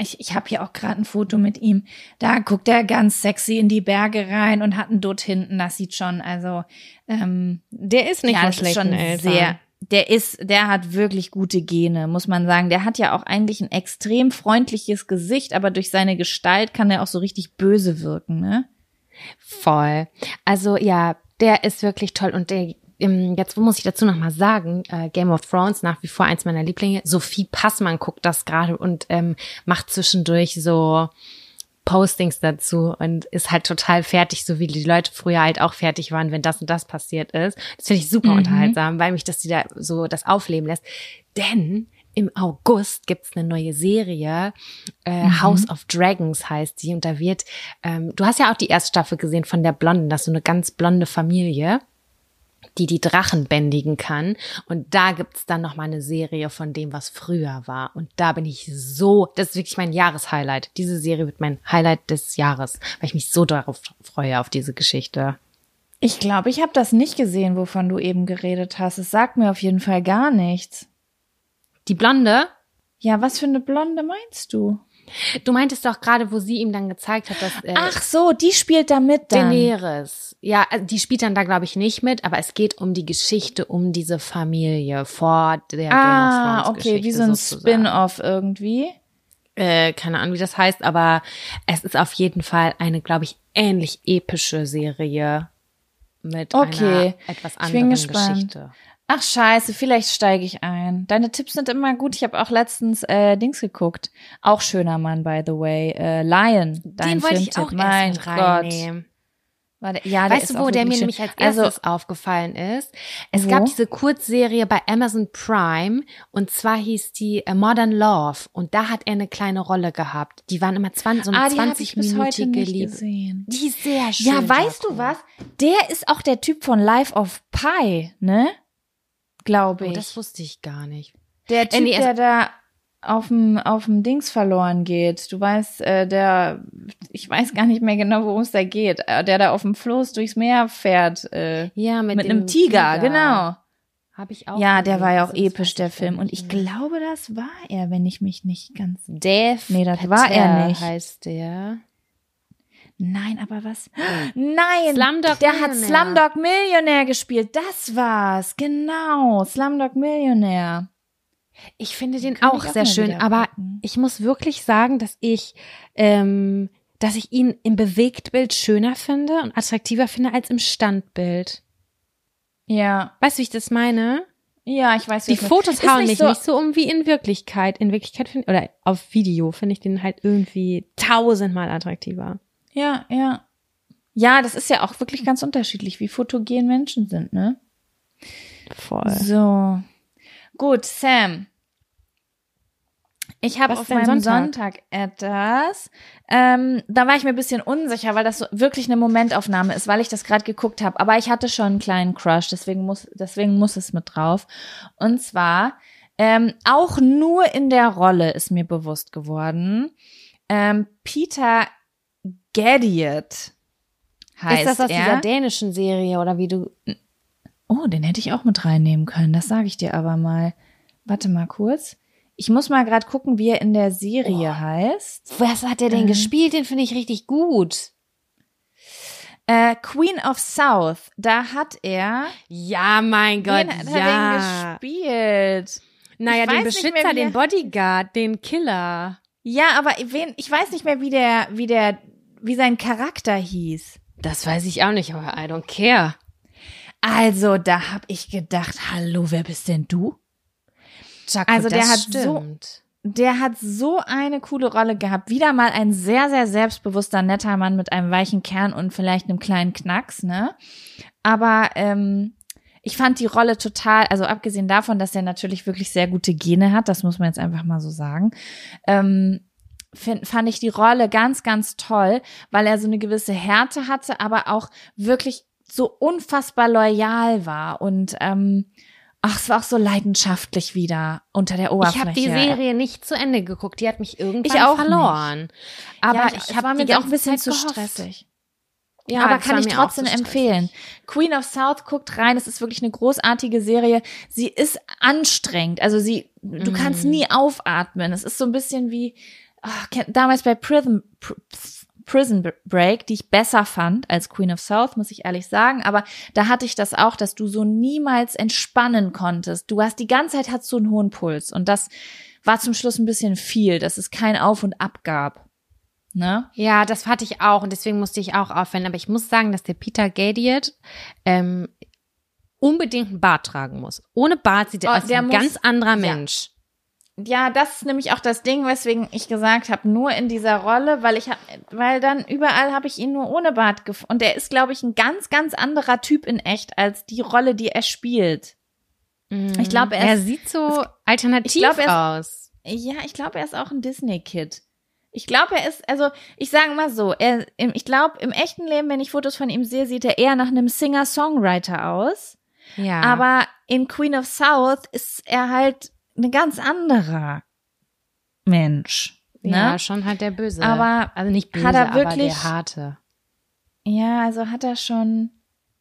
Ich, ich habe hier auch gerade ein Foto mit ihm. Da guckt er ganz sexy in die Berge rein und hat einen Dutt hinten. Das sieht schon, also ähm, Der ist nicht ja, schlechten schon Eltern. sehr. Der ist, der hat wirklich gute Gene, muss man sagen. Der hat ja auch eigentlich ein extrem freundliches Gesicht, aber durch seine Gestalt kann er auch so richtig böse wirken, ne? Voll. Also ja, der ist wirklich toll und der Jetzt muss ich dazu noch mal sagen, äh, Game of Thrones nach wie vor eins meiner Lieblinge. Sophie Passmann guckt das gerade und ähm, macht zwischendurch so Postings dazu und ist halt total fertig, so wie die Leute früher halt auch fertig waren, wenn das und das passiert ist. Das finde ich super unterhaltsam, weil mich das wieder so das aufleben lässt. Denn im August gibt's eine neue Serie, äh, House of Dragons heißt die und da wird, ähm, du hast ja auch die erste Staffel gesehen von der Blonden, das ist so eine ganz blonde Familie die die Drachen bändigen kann. Und da gibt's dann noch mal eine Serie von dem, was früher war. Und da bin ich so, das ist wirklich mein Jahreshighlight. Diese Serie wird mein Highlight des Jahres, weil ich mich so darauf freue, auf diese Geschichte. Ich glaube, ich habe das nicht gesehen, wovon du eben geredet hast. Es sagt mir auf jeden Fall gar nichts. Die Blonde, Ja, was für eine Blonde meinst du? Du meintest doch gerade, wo sie ihm dann gezeigt hat, dass äh, Ach so, die spielt da mit dann. Daenerys. Ja, also die spielt dann da, glaube ich, nicht mit, aber es geht um die Geschichte um diese Familie vor der Game of Ah, okay, wie so ein. Spin-off irgendwie. äh, keine Ahnung, wie das heißt, aber es ist auf jeden Fall eine, glaube ich, ähnlich epische Serie mit Okay, einer etwas ich bin anderen gespannt. Geschichte. Ach scheiße, vielleicht steige ich ein. Deine Tipps sind immer gut. Ich habe auch letztens äh, Dings geguckt. Auch schöner Mann, by the way. Äh, Lion, dein Den wollte ich auch mein erst mit Gott. reinnehmen. War der, ja, Weißt du, wo der mir wirklich nämlich schön. als erstes Also, aufgefallen ist? Es Wo? gab diese Kurzserie bei Amazon Prime und zwar hieß die äh, Modern Love und da hat er eine kleine Rolle gehabt. Die waren immer 20, so eine ah, die habe ich bis heute 20-minütige nicht Liebe. gesehen. Die ist sehr schön. Ja, weißt Jaco. du was? Der ist auch der Typ von Life of Pi, ne? Glaube Oh, ich. das wusste ich gar nicht. Der Typ, nee, es- der da auf dem auf dem Dings verloren geht. Du weißt, äh, der ich weiß gar nicht mehr genau, worum es da geht. Äh, Der da auf dem Floß durchs Meer fährt äh, Ja, mit, mit, dem einem Tiger, genau. Habe ich auch. Ja, der war ja auch episch der Film und ich glaube, das war er, wenn ich mich nicht ganz Dev Nee, das Patel war er nicht. heißt der. Nein, aber was? Nein, Slumdog der hat Millionär. Slumdog Millionär gespielt. Das war's. Genau, Slumdog Millionär. Ich finde den auch auch sehr schön, aber gucken. ich muss wirklich sagen, dass ich, ähm, dass ich ihn im Bewegtbild schöner finde und attraktiver finde als im Standbild. Ja, Weißt du, wie ich das meine? ja, ich weiß. wie Die Fotos hauen nicht mich so- nicht so um wie in Wirklichkeit. In Wirklichkeit finde oder auf Video finde ich den halt irgendwie tausendmal attraktiver. Ja, ja. Ja, das ist ja auch wirklich ganz unterschiedlich, wie fotogen Menschen sind, ne? Voll. So. Gut, Sam. Ich habe auf meinem Sonntag? Sonntag, etwas. Ähm, da war ich mir ein bisschen unsicher, weil das so wirklich eine Momentaufnahme ist, weil ich das gerade geguckt habe. Aber ich hatte schon einen kleinen Crush, deswegen muss, deswegen muss es mit drauf. Und zwar ähm, auch nur in der Rolle ist mir bewusst geworden. Ähm, Peter Gadiot heißt ist das aus er. dieser dänischen Serie oder wie du Oh, den hätte ich auch mit reinnehmen können. Das sage ich dir aber mal. Warte mal kurz. Ich muss mal gerade gucken, wie er in der Serie Oh. heißt. Was hat er denn Äh. gespielt? Den finde ich richtig gut. Äh, Queen of South. Da hat er Ja, mein Gott, den, hat er den gespielt. Naja, Ich den mehr, Beschützer, wie den Bodyguard, den Killer. Ja, aber wen, ich weiß nicht mehr, wie der, wie der, wie sein Charakter hieß. Das weiß ich auch nicht, aber I don't care. Also, da hab ich gedacht, hallo, wer bist denn du? Jaco, Also, der hat so- stimmt. der hat so eine coole Rolle gehabt. Wieder mal ein sehr, sehr selbstbewusster, netter Mann mit einem weichen Kern und vielleicht einem kleinen Knacks, ne? Aber ähm, ich fand die Rolle total, also abgesehen davon, dass er natürlich wirklich sehr gute Gene hat, das muss man jetzt einfach mal so sagen, ähm, find, fand ich die Rolle ganz, ganz toll, weil er so eine gewisse Härte hatte, aber auch wirklich so unfassbar loyal war und ähm, Ach, es war auch so leidenschaftlich wieder unter der Oberfläche. Ich habe die Serie nicht zu Ende geguckt. Die hat mich irgendwann Ich auch verloren. Nicht. Aber ja, ich habe mir auch ein bisschen Zeit zu gehofft. stressig. Ja, aber kann ich trotzdem zu empfehlen. Queen of South guckt rein. Es ist wirklich eine großartige Serie. Sie ist anstrengend. Also sie, du kannst Mhm. nie aufatmen. Es ist so ein bisschen wie kenn- damals bei Prison, Pr- Prison Break, die ich besser fand als Queen of South, muss ich ehrlich sagen. Aber da hatte ich das auch, dass du so niemals entspannen konntest. Du hast die ganze Zeit hast du einen hohen Puls und das war zum Schluss ein bisschen viel, dass es kein Auf und Ab gab. Ne? Ja, das hatte ich auch und deswegen musste ich auch aufhören. Aber ich muss sagen, dass der Peter Gadiot ähm, unbedingt einen Bart tragen muss. Ohne Bart sieht er Oh, aus wie ein muss- ganz anderer. Mensch. Ja, das ist nämlich auch das Ding, weswegen ich gesagt habe, nur in dieser Rolle, weil ich hab, weil dann überall habe ich ihn nur ohne Bart gefunden. Und er ist, glaube ich, ein ganz, ganz anderer Typ in echt als die Rolle, die er spielt. Ich glaube, er er ist- sieht so alternativ ich glaube, er aus. Ja, ich glaube, er ist auch ein Disney-Kid. Ich glaube, er ist, also ich sage mal so, er, ich glaube, im echten Leben, wenn ich Fotos von ihm sehe, sieht er eher nach einem Singer-Songwriter aus. Ja. Aber in Queen of South ist er halt ein ganz anderer Mensch. Ne? ja, schon halt der Böse. Aber also nicht böse, hat er aber wirklich- der harte. Ja, also hat er schon.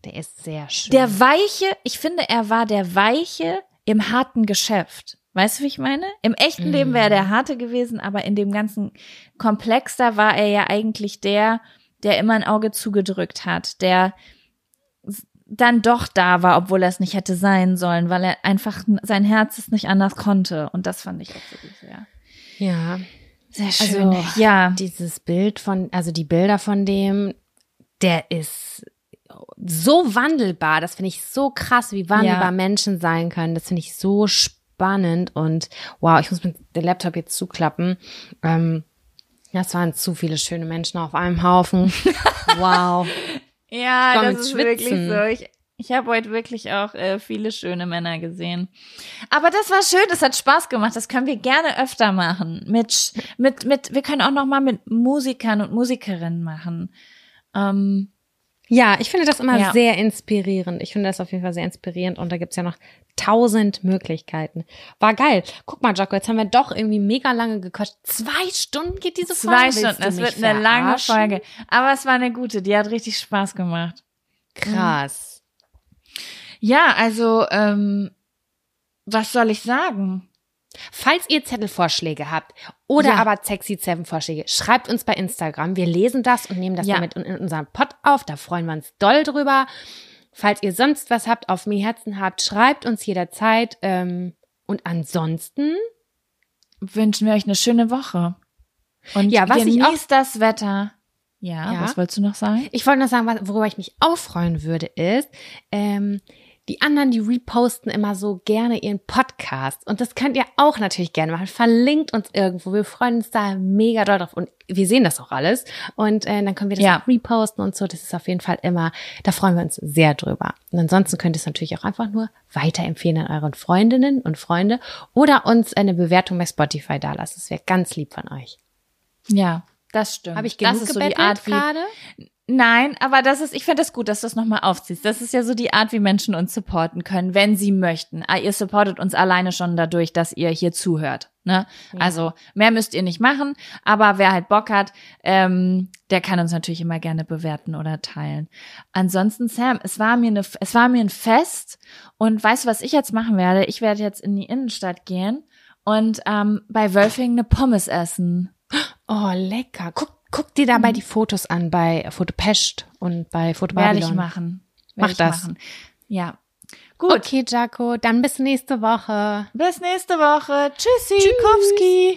Der ist sehr schön. Der Weiche, ich finde, er war der Weiche im harten Geschäft. Weißt du, wie ich meine? Im echten Mhm. Leben wäre der harte gewesen, aber in dem ganzen Komplex, da war er ja eigentlich der, der immer ein Auge zugedrückt hat, der dann doch da war, obwohl er es nicht hätte sein sollen, weil er einfach sein Herz es nicht anders konnte. Und das fand ich auch wirklich sehr, ja. sehr schön. Also, ja. Dieses Bild von, also die Bilder von dem, der ist so wandelbar. Das finde ich so krass, wie wandelbar Ja. Menschen sein können. Das finde ich so spannend und wow, ich muss mit dem Laptop jetzt zuklappen. Ähm, das waren zu viele schöne Menschen auf einem Haufen. wow. Ja, Komm das ist wirklich Schwitzen. so. Ich, ich habe heute wirklich auch äh, viele schöne Männer gesehen. Aber das war schön, das hat Spaß gemacht. Das können wir gerne öfter machen. Mit, mit, mit, wir können auch noch mal mit Musikern und Musikerinnen machen. Ähm, Ja, ich finde das immer Ja. sehr inspirierend. Ich finde das auf jeden Fall sehr inspirierend und da gibt's ja noch tausend Möglichkeiten. War geil. Guck mal, Jocko, jetzt haben wir doch irgendwie mega lange gequatscht. Zwei Stunden geht diese Folge. zwei Stunden, das wird eine lange? Folge. Aber es war eine gute, die hat richtig Spaß gemacht. Krass. Ja, also, ähm, was soll ich sagen? Falls ihr Zettelvorschläge habt oder Ja. aber sexy Seven Vorschläge, schreibt uns bei Instagram. Wir lesen das und nehmen das Ja. damit in, unseren Pod auf. Da freuen wir uns doll drüber. Falls ihr sonst was habt, auf mir Herzen habt, schreibt uns jederzeit. Ähm, und ansonsten, Wünschen wir euch eine schöne Woche. Und Ja, was ich genießt das Wetter. Ja, Ja. was wolltest du noch sagen? ich wollte noch sagen, worüber ich mich auch freuen würde, ist, ähm, die anderen, die reposten immer so gerne ihren Podcast. Und das könnt ihr auch natürlich gerne machen. Verlinkt uns irgendwo. Wir freuen uns da mega doll drauf. Und wir sehen das auch alles. Und äh, dann können wir das Ja. auch reposten und so. Das ist auf jeden Fall immer, da freuen wir uns sehr drüber. Und ansonsten könnt ihr es natürlich auch einfach nur weiterempfehlen an euren Freundinnen und Freunde oder uns eine Bewertung bei Spotify dalassen. Das wäre ganz lieb von euch. Ja, das stimmt. Habe ich das genug ist so die gebettelt Art, wie, gerade? Nein, aber das ist, ich finde das gut, dass du das nochmal aufziehst. Das ist ja so die Art, wie Menschen uns supporten können, wenn sie möchten. Ah, Ihr supportet uns alleine schon dadurch, dass ihr hier zuhört. Ne? Also mehr müsst ihr nicht machen, aber wer halt Bock hat, ähm, der kann uns natürlich immer gerne bewerten oder teilen. Ansonsten, Sam, es war mir eine, es war mir ein Fest und weißt du, was ich jetzt machen werde? Ich werde jetzt in die Innenstadt gehen und ähm, bei Wölfing eine Pommes essen. Oh, lecker. Guck, guck dir dabei die Fotos an bei Fotopest und bei Werde Fotobabylon. ich machen. Mach Werde ich das. Machen. Ja. Gut. Okay, Jaco, dann bis nächste Woche. Bis nächste Woche. Tschüssi. Tschüssi.